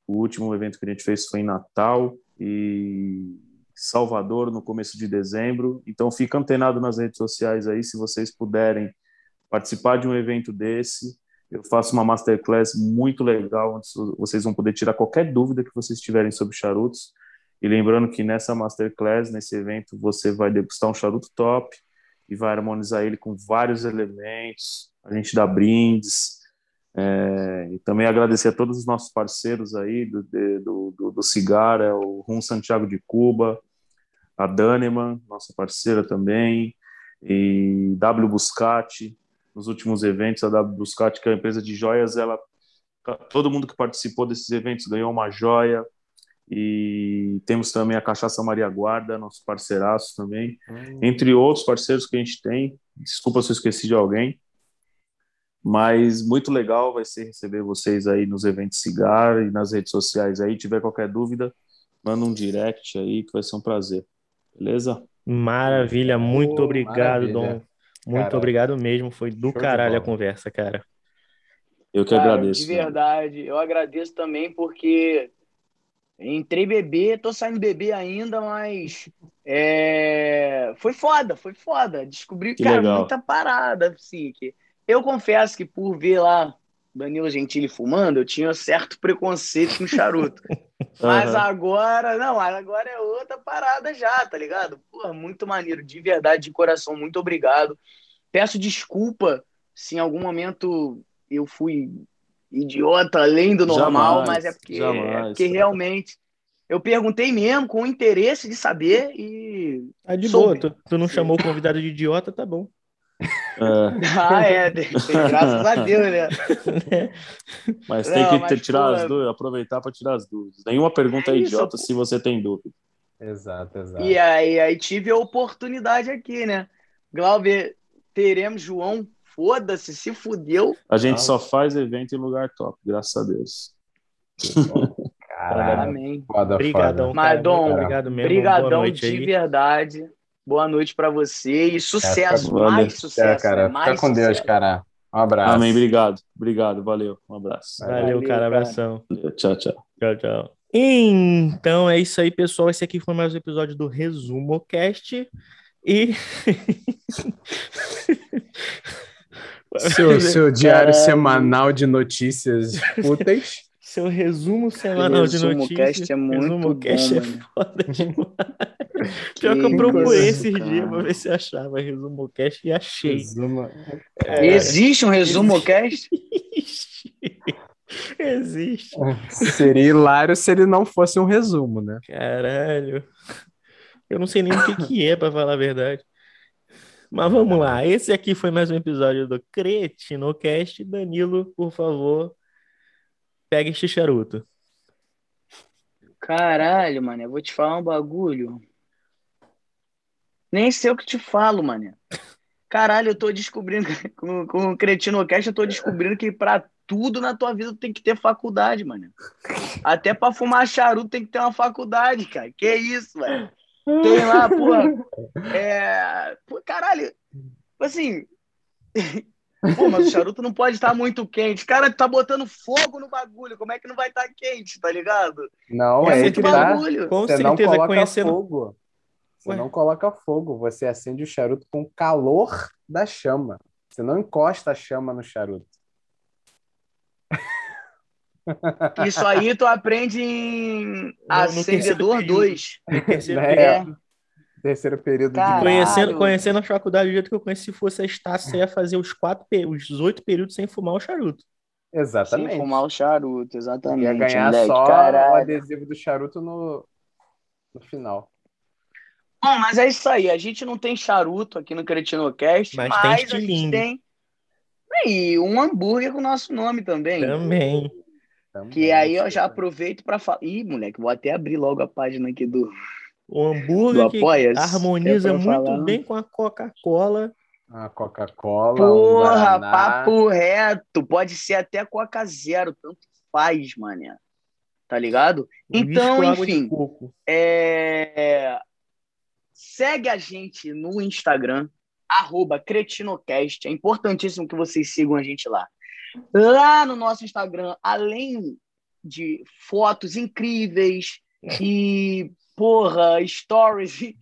O último evento que a gente fez foi em Natal e Salvador no começo de dezembro. Então fica antenado nas redes sociais aí, se vocês puderem participar de um evento desse. Eu faço uma masterclass muito legal, onde vocês vão poder tirar qualquer dúvida que vocês tiverem sobre charutos. E lembrando que nessa masterclass, nesse evento, você vai degustar um charuto top e vai harmonizar ele com vários elementos. A gente dá brindes. É, e também agradecer a todos os nossos parceiros aí do, do, do, do Cigar, é o Rum Santiago de Cuba, a Daneman, nossa parceira também, e W Buscati, nos últimos eventos, a W Buscati, que é uma empresa de joias, ela, todo mundo que participou desses eventos ganhou uma joia, e temos também a Cachaça Maria Guarda, nosso parceiraço também, entre outros parceiros que a gente tem. Desculpa se eu esqueci de alguém, mas muito legal vai ser receber vocês aí nos eventos Cigar e nas redes sociais aí. Tiver qualquer dúvida, manda um direct aí que vai ser um prazer. Beleza? Maravilha, muito Pô, obrigado, maravilha. Dom. Muito obrigado mesmo, foi do show caralho a conversa, cara. Eu que Cara, agradeço. De né? verdade, eu agradeço também porque entrei bebê, tô saindo bebê ainda, mas é, foi foda, foi foda. Descobri, Que cara, legal. muita parada, assim, que eu confesso que por ver lá Danilo Gentili fumando, eu tinha certo preconceito com charuto. Mas Aham. agora, não, agora é outra parada já, tá ligado? Porra, muito maneiro, de verdade, de coração, muito obrigado. Peço desculpa se em algum momento eu fui idiota além do normal, Jamais, mas é porque, jamais. é porque realmente eu perguntei mesmo com interesse de saber e. Tá de Soube. boa, tu, tu não chamou o convidado de idiota, tá bom. É, Ah, é, graças a Deus, né? mas Não, tem que mas, ter- tirar pô, as dúvidas, aproveitar para tirar as dúvidas. Nenhuma pergunta é, É isso, idiota pô. se você tem dúvida. Exato, exato. E aí, aí tive a oportunidade aqui, né? Glauber, teremos João, foda-se, se fudeu. A gente Ah. só faz evento em lugar top, graças a Deus. Caralho, Amém. foda, Obrigadão, foda. Mas. Dom, obrigado mesmo. Boa Brigadão noite de aí. verdade. Boa noite pra você e sucesso, fica- mais Valeu. sucesso, É, cara, né? mais fica com Deus, sucesso. cara. Um abraço. Amém, obrigado. Obrigado, valeu. Um abraço. Valeu, Valeu, cara. cara. Abração. Tchau, tchau. Tchau, tchau. Então é isso aí, pessoal. Esse aqui foi mais um episódio do Resumo Cast. E. Seu, seu diário Caralho. semanal de notícias úteis. Seu resumo semanal de Resumo notícias. cast é muito resumo bom, cast é foda demais. Pior que eu procurei esses dias pra ver se achava resumo cast e achei. Resumo. É, Existe um resumo cast? Existe. Existe. Seria hilário se ele não fosse um resumo, né? Caralho. Eu não sei nem o que, que é, pra falar a verdade. Mas vamos lá. Esse aqui foi mais um episódio do Cretinocast. Danilo, por favor, pega este charuto. Caralho, mano, eu vou te falar um bagulho. Nem sei o que te falo, mano. Caralho, eu tô descobrindo, com, com o Cretinocast, eu tô descobrindo que pra tudo na tua vida tem que ter faculdade, mano. Até pra fumar charuto tem que ter uma faculdade, cara. Que isso, velho. Tem lá, porra. É... Pô, caralho. Assim. Pô, mas o charuto não pode estar muito quente. Cara, tá botando fogo no bagulho. Como é que não vai estar quente, tá ligado? Não, É é muito que tá. bagulho. Com Você não certeza, coloca conhecendo. fogo. Você Ué? não coloca fogo. Você acende o charuto com o calor da chama. Você não encosta a chama no charuto. Isso aí tu aprende em Acendedor terceiro 2. Terceiro Né? período. Terceiro período Caralho. de Conhecendo, conhecendo a faculdade do jeito que eu conheci, se fosse a Estácio, você ia fazer os quatro, os oito períodos sem fumar o charuto. Sem Exatamente. fumar o charuto, exatamente. Ia ganhar moleque, só o caralho. adesivo do charuto no, no final. Bom, mas é isso aí. A gente não tem charuto aqui no Cretinocast, Mas mas, tem a gente estilingue. tem e um hambúrguer com o nosso nome também. Também. Também, Que aí eu já aproveito para falar. Ih, moleque, vou até abrir logo a página aqui do. O hambúrguer Do que harmoniza é pra muito falar. bem com a Coca-Cola. Uma Coca-Cola, um Porra, Guaraná. papo reto. Pode ser até Coca Zero, tanto faz, mané. Tá ligado? Então, enfim. É... Segue a gente no Instagram, arroba Cretinocast. É importantíssimo que vocês sigam a gente lá. Lá no nosso Instagram, além de fotos incríveis e, porra, stories,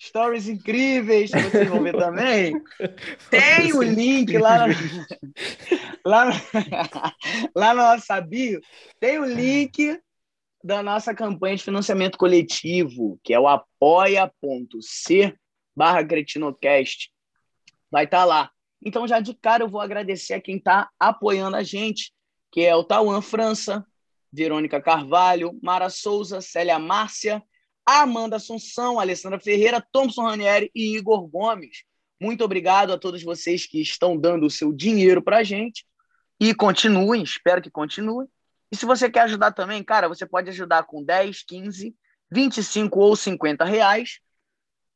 stories incríveis, que vocês vão ver também, tem o link lá, no- lá, no- lá na nossa bio, tem o link da nossa campanha de financiamento coletivo, que é o apoia.c barra cretinocast. Vai estar lá. Então, já de cara, eu vou agradecer a quem está apoiando a gente, que é o Tauan França, Verônica Carvalho, Mara Souza, Célia Márcia, Amanda Assunção, Alessandra Ferreira, Thompson Ranieri e Igor Gomes. Muito obrigado a todos vocês que estão dando o seu dinheiro para a gente. E continuem, espero que continuem. E se você quer ajudar também, cara, você pode ajudar com 10, 15, 25 ou 50 reais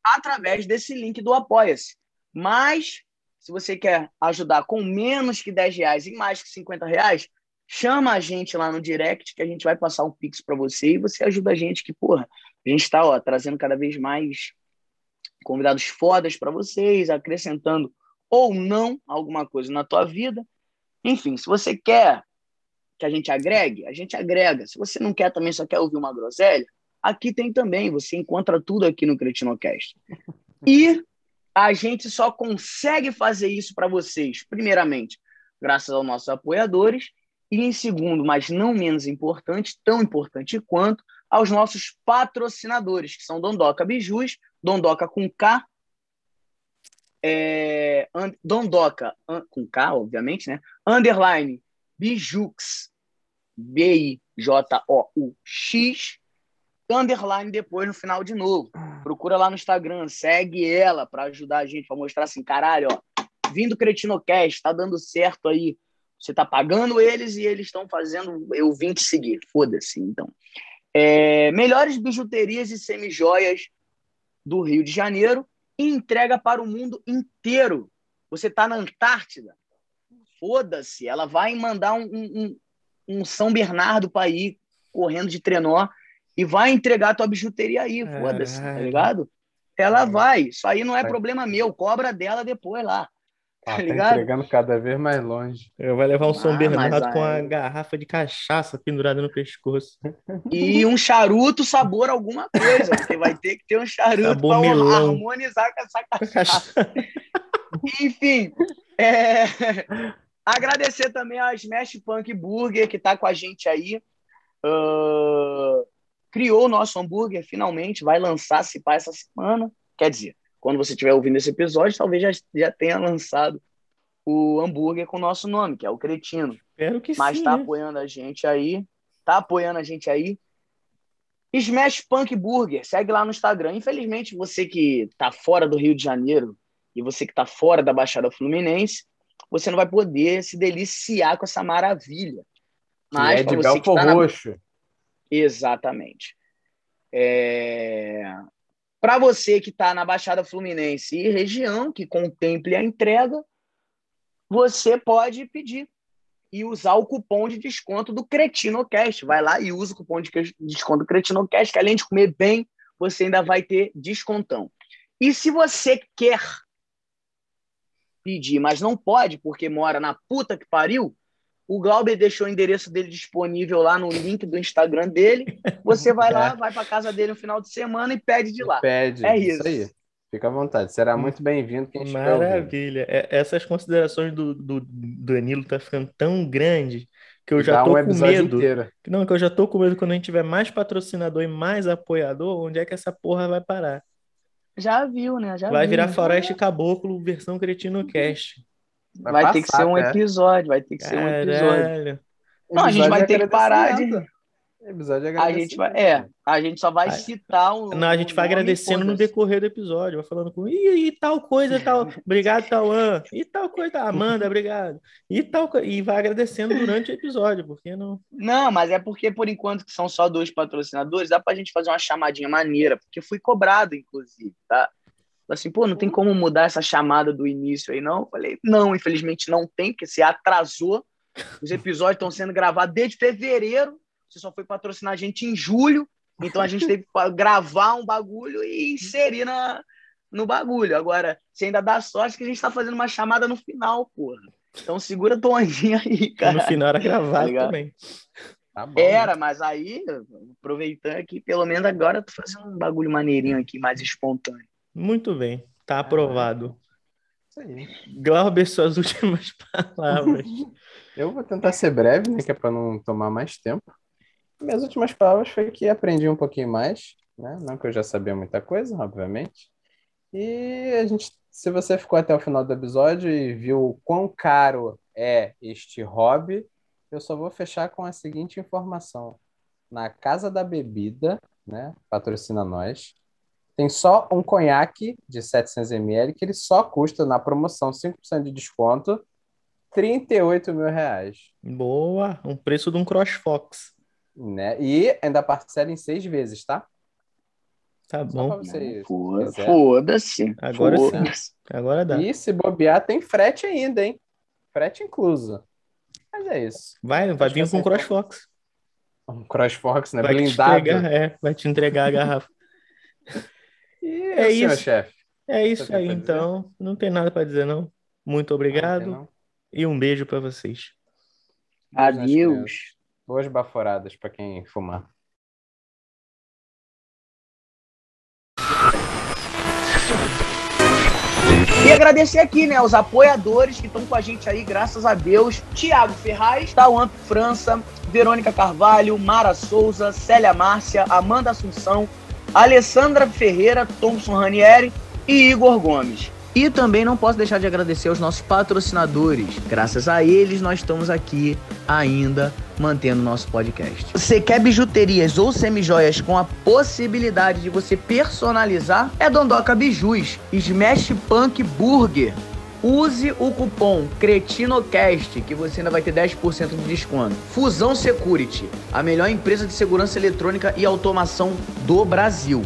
através desse link do Apoia-se. Mas, se você quer ajudar com menos que 10 reais e mais que 50 reais, chama a gente lá no direct que a gente vai passar um pix para você e você ajuda a gente que, porra, a gente está trazendo cada vez mais convidados fodas para vocês, acrescentando ou não alguma coisa na tua vida. Enfim, se você quer que a gente agregue, a gente agrega. Se você não quer também, só quer ouvir uma groselha, aqui tem também. Você encontra tudo aqui no Cretinocast. E a gente só consegue fazer isso para vocês, primeiramente, graças aos nossos apoiadores, e em segundo, mas não menos importante, tão importante quanto, aos nossos patrocinadores, que são Dondoca Bijus, Dondoca com K, é, Dondoca com K, obviamente, né? Underline Bijux, B-I-J-O-U-X, underline depois no final de novo. Procura lá no Instagram, segue ela para ajudar a gente, para mostrar assim, caralho, ó, vindo Cretinocast, tá dando certo aí. Você tá pagando eles e eles estão fazendo eu vim te seguir. Foda-se, então. É, melhores bijuterias e semijoias do Rio de Janeiro e entrega para o mundo inteiro. Você tá na Antártida? Foda-se, ela vai mandar um, um, um São Bernardo para ir correndo de trenó e vai entregar a tua bijuteria aí, foda-se, tá Caralho. ligado? Ela vai, isso aí não é problema meu, cobra dela depois lá, tá tá ligado? entregando cada vez mais longe. Eu vai levar um São Ah, Bernardo mas com a aí- garrafa de cachaça pendurada no pescoço. E um charuto sabor alguma coisa, porque vai ter que ter um charuto Sabor para melão. harmonizar com essa cachaça. Enfim, é, agradecer também a Smash Punk Burger que tá com a gente aí. uh, criou o nosso hambúrguer, finalmente, vai lançar se pá essa semana. Quer dizer, quando você estiver ouvindo esse episódio, talvez já, já tenha lançado o hambúrguer com o nosso nome, que é o Cretino. Espero que Mas sim. tá né? apoiando a gente aí. Tá apoiando a gente aí. Smash Punk Burger, segue lá no Instagram. Infelizmente, você que tá fora do Rio de Janeiro e você que tá fora da Baixada Fluminense, você não vai poder se deliciar com essa maravilha. Mas é de você que Belfor tá na... Roxo. Exatamente. É... Para você que está na Baixada Fluminense e região, que contemple a entrega, você pode pedir e usar o cupom de desconto do CretinoCast. Vai lá e usa o cupom de desconto do CretinoCast, que além de comer bem, você ainda vai ter descontão. E se você quer pedir, mas não pode, porque mora na puta que pariu, o Glauber deixou o endereço dele disponível lá no link do Instagram dele. Você vai lá, vai para casa dele no final de semana e pede de lá. Pede. É isso. isso. aí. Fica à vontade. Será muito bem-vindo quem estiver. Maravilha. É- Essas considerações do, do Danilo tá ficando tão grande que eu já dá tô um com medo. inteiro. Não, que eu já tô com medo quando a gente tiver mais patrocinador e mais apoiador, onde é que essa porra vai parar? Já viu, né? Já Vai viu. virar Floresta Caboclo versão Cretino Cast. Vai, ter que passar ser um episódio, vai ter que ser um episódio. Caralho. Não, a gente Episódio vai ter que parar de. Episódio de A gente vai. É, a gente só vai citar o. Não, a gente vai agradecendo no decorrer do episódio, vai falando com e, e tal coisa, tal. Obrigado, Tauan. E tal coisa, Amanda, obrigado. E tal e vai agradecendo durante o episódio, porque não. Não, mas é porque, por enquanto, que são só dois patrocinadores, dá pra gente fazer uma chamadinha maneira, porque fui cobrado, inclusive, tá? Falei Assim, pô, não tem como mudar essa chamada do início aí, não? Eu Falei, não, infelizmente não tem, porque você atrasou. Os episódios estão sendo gravados desde fevereiro, você só foi patrocinar a gente em julho, então a gente teve que gravar um bagulho e inserir na, no bagulho. Agora, você ainda dá sorte que a gente tá fazendo uma chamada no final, porra. Então segura tua ondinha aí, No cara. final era gravado ligado? também. Tá bom, né? Era, mas aí, aproveitando aqui, pelo menos agora eu tô fazendo um bagulho maneirinho aqui, mais espontâneo. Muito bem, tá aprovado. Isso aí. Glauber, suas últimas palavras. Eu vou tentar ser breve, né, que é para não tomar mais tempo. Minhas últimas palavras foi que aprendi um pouquinho mais, né? Não que eu já sabia muita coisa, obviamente. E a gente, se você ficou até o final do episódio e viu o quão caro é este hobby, eu só vou fechar com a seguinte informação. Na Casa da Bebida, né, patrocina nós, tem só um conhaque de 700ml que ele só custa, na promoção, 5% de desconto, 38 mil reais. Boa, um preço de um CrossFox. Né? E ainda parcela em seis vezes, tá? Tá Só bom, Foda-. Foda-se. Agora sim. Foda-se. agora dá. E se bobear, tem frete ainda, hein? Frete incluso. Mas é isso. Vai, vai Acho vir com essa CrossFox. Um CrossFox, né? Vai te Blindado. entregar, é, vai te entregar a garrafa. E É é isso, chefe. É isso aí, dizer? então. Não tem nada para dizer, não. Muito obrigado Não, e um beijo para vocês. Adeus. Boas baforadas pra quem fumar. E agradecer aqui, né, os apoiadores que estão com a gente aí, graças a Deus. Tiago Ferraz, Tauan França, Verônica Carvalho, Mara Souza, Célia Márcia, Amanda Assunção, Alessandra Ferreira, Thompson Ranieri e Igor Gomes. E também não posso deixar de agradecer aos nossos patrocinadores. Graças a eles, nós estamos aqui ainda mantendo nosso podcast. Você quer bijuterias ou semijoias com a possibilidade de você personalizar? É Dondoca Bijus, Smash Punk Burger. Use o cupom CRETINOCAST que você ainda vai ter 10% de desconto. Fusão Security, a melhor empresa de segurança eletrônica e automação do Brasil.